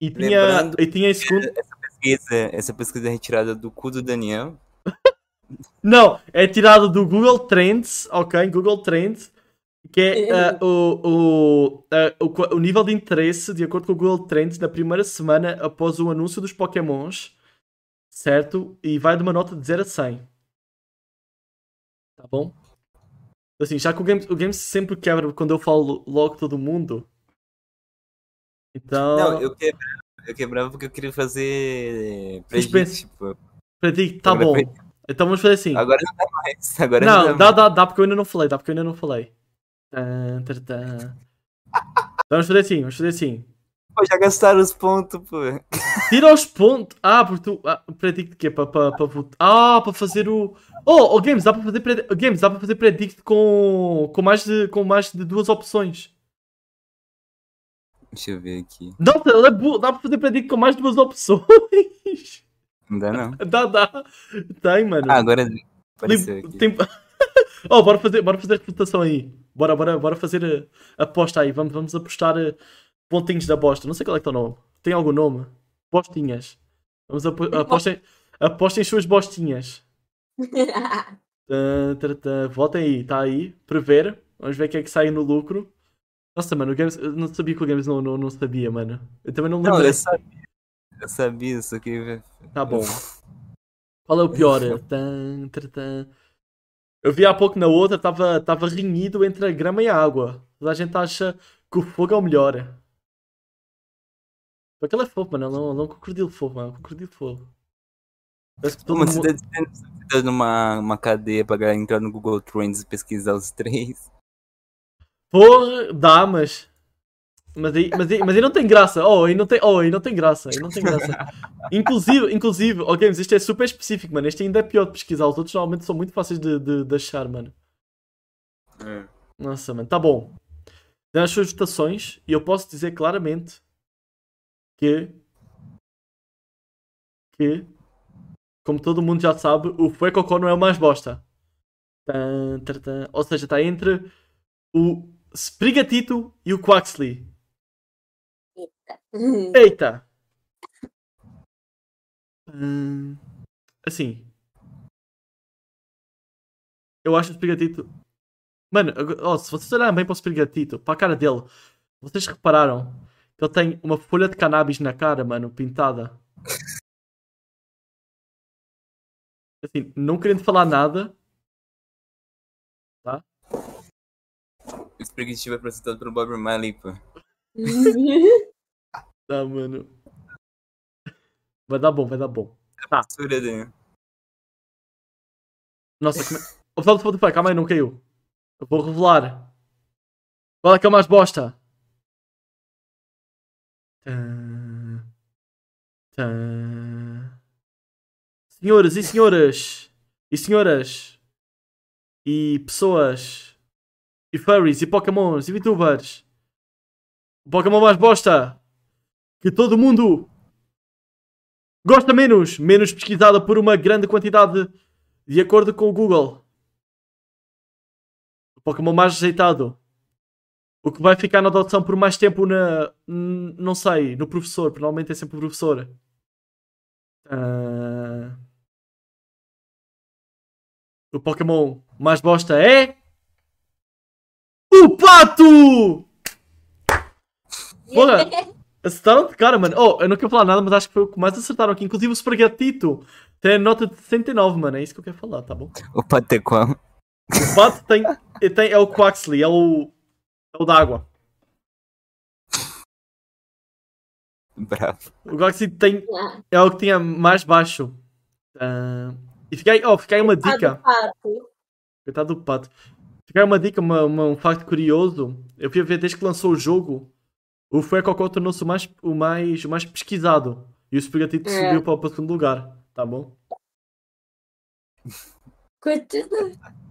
E tinha, Lembrando e tinha em segundo. Pesquisa, essa pesquisa é retirada do cu do Daniel. Não, é tirado do Google Trends, ok? Google Trends, que é ah, o, o, ah, o, o nível de interesse, de acordo com o Google Trends, na primeira semana após o anúncio dos Pokémons, certo? E vai de uma nota de 0 a 100. Tá bom? Assim, já que o game, o game sempre quebra quando eu falo logo todo mundo. Então. Não, eu quebrava, eu quebrava porque eu queria fazer. Predict, tipo. Predict, tá bom. Então vamos fazer assim. Agora não dá mais. Agora Não, não, dá, mais. dá, dá, porque eu ainda não falei, dá porque eu ainda não falei. Tan, tan, tan. Vamos fazer assim, vamos fazer assim. Pô, já gastaram os pontos, pô. Tira os pontos. Ah, porque tu. Ah, predict que é para pa, pa votar. Ah, para fazer o. Oh, oh, Games, dá para fazer predict. Games, dá para fazer predict com, com, mais de, com mais de duas opções. Deixa eu ver aqui. Não, ela é dá para fazer predict com mais de duas opções. Não dá, não. Dá, dá. Tem, mano. Ah, agora apareceu aqui. tem- oh, bora fazer, bora fazer votação aí. Bora, bora, bora fazer a, aposta aí. Vamos, vamos apostar eh, pontinhos da bosta. Não sei qual é que é o nome. Tem algum nome? Postinhas. Vamos apo apostem, apostem suas bostinhas. Votem aí, está aí. Prever. Vamos ver quem é que sai no lucro. Nossa, mano, o Games. Eu não sabia que o Games não, não, não sabia, mano. Eu também não Não, lembro. eu sabia. Eu sabia isso aqui. Tá bom. Qual é o pior? Tã, tã, tã. Eu vi há pouco na outra, estava tava renhido entre a grama e a água. A gente acha que o fogo é o melhor. Porque ele é fofo, mano. Ele não, não é um crocodilo fofo, mano. É um crocodilo fofo. Como você tá de uma, cadeia pra galera entrar no Google Trends e pesquisar os três. Porra, dá, mas. Mas aí, mas, aí, mas aí não tem graça. Oh, aí não tem, oh, aí não tem graça. Aí não tem graça. Inclusive, inclusive, oh, Games, isto é super específico, mano. Este ainda é pior de pesquisar. Os outros normalmente são muito fáceis de, de, de achar, mano. Nossa, mano, tá bom. Dão as suas votações e eu posso dizer claramente que. Que. Como todo mundo já sabe, o Fuecocó não é o mais bosta. Tan, tan, tan. Ou seja, está entre o Sprigatito e o Quaxley. Eita! Hum, assim. Eu acho o Sprigatito. Mano, ó, se vocês olharem bem para o Sprigatito, para a cara dele, vocês repararam que ele tem uma folha de cannabis na cara, mano, pintada. Assim, não querendo falar nada. Tá? O Spriggity foi apresentado pelo Bob Marley, pô. Tá, mano. Vai dar bom, vai dar bom. Tá. Censura dele. Nossa, como é... O pessoal do Spotify, calma aí, não caiu. Eu vou revelar. Qual é que é o mais bosta? Tã, tã. Senhoras e senhoras. E senhoras. E pessoas. E furries. E pokémons. E VTubers. O Pokémon mais bosta. Que todo mundo gosta menos. Menos pesquisada por uma grande quantidade de acordo com o Google. O Pokémon mais rejeitado. O que vai ficar na adoção por mais tempo na. Não sei, no professor. Provavelmente é sempre o professor. Ah. O Pokémon mais bosta é. O Pato! Porra! Acertaram de cara, mano. Oh, eu não quero falar nada, mas acho que foi o que mais acertaram aqui. Inclusive o Spaghettito tem a nota de 69, mano. É isso que eu quero falar, tá bom? O Pato é qual? O Pato tem, tem. É o Quaxley, é o. É o da água. Bravo. O Quaxley tem. Ah, É o que tinha mais baixo. Ah, e fica aí, oh, fica aí uma dica. Coitado do pato. Fica aí uma dica, uma, uma- um facto curioso. Eu fui a ver desde que lançou o jogo, o Fuecocó tornou-se o mais, o, mais, o mais pesquisado. E o Spaghettito É. subiu para, o segundo lugar. Tá bom? Coitado.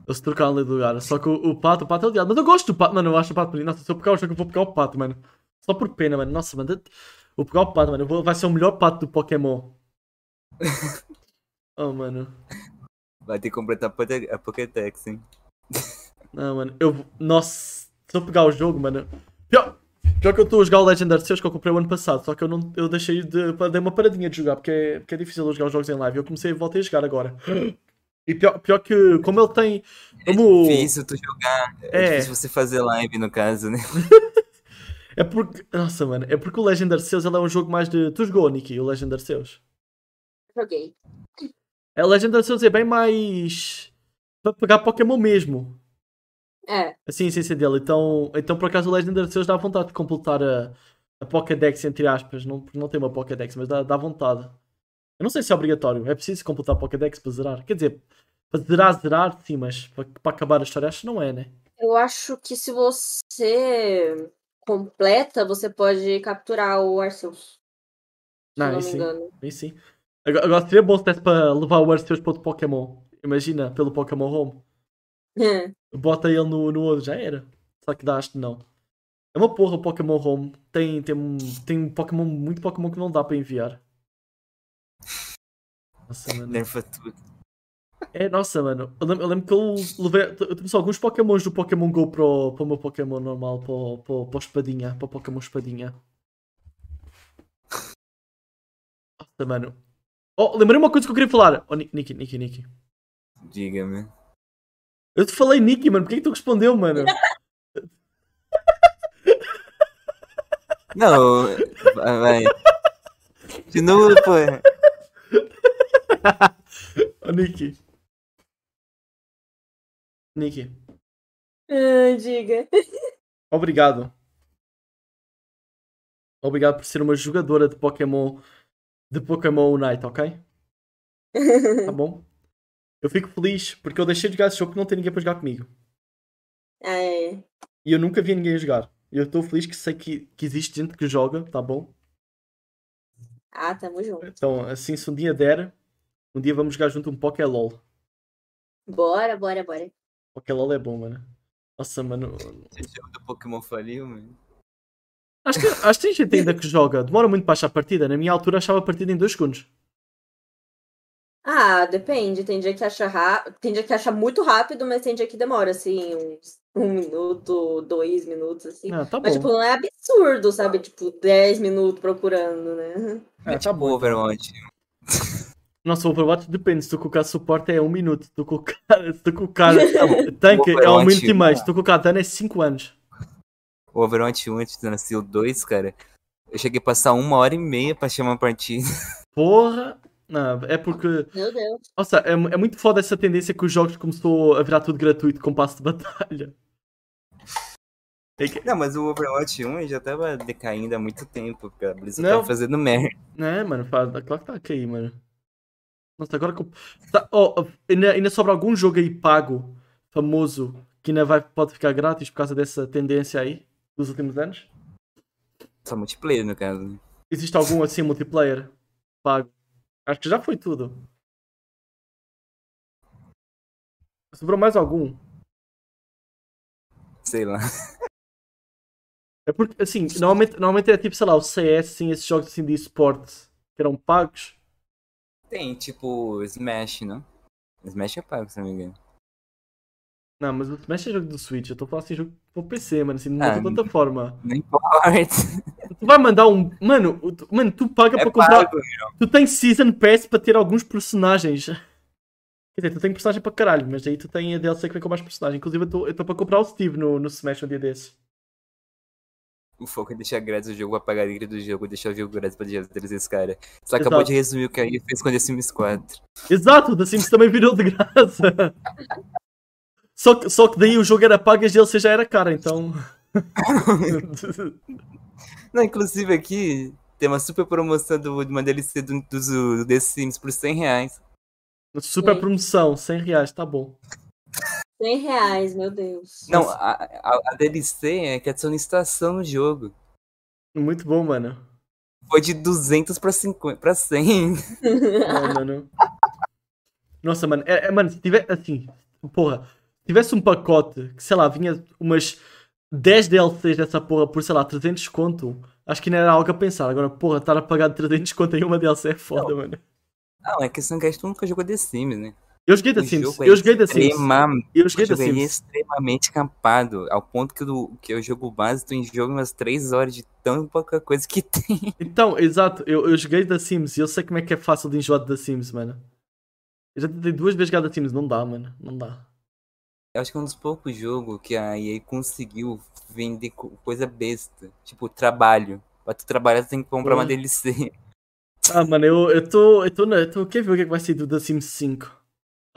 Eles trocaram ali de lugar. Só que o, o pato, o pato é odiado. Mas eu gosto do pato, mano. Eu acho o pato bonito. Nossa, se eu pegar o jogo, eu vou pegar o pato, mano. Só por pena, mano. Nossa, mano. eu Vou pegar o pato, mano. Vou- vai ser o melhor pato do Pokémon. oh, mano. Vai ter que completar a Poké- a Pokédex, hein? Não, mano. Eu. vou- Nossa. Se eu pegar o jogo, mano. Pior, que eu estou a jogar o Legend Arceus que eu comprei o ano passado. Só que eu não. Eu deixei de. Dei uma paradinha de jogar. Porque é, porque é difícil eu jogar os jogos em live. Eu comecei e voltei a jogar agora. E pior, pior que. Como ele tem. Como. Difícil tu jogar. É, É. difícil você fazer live, no caso, né? É porque. Nossa, mano. É porque o Legend Arceus ele é um jogo mais de. Tu jogou, Nikki, o Legend Arceus? Joguei. É, o Legend Arceus é bem mais. Para pegar Pokémon mesmo. É. Assim, a essência dele. Então, então por acaso, o Legend Arceus dá vontade de completar a, a Pokédex, entre aspas. Não, não tem uma Pokédex, mas dá, dá vontade. Eu não sei se é obrigatório. É preciso completar a Pokédex para zerar. Quer dizer, para zerar, zerar, sim, mas para, para acabar a história, acho que não é, né? Eu acho que se você completa, você pode capturar o Arceus. Não, não sim. engano. Aí sim. Agora, agora seria bom se desse para levar o Arceus para outro Pokémon. Imagina, pelo Pokémon Home. Bota ele no, no outro, já era. Só que dá, acho que não. É uma porra o Pokémon Home. Tem, tem, um- tem um Pokémon, muito Pokémon que não dá para enviar. Nossa, mano. Nerfa tudo. É, nossa, mano. Eu lembro, eu lembro que eu levei. Eu trouxe alguns Pokémons do Pokémon Go para o, para o meu Pokémon normal, para o, para, o- para o Espadinha. Para o Pokémon Espadinha. Nossa, mano. Oh, lembrei uma coisa que eu queria falar. Oh, Ni- Niki, Niki, Niki. Diga-me. Eu te falei Niki, mano. Por que que tu respondeu, mano? Não, vai. De novo, pô. Oh, Niki. Niki, Ah, diga. obrigado. Obrigado por ser uma jogadora de Pokémon de Pokémon Unite, ok? Tá bom? Eu fico feliz porque eu deixei de jogar esse jogo porque não tem ninguém para jogar comigo. Ah, é. E eu nunca vi ninguém jogar. E eu estou feliz que sei que, que existe gente que joga, tá bom? Ah, tamo junto. Então, assim, se um dia der, um dia vamos jogar junto um Pokélol. Bora, bora, bora. Pokélol é bom, mano. Nossa, mano. Esse jogo do Pokémon faliu, mano. Acho que, acho que tem gente ainda que joga. Demora muito para achar a partida. Na minha altura achava a partida em 2 segundos. Ah, depende. Tem dia que acha ra... tem dia que acha muito rápido, mas tem dia que demora, assim, uns um minuto, dois minutos, assim. Ah, tá bom. Mas, tipo, não é absurdo, sabe? Tipo, 10 minutos procurando, né? É tá tipo bom. Overwatch. Nossa, o Overwatch depende. Se tu colocar suporte é 1 um minuto. Se tu colocar, se tu colocar tanque é 1 um minuto e meio. Se tu colocar dano é 5 anos. O Overwatch 1 antes de nascer o 2, cara. Eu cheguei a passar uma hora e meia pra chamar uma partida. Porra! Não, é porque. Meu Deus. Nossa, é, é muito foda essa tendência que os jogos começou a virar tudo gratuito com passo de batalha. Não, mas o Overwatch 1 já tava decaindo há muito tempo, porque a Blizzard Não. tava fazendo merda. É, mano, claro que tá a cair, mano. Nossa, agora que eu... tá, oh, ainda, ainda sobra algum jogo aí pago, famoso, que ainda vai, pode ficar grátis por causa dessa tendência aí, dos últimos anos? Só multiplayer, no caso. Existe algum assim multiplayer pago? Acho que já foi tudo. Sobrou mais algum? Sei lá. É porque, assim, normalmente, normalmente é tipo, sei lá, o CS, assim, esses jogos assim de esportes que eram pagos. Tem, tipo, Smash, não? Smash é pago, se não me engano. Não, mas o Smash é jogo do Switch, eu estou falando assim, jogo pro PC, mano, assim, numa Ah, outra plataforma. Não importa. Tu vai mandar um. Mano, tu- mano, tu paga É para comprar. pago. Tu tens Season Pass para ter alguns personagens. Quer dizer, tu tens personagem para caralho, mas aí tu tens a DLC que vem com mais personagens. Inclusive, eu estou para comprar o Steve no, no Smash um dia desses. O foco é deixar grátis o jogo, apagar a alegria do jogo, deixar o jogo grátis pra deixar trazer esse cara. Você Exato. acabou de resumir o que aí fez com The Sims 4. Exato, o The Sims também virou de graça. Só que, só que daí o jogo era pago e a DLC já era cara, então. Não, inclusive aqui tem uma super promoção do, de uma DLC do, do, do The Sims por 100 reais. Super Sim. promoção, 100 reais, tá bom. 100 reais, meu Deus. Não, a, a, a DLC é que adiciona estação no jogo. Muito bom, mano. Foi de 200 pra, 50, pra 100. Não, mano. Nossa, mano, é, é- mano, se tiver assim, porra, se tivesse um pacote que, sei lá, vinha umas 10 DLCs dessa porra por, sei lá, 300 conto, acho que não era algo a pensar. Agora, porra, estar a pagar 300 conto em uma DLC é foda, mano. Não, é questão que gente nunca jogou The Sims, né? Eu joguei The Sims, jogo é eu joguei The Sims. Eu joguei The jogo é Sims. extremamente capado, ao ponto que, o que o jogo base tu enjoga umas 3 horas de tão pouca coisa que tem. Então, exato, eu, eu joguei The Sims e eu sei como é que é fácil de enjoar de The Sims, mano. Eu já tentei duas vezes jogar The Sims, não dá, mano, não dá. Eu acho que é um dos poucos jogos que a EA conseguiu vender co- coisa besta. Tipo, trabalho. Pra tu trabalhar, tu tem que comprar uma. DLC. Ah, mano, eu, eu tô. Eu tô, na, eu tô. Quer ver o que é que vai ser do The Sims 5?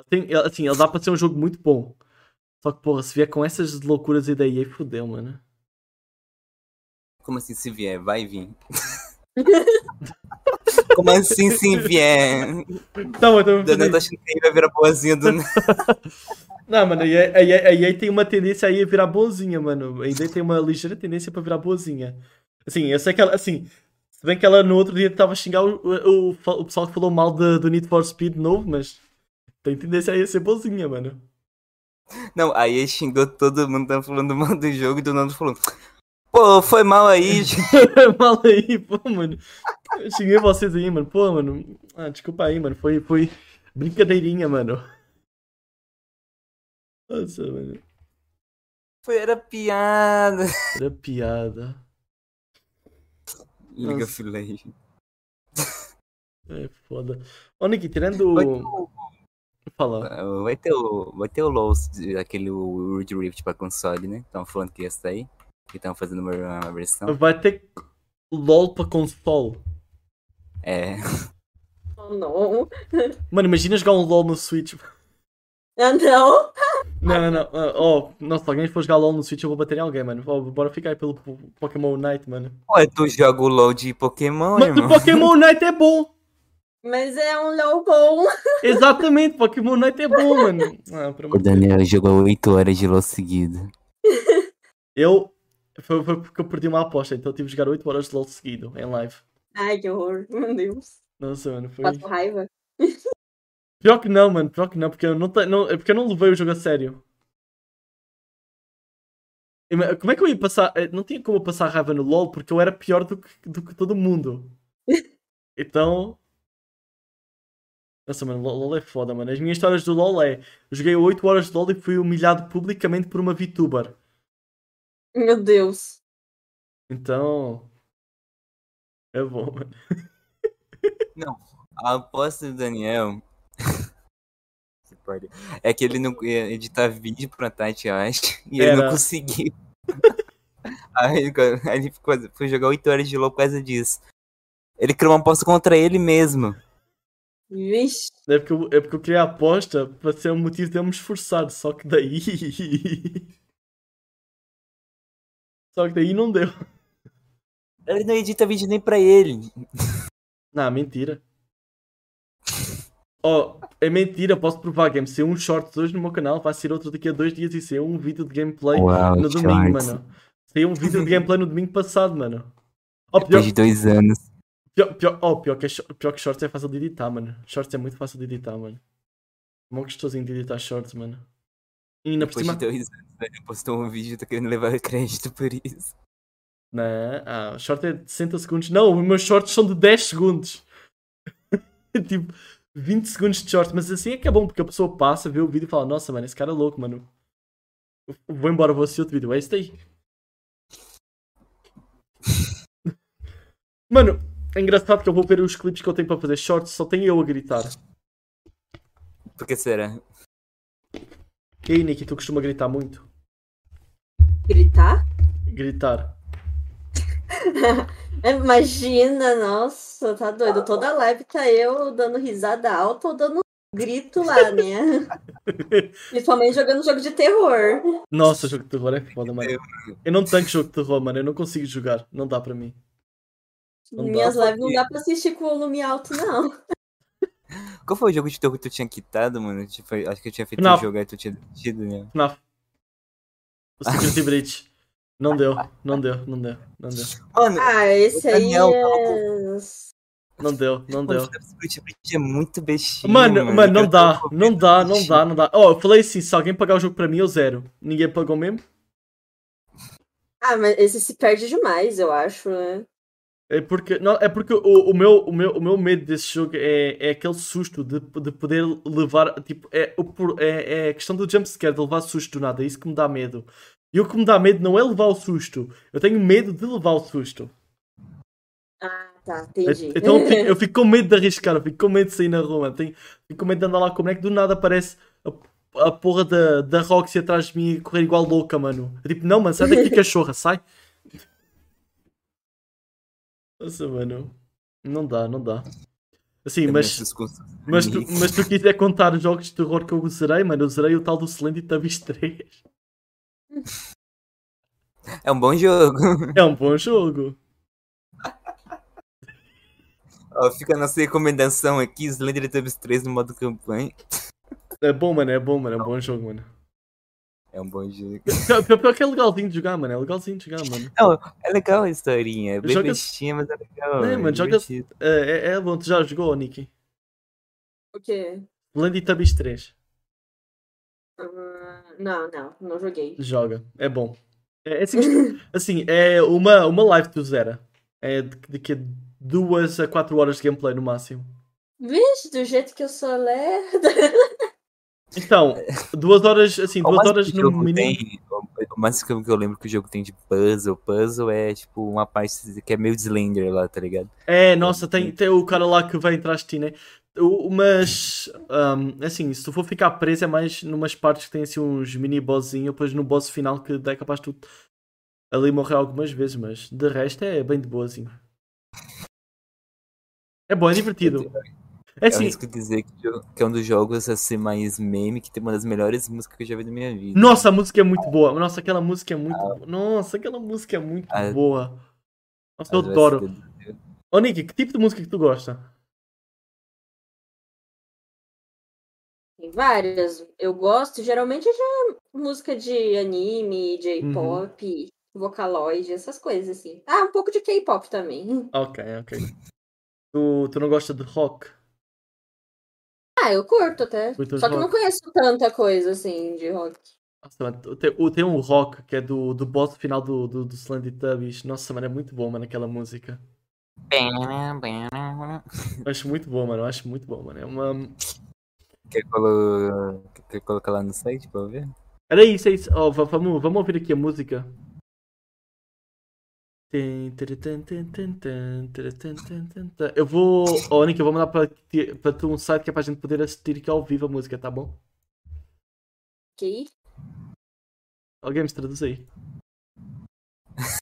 Tem, assim, ele dá para ser um jogo muito bom. Só que, porra, se vier com essas loucuras aí daí, aí fodeu, mano. Como assim se vier? Vai vir. Como assim se vier? Tô achando que ele vai virar boazinha do. Não, mano, a EA, a EA- a EA tem uma tendência aí a virar boazinha, mano. A EA tem uma ligeira tendência para virar boazinha. Assim, eu sei que ela, assim, se bem que ela no outro dia estava a xingar o, o, o pessoal que falou mal da- do Need for Speed novo, mas tem tendência aí a ser boazinha, mano. Não, aí xingou todo mundo, tava falando mal do jogo e do Nando falou: Pô, foi mal aí. gente." mal aí, pô, mano. Eu xinguei vocês aí, mano. Pô, mano. Ah, desculpa aí, mano. Foi, foi brincadeirinha, mano. Nossa, mano. Foi, era piada. Era piada. Liga filé. É foda. Ô, Nicky, tirando. Vai ter o- Fala. vai ter o, vai ter o LoL, aquele World Rift pra console, né? Estão falando que ia sair. Que estão fazendo uma, uma versão. Vai ter LOL para console. É. Oh, não. Mano, imagina jogar um LOL no Switch. Ah, não. Não, não, não. Ah, oh, nossa, se alguém for jogar LOL no Switch, eu vou bater em alguém, mano. Oh, bora ficar aí pelo Po- Pokémon Unite, mano. Ué, tu joga o LoL de Pokémon, Mas o? Pokémon Unite é bom! Mas é um LOL bom. Exatamente, Pokémon Unite é bom, mano. Ah, O. Daniel jogou 8 horas de LoL seguido. Eu. Foi, foi porque eu perdi uma aposta, então eu tive de jogar 8 horas de LOL seguido, em live. Ai, que horror. Meu Deus. Nossa, mano, foi. Passo raiva. Pior que não, mano, pior que não, porque eu não, te- não, é porque eu não levei o jogo a sério. Como é que eu ia passar? eh, Não tinha como eu passar raiva no LoL porque eu era pior do que, do que todo mundo. Então. Nossa, mano, LoL LoL é foda, mano. As minhas histórias do LoL é. Eu joguei 8 horas de LoL e fui humilhado publicamente por uma VTuber. Meu Deus. Então. É bom, mano. A aposta do Daniel. Pode. É que ele não ia editar vídeo pra Tati, eu acho. E ele não Era. conseguiu. Aí ele- aí ele ficou, foi jogar 8 horas de LoL por causa disso. Ele criou uma aposta contra ele mesmo. Vixe. É porque, eu, é porque eu criei a aposta para ser um motivo de eu me esforçar, só que daí. Só que daí não deu. Ele não edita vídeo nem pra ele. Não, mentira. Oh, é mentira, posso provar, game. Se um shorts hoje no meu canal, vai ser outro daqui a dois dias e ser um vídeo de gameplay Uau, no domingo, mano. Saiu um vídeo de gameplay no domingo passado, mano. Oh, pior, Depois de dois anos. pior, pior, oh, pior, que, é pior que shorts é fácil de editar, mano. Shorts é muito fácil de editar, mano. Mó gostosinho de editar shorts, mano. E ainda por Depois cima. de dois anos, ele postou um vídeo, tá querendo levar crédito por isso. Não, ah, o short é de 60 segundos. Não, os meus shorts são de 10 segundos. tipo, 20 segundos de short. Mas assim é que é bom, porque a pessoa passa, vê o vídeo e fala: Nossa, mano, esse cara é louco, mano. Eu vou embora, vou assistir outro vídeo. É isso daí. Mano, é engraçado que eu vou ver os clipes que eu tenho para fazer shorts, só tenho eu a gritar. Por que será? E aí, Nicky, tu costuma gritar muito? Gritar? Gritar. Imagina, nossa, tá doido. Toda live tá eu dando risada alta ou dando grito lá, né? Principalmente jogando jogo de terror. Nossa, jogo de terror é foda, mano. Eu não tanco jogo de terror, mano. Eu não consigo jogar. Não dá para mim. Não dá. Minhas lives não dá pra assistir com volume alto, não. Qual foi o jogo de terror que tu tinha quitado, mano? Tipo, acho que eu tinha feito FNAF. um jogo aí tu tinha tido, né? FNAF. O Security Breach. Não deu, não deu, não deu, não deu. Mano, Ah, esse aí é... Não deu, não deu. mano, é muito bestinho, Mano, mano, não Eu dá, quero não dá, não dá, não dá. Ó, eu falei assim, se alguém pagar o jogo pra mim, eu zero. Ninguém pagou mesmo? Ah, mas esse se perde demais, eu acho, né? É porque, não, é porque o, o, meu, o, meu, o meu medo desse jogo é, é aquele susto de, de poder levar, tipo, é, o por- é, é a questão do jumpscare, de levar susto do nada, é isso que me dá medo. E o que me dá medo não é levar o susto, eu tenho medo de levar o susto. Ah, tá, entendi. Então eu fico, eu fico com medo de arriscar, eu fico com medo de sair na rua. Tenho, fico com medo de andar lá com o boneco, do nada aparece a, a porra da, da Roxy atrás de mim e correr igual louca, mano. Eu tipo, não, mano, sai daqui cachorra, sai. Nossa, mano. Não dá, não dá. Assim, mas, mas, tu, mas tu quiser contar os jogos de terror que eu zerei, mano, eu zerei o tal do Silent Tabis 3. É um bom jogo. É um bom jogo. Ó, fica a nossa recomendação aqui, Slender Tubs 3 no modo campanha. É bom, mano, é bom, mano, é um bom jogo, mano. É um bom jogo. Pior, pior- que é legalzinho de jogar, mano, é legalzinho de jogar, mano. Não, é legal a historinha. É bem Joga- bestinha, mas é legal. É, É, mano, joga-. É, é, é bom, tu já jogou, Nicky? O quê? Tabis 3. Não, não, não joguei. Joga, é bom. É, é assim, assim, é uma, uma live tu zera. É de, de que duas a quatro horas de gameplay no máximo. Vixe, do jeito que eu sou lerda. Então, duas horas, assim, duas horas no mínimo. tem? O o mais que eu lembro que o jogo tem de puzzle. Puzzle é tipo uma parte que é meio de Slender lá, tá ligado? É, nossa, tem, tem o cara lá que vem atrás de ti, né? Mas, um, assim, se tu for ficar preso é mais numas partes que tem assim uns mini bossinhos, depois no boss final que é capaz de tu ali morrer algumas vezes, mas de resto é bem de boazinho. É bom, é divertido. É Eu assim, arrisco dizer que, é um dos jogos assim mais meme que tem uma das melhores músicas que eu já vi na minha vida. nossa, a música é muito boa. Nossa, aquela música é muito boa. Nossa, aquela música é muito Ah. boa. Nossa, eu adoro. Ô, Nick, que tipo de música que tu gosta? Tem várias. Eu gosto geralmente de música de anime, J-pop, Vocaloid, essas coisas assim. Ah, um pouco de K-pop também. Ok, ok. Tu, tu não gosta de rock? Ah, eu curto até. Curto Só que eu não conheço tanta coisa assim de rock. Nossa, mano, tem, o- tem um rock que é do, do boss final do, do, do Slendytubbies. Nossa, mano, é muito bom, mano, aquela música. Eu acho muito bom, mano. Eu acho muito bom, mano. É uma. Quer, colo... Quer colocar lá no site pra ver? Era isso, é isso. Ó, va- vamos, vamos ouvir aqui a música. Eu vou. Ó, Nick, eu vou mandar para ti- para tu um site que é para a gente poder assistir aqui ao vivo a música, tá bom? Ok? Alguém me traduz aí.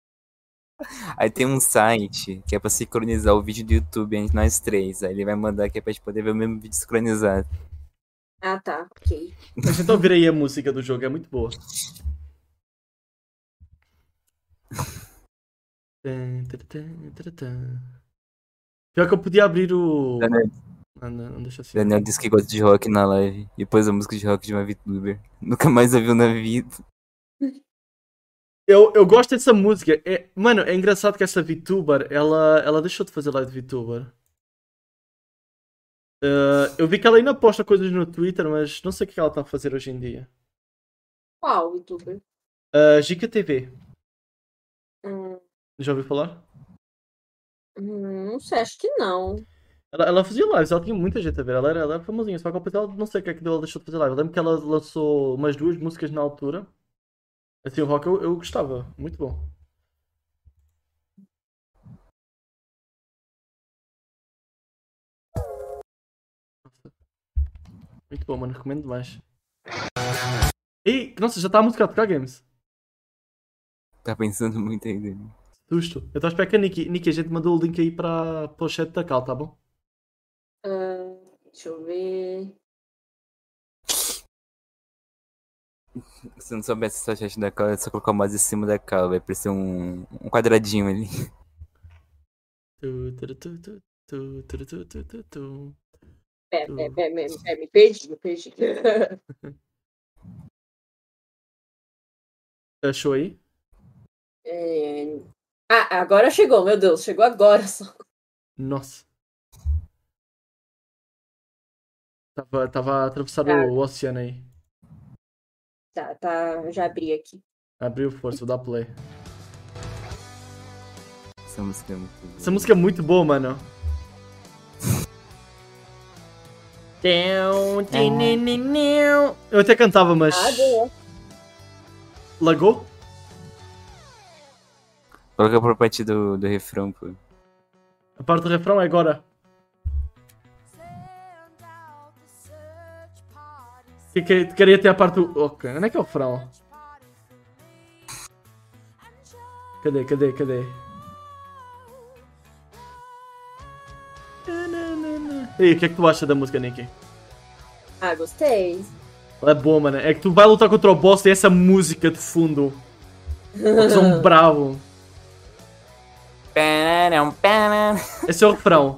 Aí tem um site que é pra sincronizar o vídeo do YouTube entre nós três. Aí ele vai mandar que é pra gente poder ver o mesmo vídeo sincronizado. Ah, tá. Ok. A gente ouvir aí a música do jogo, é muito boa. Pior que eu podia abrir o. Daniel, Ah, não, não deixa assim. Daniel disse que gosta de rock na live. E pôs a música de rock de uma VTuber. Nunca mais ouviu na vida. Eu, eu gosto dessa música. É, mano, é engraçado que essa VTuber, ela, ela deixou de fazer live de VTuber. Eh, eu vi que ela ainda posta coisas no Twitter, mas não sei o que ela está a fazer hoje em dia. Qual youtuber? Uh, Gica TV, Hum, já ouviu falar? hum, não sei, acho que não. Ela, ela fazia lives, ela tinha muita gente a ver, ela era, ela era famosinha, só que depois ela não sei o que é que deu, ela deixou de fazer live. Eu lembro que ela lançou umas duas músicas na altura. Assim, o rock eu, eu gostava, muito bom. Muito bom, mano, recomendo demais. Ei, nossa, já está a música a tocar games. Tá pensando muito dele. Susto. Eu estou a esperar que a Nikki, Nikki, a gente mandou o link aí para, para o chat da Cal, tá bom? Ah, deixa eu ver. Se não soubesse essa chat da cal, é só colocar o mouse em cima da cal. Vai parecer um, um quadradinho ali. Tu, tu, tu, tu, tu, tu, tu, tu, tu, tu. É, é, é, é, é, me perdi, me perdi. Achou aí? É, Ah, agora chegou, meu Deus, chegou agora só. Nossa. Tava, tava a atravessar Ah. o oceano aí. Tá, tá, já abri aqui. Abriu força, vou dar play. Essa música é muito boa. Essa música é muito boa, mano. Eu até cantava, mas. Ah. Lagou? Coloca por parte do, do refrão, pô. A parte do refrão é agora. Que, que, queria ter a parte do. Ok, onde é que é o refrão? Cadê, cadê, cadê? E aí, o que é que tu acha da música, Nicky? Ah, gostei. Ela é boa, mano. É que tu vai lutar contra o boss e essa música de fundo. Eles são bravo. Esse é o refrão.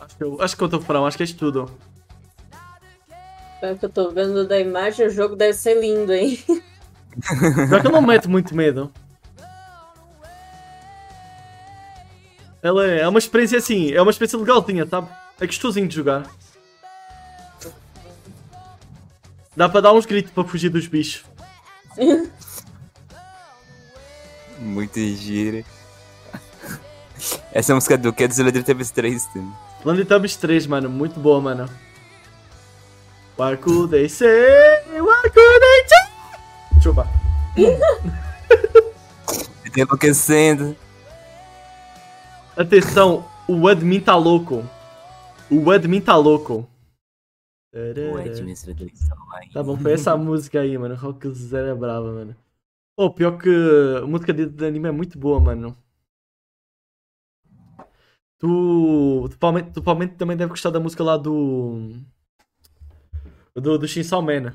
Acho que, eu, acho que conta o refrão, acho que é isso tudo. Pelo que eu tô vendo da imagem, o jogo deve ser lindo, hein? Pior que ele não mete muito medo. Ela é, é uma experiência assim, é uma experiência legalzinha, sabe? É gostosinho de jogar. Dá para dar uns gritos para fugir dos bichos. Muito gira. Essa é a música do que é do Zelda Teve 3 também. Landitubbies 3, mano, muito boa, mano. What could they say? What could they say? Chupa. Enlouquecendo. Atenção, o admin tá louco. O admin tá louco. O administrador está lá. Tá bom, foi essa música aí, mano. Rock Zero é brava, mano. Pô, pior que a música de, anime é muito boa, mano. Tu, tu, provavelmente, tu provavelmente também deve gostar da música lá do. Do, do Chainsaw Man.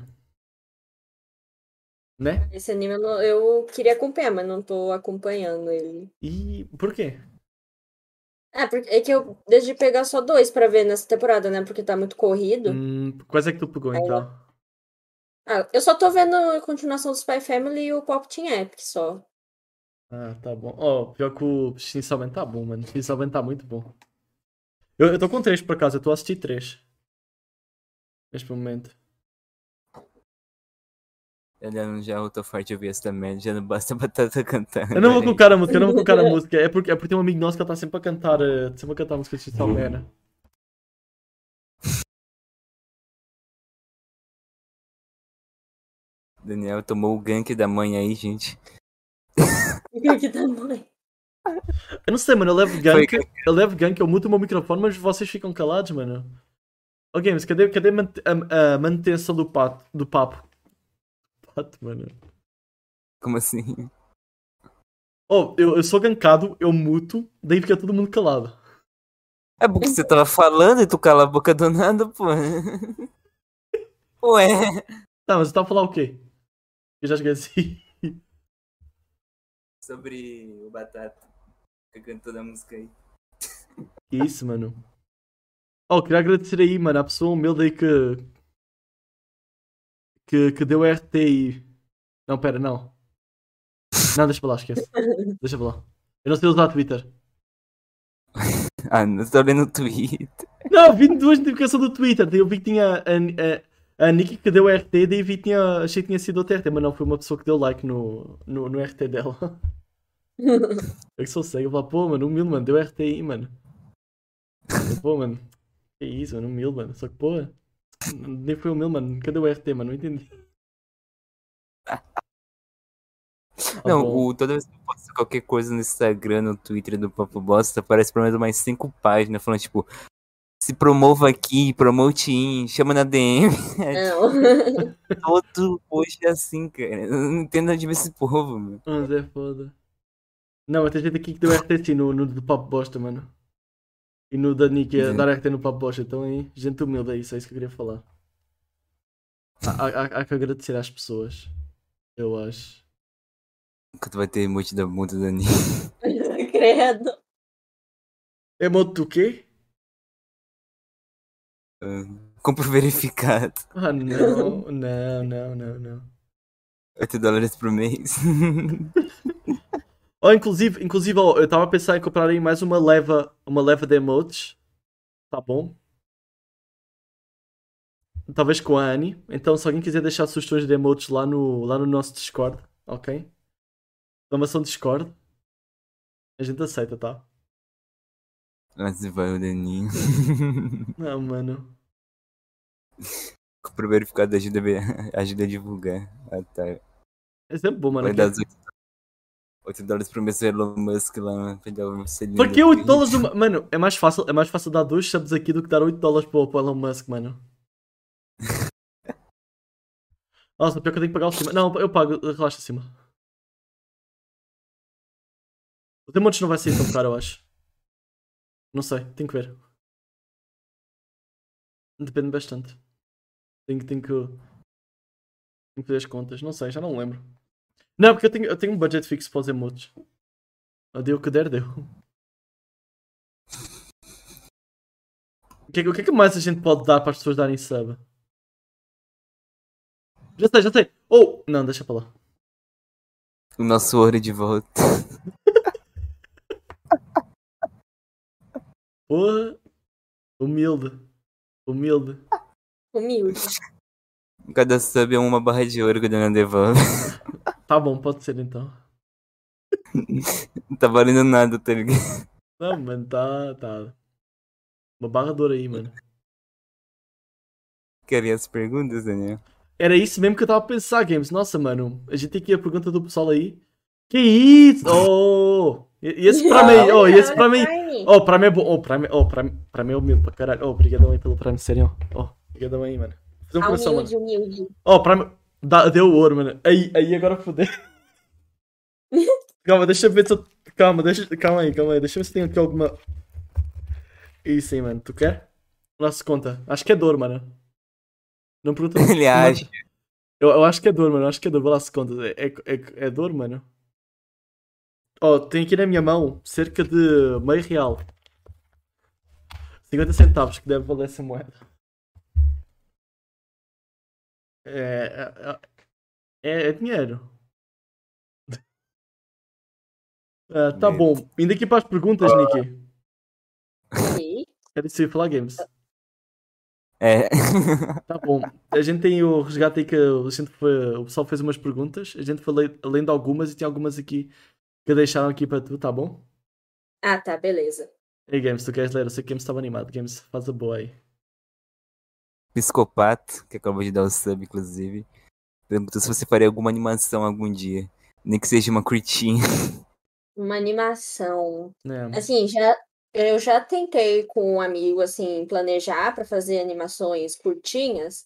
Né? Esse anime eu, não- eu queria acompanhar, mas não tô acompanhando ele. E por quê? É, porque é que eu decidi pegar só dois pra ver nessa temporada, né? Porque tá muito corrido. Hum, quais é que tu pegou então? Ah, eu só tô vendo a continuação do Spy Family e o Pop Team Epic só. Ah, tá bom. Ó, pior que o Chainsaw Man tá bom, mano. Chainsaw Man tá muito bom. Eu, eu tô com três por acaso, eu tô a assistir três. Neste momento. Eu já, já eu tô forte ouvir essa também. Já não basta batata cantando. Eu não vou Peraí. colocar a música, eu não vou colocar a música. É porque, é porque tem um amigo nosso que ele tá sempre a cantar, eh, sempre a cantar a música de Man. né? Daniel tomou o gank da mãe aí, gente. que tamanho. Eu não sei, mano, eu levo Foi gank, eu levo gank, eu muto o meu microfone, mas vocês ficam calados, mano. Ô Games, cadê, cadê a, a- a manutenção do, pato, do papo? Pato, mano. Como assim? Oh, eu, eu sou gankado, eu muto, daí fica todo mundo calado. É porque você tava falando e tu cala a boca do nada, pô. Ué. Tá, mas você tava a falar o quê? Eu já esqueci. Sobre o Batata. Que cantou da música aí. Que isso, mano. Oh, queria agradecer aí, mano, a pessoa humilde aí que. Que, que deu RT e. Não, pera, não. Não, deixa pra lá, esquece. Deixa pra lá. Eu não sei usar Twitter. Ah, não tô lendo o Twitter. Não, vi duas notificações do Twitter. Eu vi que tinha a, a, a Nikki que deu RT, daí vi que tinha, achei que tinha sido outra RT, mas não, foi uma pessoa que deu like no, no, no RT dela. Eu que sou cego, eu falo, pô, mano, humilde, mano, deu RT aí, mano. Pô, mano, que isso, mano, humilde, mano. Só que, pô, nem foi humilde, mano, cadê o RT, mano? Não entendi. Tá Não, o, toda vez que eu posto qualquer coisa no Instagram, no Twitter do Papo Bosta, aparece pelo menos mais cinco páginas falando, tipo, se promova aqui, promote in, chama na DM. Não. Todo hoje é assim, cara. Eu não entendo onde vem esse povo, meu. Mas é foda. Não, mas tem gente aqui que deu RT sim no, no do Papo Bosta, mano. E no da Nick a Gente. dar RT no Papo Bosta. Então aí, gente humilde, é isso, é isso que eu queria falar. Há, há, há que agradecer às pessoas. Eu acho. Nunca tu vai ter emote da muda da Nini. Credo. Emote do quê? Compro verificado. Ah, não, não, não, não, não. 8 dólares por mês. Oh, inclusive, inclusive ó, eu estava a pensar em comprar aí mais uma leva, uma leva de emotes. Tá bom? Talvez com a Annie. Então, se alguém quiser deixar sugestões de emotes lá no, lá no nosso Discord, ok? Exclamação Discord. A gente aceita, tá? Mas vai o Daninho. Não, mano. Compro verificado ajuda, a- ajuda a divulgar. Ah, tá. É sempre bom, mano. Vai dar os 8, 8 dólares pro meu Elon Musk lá pra dar um selinho Por do que 8 Twitch. dólares? Uma... Mano, é mais fácil, é mais fácil dar dois subs aqui do que dar 8 dólares para o Elon Musk, mano. Nossa, pior que eu tenho que pagar o cima. Não, eu pago, relaxa acima. O Demontes não vai sair tão caro, eu acho. Não sei, tenho que ver. Depende bastante. Tenho, que- tenho que. Tenho que fazer as contas. Não sei, já não lembro. Não, porque eu tenho, eu tenho um budget fixo para os emotes. Eu dei o que der, deu. O que, é que- o que é que mais a gente pode dar para as pessoas darem sub? Já sei, já sei. Oh! Não, deixa para lá. O nosso ouro de volta. Porra! Humilde. Humilde. Humilde. Cada sub é uma barra de ouro que o Daniel devolve. Tá bom, pode ser então. Não tá valendo nada, tá ligado? Não, mano, tá. tá. Uma barra de ouro aí, mano. Querem as perguntas, Daniel? Era isso mesmo que eu tava a pensar, Games. Nossa, mano. A gente tem aqui a pergunta do pessoal aí. Que isso? Oh! E esse pra mim, oh, esse pra mim. Oh, pra mim é bom. Oh, pra mim, oh, pra, mim- pra mim é humilde pra caralho. Oh, obrigadão aí pelo Prime, sério. Oh, obrigadão aí, mano. Fazer um coração, mano. Humilde, humilde. Oh, pra. Dá, deu ouro, mano. Aí, aí agora fodeu. calma, deixa eu ver se eu. Calma, deixa, calma aí, calma aí. Deixa eu ver se tem aqui alguma. Isso aí, mano. Tu quer? Nossa, conta. Acho que é dor, mano. Não pergunta. Ele acha. Eu, eu acho que é dor, mano. Eu acho que é dor. Vou lá se conta. É, é, é dor, mano. Ó, tem aqui na minha mão cerca de meio real. 50 centavos que deve valer essa moeda. É. É, é, é dinheiro. Ah, tá bom. Indo aqui para as perguntas, Nicky. Ok. Quero isso aí, falar games. É. Tá bom. A gente tem o resgate aí que a gente foi, o pessoal fez umas perguntas. A gente foi le- lendo algumas e tem algumas aqui que deixaram aqui para tu, tá bom? Ah, tá, beleza. Ei, Games, tu queres ler? Eu sei que Games estava animado. Games, faz a boa aí. Psicopata, que acabou de dar o sub, inclusive. Perguntou se você faria alguma animação algum dia. Nem que seja uma curtinha. Uma animação. É. Assim, já eu já tentei com um amigo assim planejar para fazer animações curtinhas,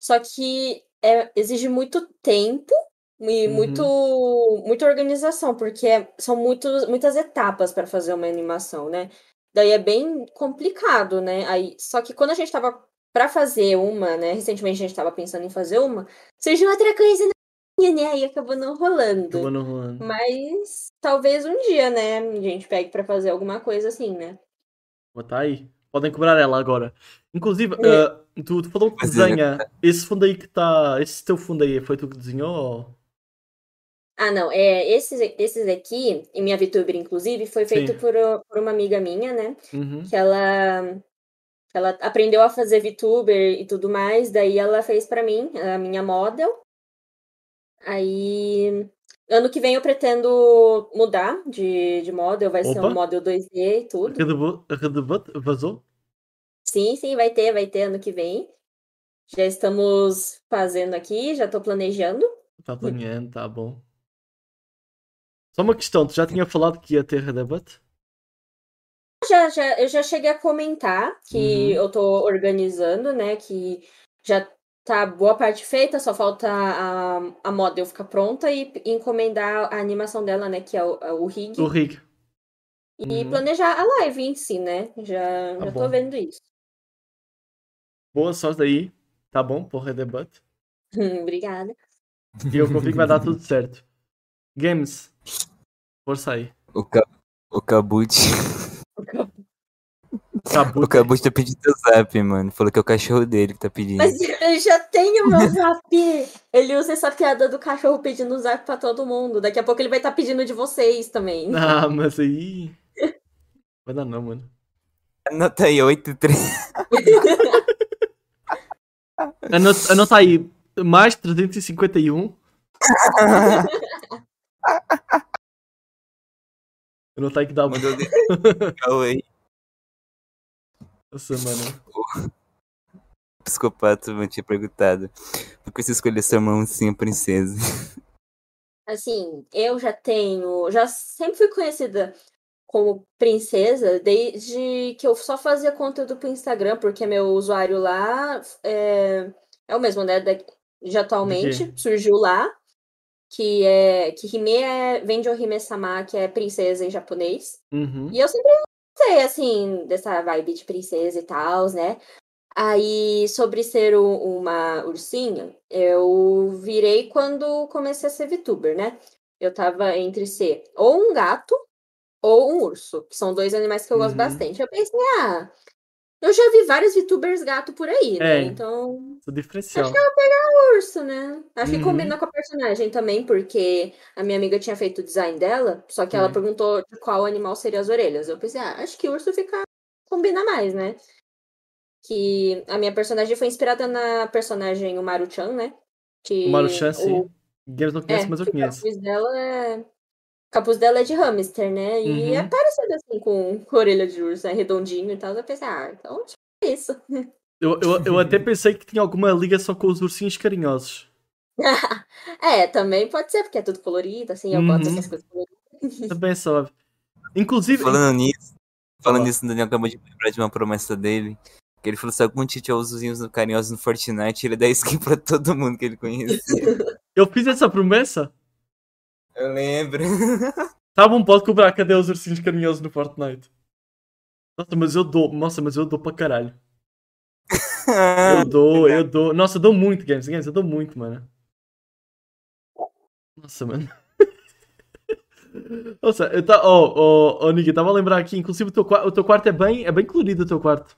só que é- exige muito tempo e Uhum. muito muita organização, porque é- são muitos, muitas etapas para fazer uma animação, né? Daí é bem complicado, né? Aí, só que quando a gente tava para fazer uma, né? Recentemente a gente tava pensando em fazer uma, surgiu outra coisa na minha, né? Aí acabou não rolando. Acabou não rolando. Mas talvez um dia, né, a gente pegue pra fazer alguma coisa assim, né? Botar aí. Podem cobrar ela agora. Inclusive, É. ah, tu, tu falou que é- desenha. Esse fundo aí que tá. Esse teu fundo aí foi tu que desenhou? ou- Ah, não, é, esses, esses aqui, e minha VTuber, inclusive, foi feito por, por uma amiga minha, né? Uhum. Que ela, ela aprendeu a fazer VTuber e tudo mais, daí ela fez pra mim, a minha model. Aí, ano que vem eu pretendo mudar de, de model, vai ser Opa. um model 2D e tudo. Redebut, vazou? Sim, sim, vai ter, vai ter ano que vem. Já estamos fazendo aqui, já tô planejando. Tá planeando, tá bom. Só uma questão, tu já tinha falado que ia ter Redebut? Já, já, eu já cheguei a comentar que Uhum. eu tô organizando, né? Que já tá boa parte feita, só falta a, a model ficar pronta e encomendar a animação dela, né? Que é o, é o rig. O Rig. E Uhum. planejar a live em si, né? Já, Tá já bom. tô vendo isso. Boa sorte aí. Tá bom, por Redebut. Obrigada. E eu confio que vai dar tudo certo. Games. Força aí. O, ca... o Kabut. Cabut. O Kabut tá pedindo teu zap, mano. Falou que é o cachorro dele que tá pedindo. Mas eu já tenho meu zap. Ele usa essa piada do cachorro pedindo zap pra todo mundo. Daqui a pouco ele vai estar pedindo de vocês também. Ah, mas aí. Vai dar não, mano. Anota aí, 8 3. Anota, anota aí. Mais 351. Anota aí que dá uma. Mandou legal aí. Nossa, mano. Psicopata, eu tinha perguntado. Por que você escolheu sua mãozinha princesa? Assim, eu já tenho. Já sempre fui conhecida como princesa desde que eu só fazia conteúdo pro Instagram, porque meu usuário lá é, é o mesmo, né? da- de atualmente, surgiu lá. Que é. Que Hime é, vem de Ohime-sama, que é princesa em japonês. Uhum. E eu sempre gostei, assim, dessa vibe de princesa e tal, né? Aí, sobre ser uma ursinha, eu virei quando comecei a ser VTuber, né? Eu tava entre ser ou um gato ou um urso, que são dois animais que eu gosto Uhum. bastante. Eu pensei, ah, eu já vi vários VTubers gato por aí, né? É. Então, Esse é o diferencial. Acho que eu vou pegar o urso, né? Acho Uhum. que combina com a personagem também, porque a minha amiga tinha feito o design dela, só que ela Sim. perguntou de qual animal seria as orelhas. Eu pensei, ah, acho que urso fica combina mais, né? Que a minha personagem foi inspirada na personagem o Maru-chan, né? Que O Maruchan, sim. o- Games não conhece, é, mas eu o conheço. capuz dela é. Capuz dela é de hamster, né? E é Uhum. parecido assim com, com orelha de urso, é redondinho e tal. Eu pensei, ah, então que é isso. Eu, eu, eu até pensei que tinha alguma ligação com os ursinhos carinhosos. é, também pode ser, porque é tudo colorido, assim, eu Uhum. gosto dessas coisas coloridas. Também sabe. Inclusive, Falando nisso, falando Fala. nisso, o Daniel acabou de lembrar de uma promessa dele. Que ele falou: se algum tio tinha os ursinhos carinhosos no Fortnite, ele dá skin pra todo mundo que ele conhecia. eu fiz essa promessa. Eu lembro. Tá bom, pode cobrar. Cadê os ursinhos carinhosos no Fortnite? Nossa, mas eu dou. Nossa, mas eu dou para caralho. Eu dou, eu dou. Nossa, eu dou muito, Games. Games, eu dou muito, mano. Nossa, mano. Nossa, eu tá. Oh, oh, oh, Niki, tava a lembrar aqui. Inclusive, o teu, o teu quarto é bem, é bem colorido, o teu quarto.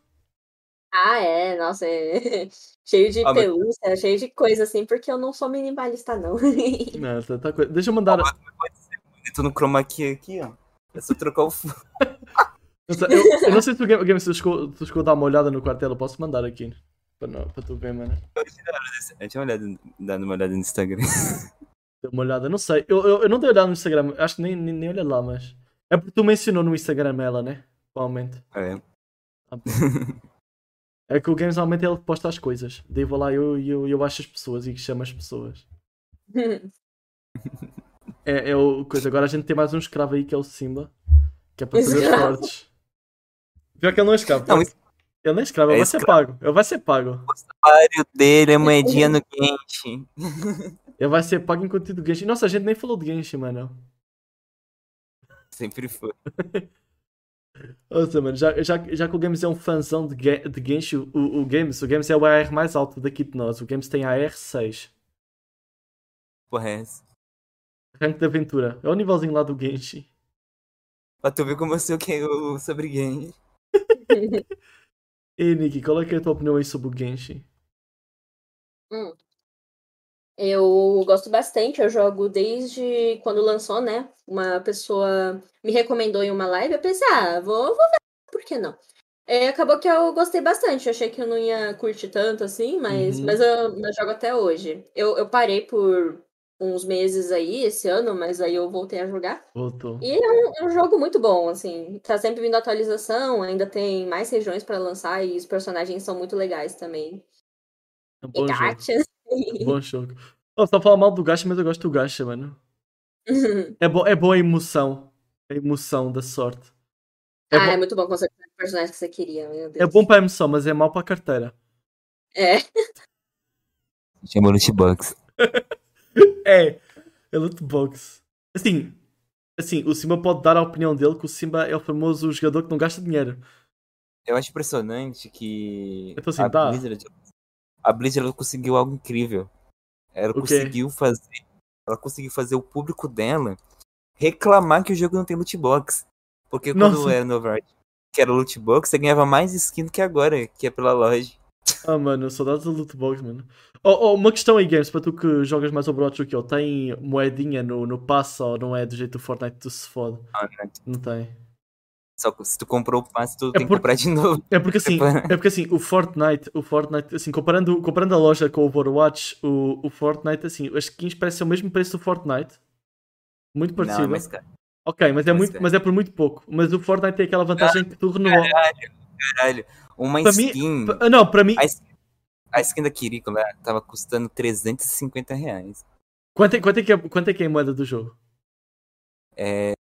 Ah, é, nossa, é cheio de Ah, mas- pelúcia, cheio de coisa assim, porque eu não sou minimalista, não. Não, tá, tá co- Deixa eu mandar. Pode ser bonito no chroma key aqui, ó. É só trocar o fundo. Nossa, eu, eu não sei se o Game, Game se tu chegou, tu a dar uma olhada no quarto dela. Posso mandar aqui. Para, não, para tu ver, mano. Eu tinha uma olhada, dado uma olhada no Instagram. Dê uma olhada, não sei. Eu, eu, eu não dei olhada no Instagram, acho que nem, nem, nem olhei lá, mas. É porque tu mencionou no Instagram ela, né? Provavelmente. É. Ah, bom. É que o Games normalmente ele posta as coisas. Daí vou lá e eu, eu, eu acho as pessoas e chamo as pessoas. É, é o coisa. Agora a gente tem mais um escravo aí que é o Simba. Que é para fazer os fortes. Pior que ele não é escravo. Não, que- Ele não é escravo, é ele vai ser escravo. pago. Ele vai ser pago. O salário dele é moedinha no quente. Ele vai ser pago em conteúdo de Genshin. Nossa, a gente nem falou de Genshin, mano. Sempre foi. Nossa, mano, já, já, já que o Games é um fãzão de, de Genshin, o, o Games, o Games é o AR mais alto daqui de nós. O Games tem AR6. Porra, é essa. Rank de aventura. É o nívelzinho lá do Genshin. Pra tu ver como eu sei o que é o sobre game. E Nicky, qual é, que é a tua opinião aí sobre o Genshin? Eu gosto bastante, eu jogo desde quando lançou, né? Uma pessoa me recomendou em uma live, eu pensei, ah, vou, vou ver, por que não? É, acabou que eu gostei bastante, eu achei que eu não ia curtir tanto assim, mas, Uhum. mas eu, eu jogo até hoje. Eu, eu parei por uns meses aí, esse ano, mas aí eu voltei a jogar. Voltou. E é um, é um jogo muito bom, assim, tá sempre vindo atualização, ainda tem mais regiões pra lançar e os personagens são muito legais também. É um E gachas. Bom jogo. Oh, só falar mal do Gacha, mas eu gosto do Gacha, mano. É, bo é boa a emoção. A emoção da sorte. É, ah, bo- é muito bom conseguir o personagem que você queria, meu é Deus. bom para a emoção, mas é mau para a carteira. É. Chama loot box. É, é loot box. Assim, assim, o Simba pode dar a opinião dele que o Simba é o famoso jogador que não gasta dinheiro. Eu acho impressionante que Eu tô assim, a tá. Blizzard, a Blizzard ela conseguiu algo incrível. Ela O quê? conseguiu fazer, ela conseguiu fazer o público dela reclamar que o jogo não tem loot box. Porque quando Nossa. era no Overwatch, que era loot box, você ganhava mais skin do que agora, que é pela loja. Ah, mano, saudades do loot box, mano. Oh, oh, uma questão aí, Games, para tu que jogas mais Overwatch do que eu. Tem moedinha no, no passo ou não é do jeito do Fortnite tu se fode? Ah, né? Não tem. Só que se tu comprou o passe, tu tem que porque- comprar de novo. É porque assim, Separa. é porque assim, o Fortnite, o Fortnite, assim, comparando, comparando a loja com o Overwatch, o, o Fortnite, assim, as skins parecem o mesmo preço do Fortnite. Muito parecido. Não, mas cara, Ok, mas é, mas muito, cara. mas é por muito pouco. Mas o Fortnite tem aquela vantagem que tu renova. caralho, uma Para mim, skin, pa- não, para mim, a skin, a skin da Kiriko lá tava custando 350 reais. quanto é, quanto, é que é, quanto é que é a moeda do jogo? É,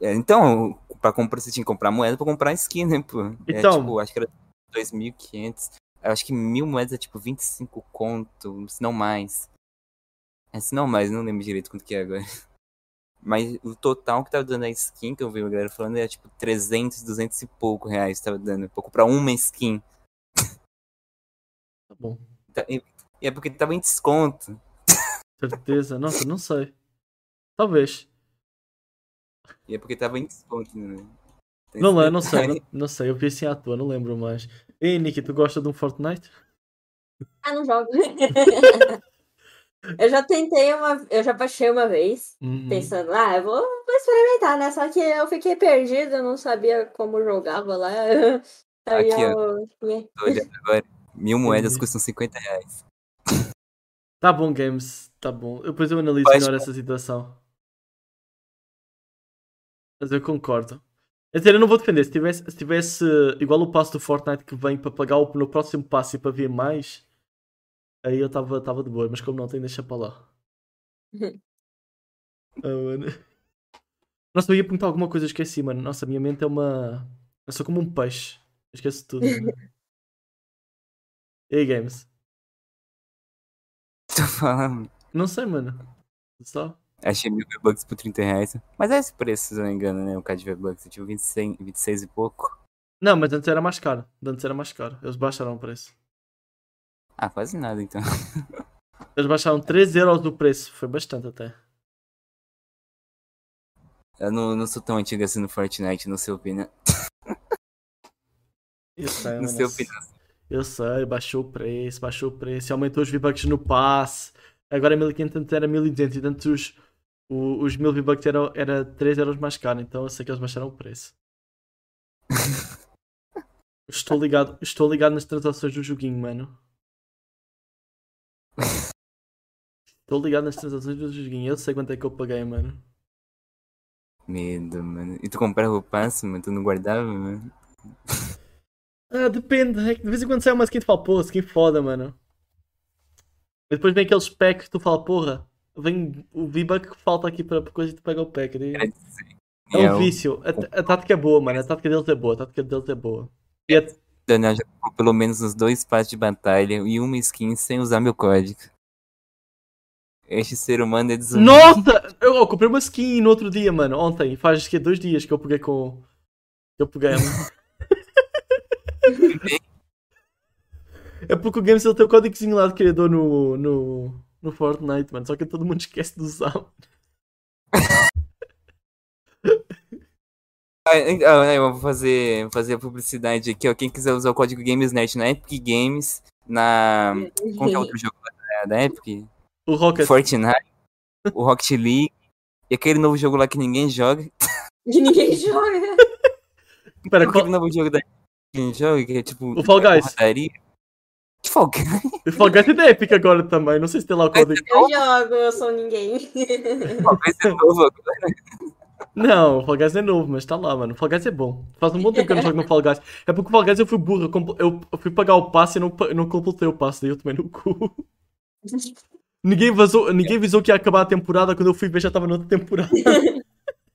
é, então, pra comprar, você tinha que comprar moeda pra comprar skin, né, pô? Então. É, tipo, acho que era 2.500. Eu acho que mil moedas é tipo 25 conto, se não mais. É, se não mais, não lembro direito quanto que é agora. Mas o total que tava dando a skin, que eu vi a galera falando, era tipo 300, 200 e pouco reais tava dando. Pra comprar uma skin. Tá bom. Tá- E e é porque tava em desconto. Certeza. Nossa, não sei. Talvez. E é porque tava em desconto, né? Tem Não, é, não sei, não, não sei. Eu vi assim à toa, não lembro mais. Ei, Niki, tu gosta de um Fortnite? Ah, não jogo. eu já tentei uma. Eu já baixei uma vez, Uhum. pensando, ah, eu vou, vou experimentar, né? Só que eu fiquei perdida, eu não sabia como jogava lá. Aí Aqui, eu. Tô olhando agora. Mil moedas Entendi. custam 50 reais. Tá bom, Games. Tá bom. Depois eu analiso Faz melhor essa situação. Mas eu concordo. É dizer, eu não vou defender. Se tivesse, se tivesse igual o passo do Fortnite que vem para pagar o, no próximo passo e para ver mais, aí eu estava de boa. Mas como não tem, deixa para lá. Ah, mano. Nossa, eu ia perguntar alguma coisa, esqueci, mano. Nossa, a minha mente é uma. Eu sou como um peixe. Eu esqueço tudo. E aí, games? Tô falando. Não sei, mano. Só. Achei mil V-Bucks por 30 reais. Mas é esse preço, se eu não me engano, né? O K de V-Bucks. Tipo 26, 26 e pouco. Não, mas antes era mais caro. Antes era mais caro. Eles baixaram o preço. Ah, quase nada então. Eles baixaram 3 euros do preço. Foi bastante até. Eu não, não sou tão antigo assim no Fortnite, não sei opinar. Eu sei, Não sei opinar. Eu sei, baixou o preço, baixou o preço, aumentou os V-Bucks no passe. Agora é 1500, antes era 1200 e antes os, o- os 1000 V-Bucks eram era 3 euros mais caro, então eu sei que eles baixaram o preço. Estou ligado, estou ligado nas transações do joguinho, mano. Estou ligado nas transações do joguinho, eu sei quanto é que eu paguei, mano. Medo, mano. E tu comprava o passo, mas tu não guardava, mano? Ah, depende, é de vez em quando sai uma skin tu fala, porra, skin foda, mano. E depois vem aqueles packs que tu fala, porra, vem o V-Buck que falta aqui para coisa e tu pega o pack. E- dizer, É um vício. A, a tática é boa, mano. A tática deles é boa. A tática deles é boa. E a- Daniel já comprou pelo menos uns dois passos de batalha e uma skin sem usar meu código. Este ser humano é desumano. Nossa! Eu, eu comprei uma skin no outro dia, mano. Ontem. Faz que dois dias que eu peguei com. Eu peguei. é porque o Games ele tem o códigozinho lá de criador no, no, no Fortnite, mano. Só que todo mundo esquece. Ah, ah, eu vou fazer, fazer a publicidade aqui, ó. Quem quiser usar o código GamesNet na Epic Games, na. Como que é outro jogo da, Epic? O Rocket. Fortnite, o Rocket League. E aquele novo jogo lá que ninguém joga. Que ninguém joga. Espera, Aquele qual... novo jogo da Epic que ninguém joga, que é tipo. O Fall Guys. Fall Guys? o Fall Guys é da Epic agora também. Não sei se tem lá o código. Eu jogo, eu sou ninguém. Fall Guys é novo agora. Não, o Fall Guys é novo, mas está lá, mano. O Fall Guys é bom. Faz um bom tempo que eu não jogo no Fall Guys. É porque o Fall Guys eu fui burro. Eu, fui pagar o passe e não, não completei o passe. Daí eu tomei no cu. Ninguém, vazou, ninguém avisou que ia acabar a temporada. Quando eu fui ver já estava noutra temporada.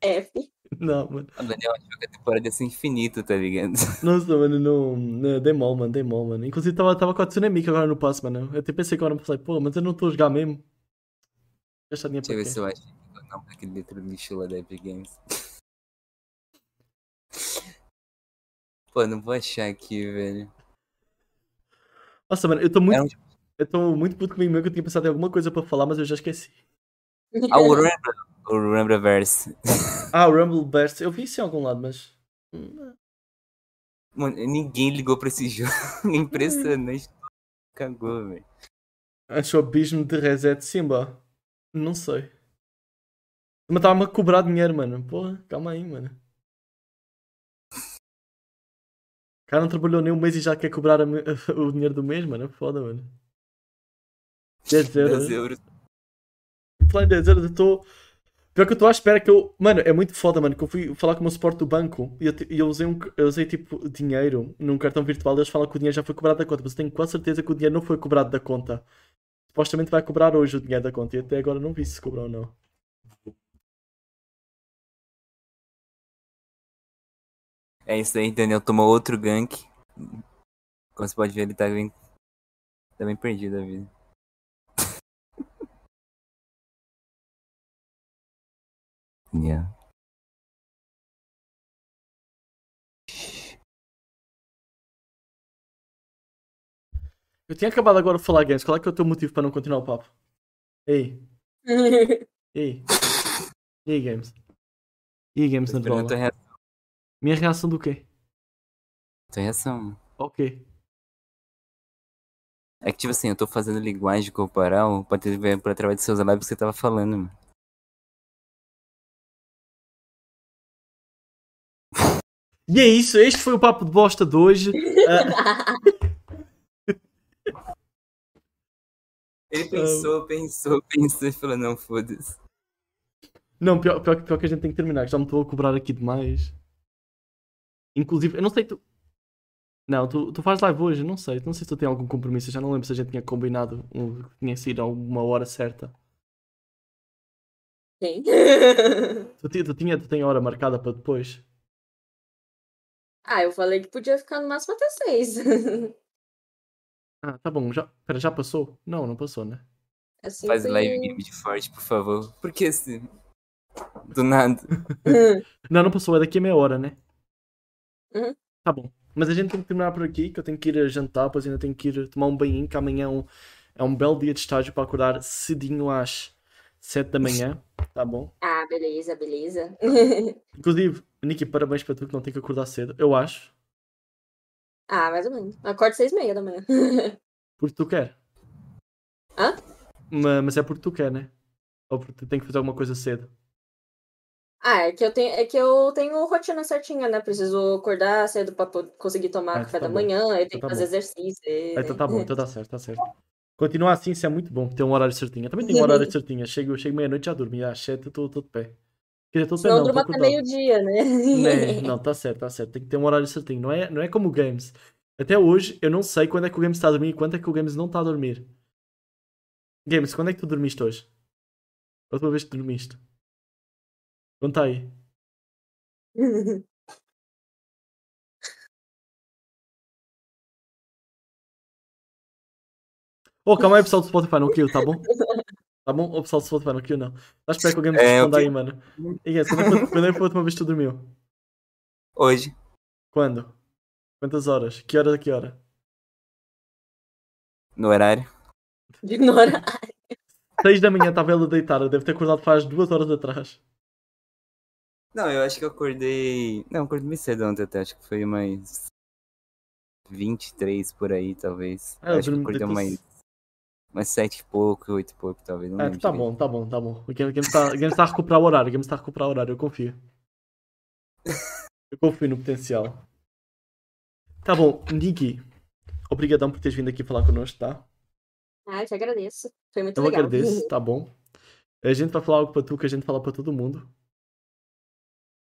F. Não, mano. O Daniel achou que a temporada ia ser infinita, tá ligado? Nossa, mano, não. não dei mal, mano. Dei mal, mano. Inclusive estava tava com a Tsunami agora no passe, mano. Eu até pensei que agora me falei, pô, mas eu não estou a jogar mesmo. Dinheiro Deixa eu ver se eu acho o nome daquele letra lixo lá da Epic Games. Pô, não vou achar aqui, velho. Nossa, mano, eu estou muito. É um- Eu estou muito puto comigo mesmo que eu tinha pensado em alguma coisa para falar, mas eu já esqueci. Ah, o Rumble. O Rumbleverse. Ah, o Rumble Burst. Eu vi isso em algum lado, mas. hum, Mano, ninguém ligou pra esse jogo. Impressionante. Cagou, velho. Acho o abismo de reset Simba. Não sei. Mas estava-me a cobrar dinheiro, mano. Porra, calma aí, mano. O cara não trabalhou nem um mês e já quer cobrar a o dinheiro do mês, mano. É Foda, mano. 10 euros. 10 euros. Falar em 10 euros, eu estou. Pior que eu estou à espera que eu. Mano, é muito foda, mano. Que eu fui falar com o meu suporte do banco e eu, eu usei, um, eu usei tipo dinheiro num cartão virtual e eles falam que o dinheiro já foi cobrado da conta. Mas eu tenho quase certeza que o dinheiro não foi cobrado da conta. Supostamente vai cobrar hoje o dinheiro da conta e até agora não vi se cobrou ou não. É isso aí, Daniel tomou outro gank. Como você pode ver, ele tá bem. Tá bem perdido a vida. Yeah. Eu tinha acabado agora de falar games. Qual é que é o teu motivo para não continuar o papo? Ei, ei. E aí, games? E aí, games na reação. Minha reação do quê? Tua reação. Ok. É que, tipo assim, eu tô fazendo linguagem corporal pra, ter, pra através dos seus lábios que você tava falando, mano. E é isso. Este foi o papo de bosta de hoje. Ele pensou, pensou, pensou e falou, não, foda-se. não, pior, pior, que- pior que a gente tem que terminar. que Já me estou a cobrar aqui demais. Inclusive, eu não sei tu. Não, tu, tu faz live hoje, não sei. Não sei se tu tens algum compromisso. Eu já não lembro se a gente tinha combinado. Um, tinha sido a uma hora certa. Tem. Tu, tu, tinha, tu tem hora marcada para depois. Ah, eu falei que podia ficar no máximo até seis. Ah, tá bom. Já, pera, já passou? Não, não passou, né? Assim Faz foi- live game de forte, por favor. Por que esse. Do nada. Não, não passou. É daqui a meia hora, né? Uhum. Tá bom. Mas a gente tem que terminar por aqui, que eu tenho que ir jantar, depois ainda tenho que ir tomar um banho, que amanhã é um, é um belo dia de estágio para acordar cedinho às 7 da manhã. Tá bom? Ah, beleza, beleza. Inclusive, Niki, parabéns para tu que não tem que acordar cedo. Eu acho. ah, mais ou menos. Acordo seis e meia da manhã. Porque tu quer. Hã? Ma- Mas é porque tu quer, né? Ou porque tu tem que fazer alguma coisa cedo. ah, é que eu tenho, é que eu tenho rotina certinha, né? Preciso acordar cedo pra conseguir tomar Ah, café então tá da bom. manhã, eu tenho Então que tá fazer bom. exercício. Ah, então tá bom, então tá certo, tá certo. Continuar assim, isso é muito bom, ter um horário certinho. Eu também tenho um horário certinho. Chego, chego meia-noite já dormi. Às 7 eu tô, tô de pé. Quer dizer, tô Senão até meio-dia, né? Né, não, tá certo, tá certo. Tem que ter um horário certinho. Não é, não é como o Games. Até hoje, eu não sei quando é que o Games está a dormir e quando é que o Games não está a dormir. Games, quando é que tu dormiste hoje? A última vez que dormiste? Conta aí. Oh, calma aí, pessoal do Spotify, não kill, tá bom? Tá bom? O pessoal do Spotify, não kill, não. Tá espera que Games É, responda ok. aí, mano. E Games, quando é quando é a última vez que tu dormiu? Hoje. Quando? Quantas horas? Que hora a que hora? No horário. Ignora. 6 da manhã estava ela deitada, deve ter acordado faz duas horas atrás. Não, eu acho que eu acordei. Não, acordei meio cedo ontem até. Acho que foi mais. 23 por aí, talvez. Ah, eu acho que acordei mais. Mais 7 e pouco, 8 e pouco, talvez. Não lembro tá bom, tá bom, tá bom. O Games está tá a recuperar o horário, o Games está a recuperar o horário, eu confio. Eu confio no potencial. Tá bom, Niki, obrigadão por teres vindo aqui falar connosco, tá? Ah, eu te agradeço. Foi muito Eu legal. agradeço, tá bom? A gente vai falar algo para tu que a gente fala para todo mundo.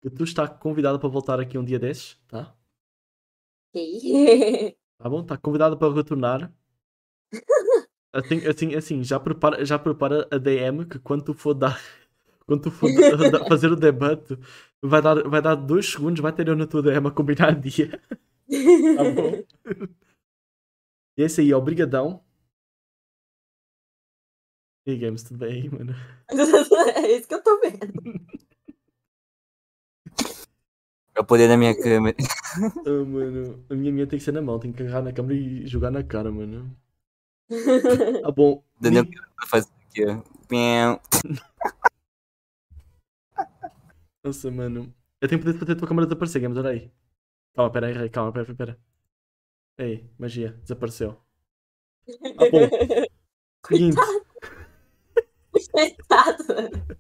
Que tu está convidada para voltar aqui um dia desses, tá? Ok. Tá bom? Está convidada para retornar. Assim, assim, assim, já prepara, já prepara a DM que quando tu for dar. Quando tu for da- da- fazer o debate, vai dar, vai dar dois segundos, vai ter eu na tua DM a combinar dia. Tá bom? E é isso aí, obrigadão. E aí, Games, tudo bem aí, mano? é isso que eu tô vendo. É o poder da minha câmera. Ah, mano, a minha minha tem que ser na mão, tem que agarrar na câmera e jogar na cara, mano. Tá bom. Daniel Ni- vai fazer aqui, ó. Nossa, mano. Eu tenho poder de fazer a tua câmera desaparecer, Games, olha aí. Calma, pera aí, calma, pera, pera, pera. Ei, magia, desapareceu. Tá bom. Seguinte. Coitado.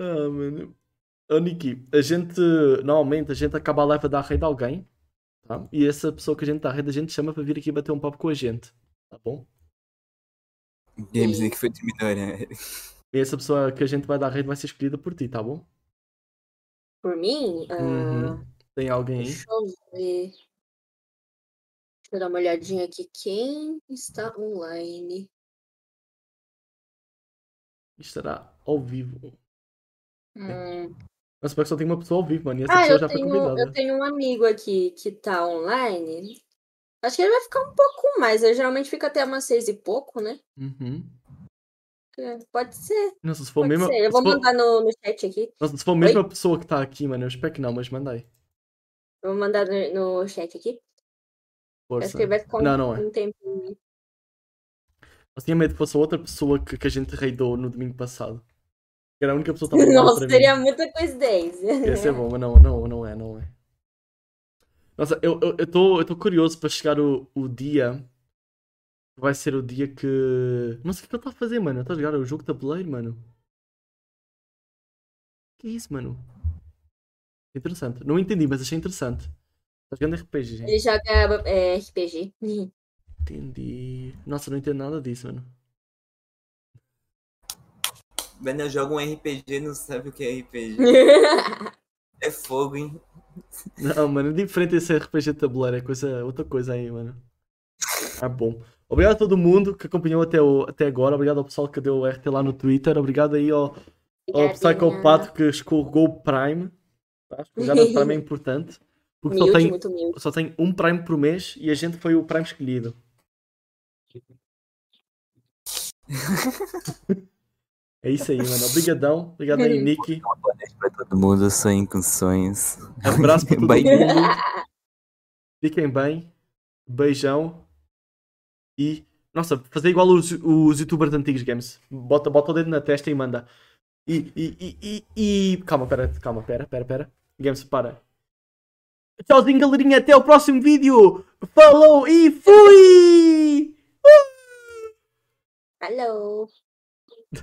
Ah, mano. Ô, Niki, a gente, normalmente, a gente acaba a live a dar a alguém, tá? E essa pessoa que a gente dá raid, a gente chama para vir aqui bater um papo com a gente, tá bom? Games Nick foi terminador, né? E essa pessoa que a gente vai dar raid vai ser escolhida por ti, tá bom? Por mim, Uhum. Tem alguém aí? deixa eu ver. Deixa eu dar uma olhadinha aqui. Quem está online? Estará ao vivo. Hum. Mas parece que só tem uma pessoa ao vivo, mano. E essa Ah, pessoa eu já foi tenho, convidada. eu tenho um amigo aqui que tá online. Acho que ele vai ficar um pouco mais. Ele geralmente fica até umas seis e pouco, né? Uhum. É, Pode ser, Nossa, se for pode mesmo. ser. Eu vou for- mandar no, no chat aqui. Nossa, se for a pessoa que tá aqui, mano, eu espero que não, mas manda aí. Eu vou mandar no, no chat aqui. Acho Força. que ele vai ficar um, Não, não é. um tempinho. Eu tinha medo que fosse outra pessoa que, que a gente raidou no domingo passado. Era a única pessoa que estava Nossa, seria mim. muita coincidência. Ia ser bom, mas não, não, não é, não é. Nossa, eu estou eu, tô, eu tô curioso para chegar o, o dia. Vai ser o dia que. Não sei o que ele está a fazer, mano. Está a jogar o jogo de tabuleiro, mano. Que é isso, mano? Interessante. Não entendi, mas achei interessante. Está jogando RPG, gente. Ele joga é, RPG. Entendi. Nossa, não entendo nada disso, mano. Daniel joga um RPG e não sabe o que é RPG. É fogo, hein? Não, mano, é diferente esse RPG tabuleiro, é coisa, outra coisa aí, mano. Ah, bom. Obrigado a todo mundo que acompanhou até, o, até agora. Obrigado ao pessoal que deu o RT lá no Twitter. Obrigado aí ao, ao. Psychopath que escorregou o Prime. Tá? Escorregar o Prime é importante. Porque só Humilde, tem, muito humilde. só tem um Prime por mês e a gente foi o Prime escolhido. É isso aí, mano. Obrigadão. Obrigado aí, Nick. Boa noite pra todo mundo, sonhem com sonhos. Abraço para todo mundo. Fiquem bem. Beijão. E. Nossa, fazer igual os, os youtubers antigos games. Bota, bota o dedo na testa e manda. E. e, e, e, e... Calma, pera, calma, pera, pera, pera. Games, para. Tchauzinho, galerinha. Até o próximo vídeo. Falou e fui! Falou.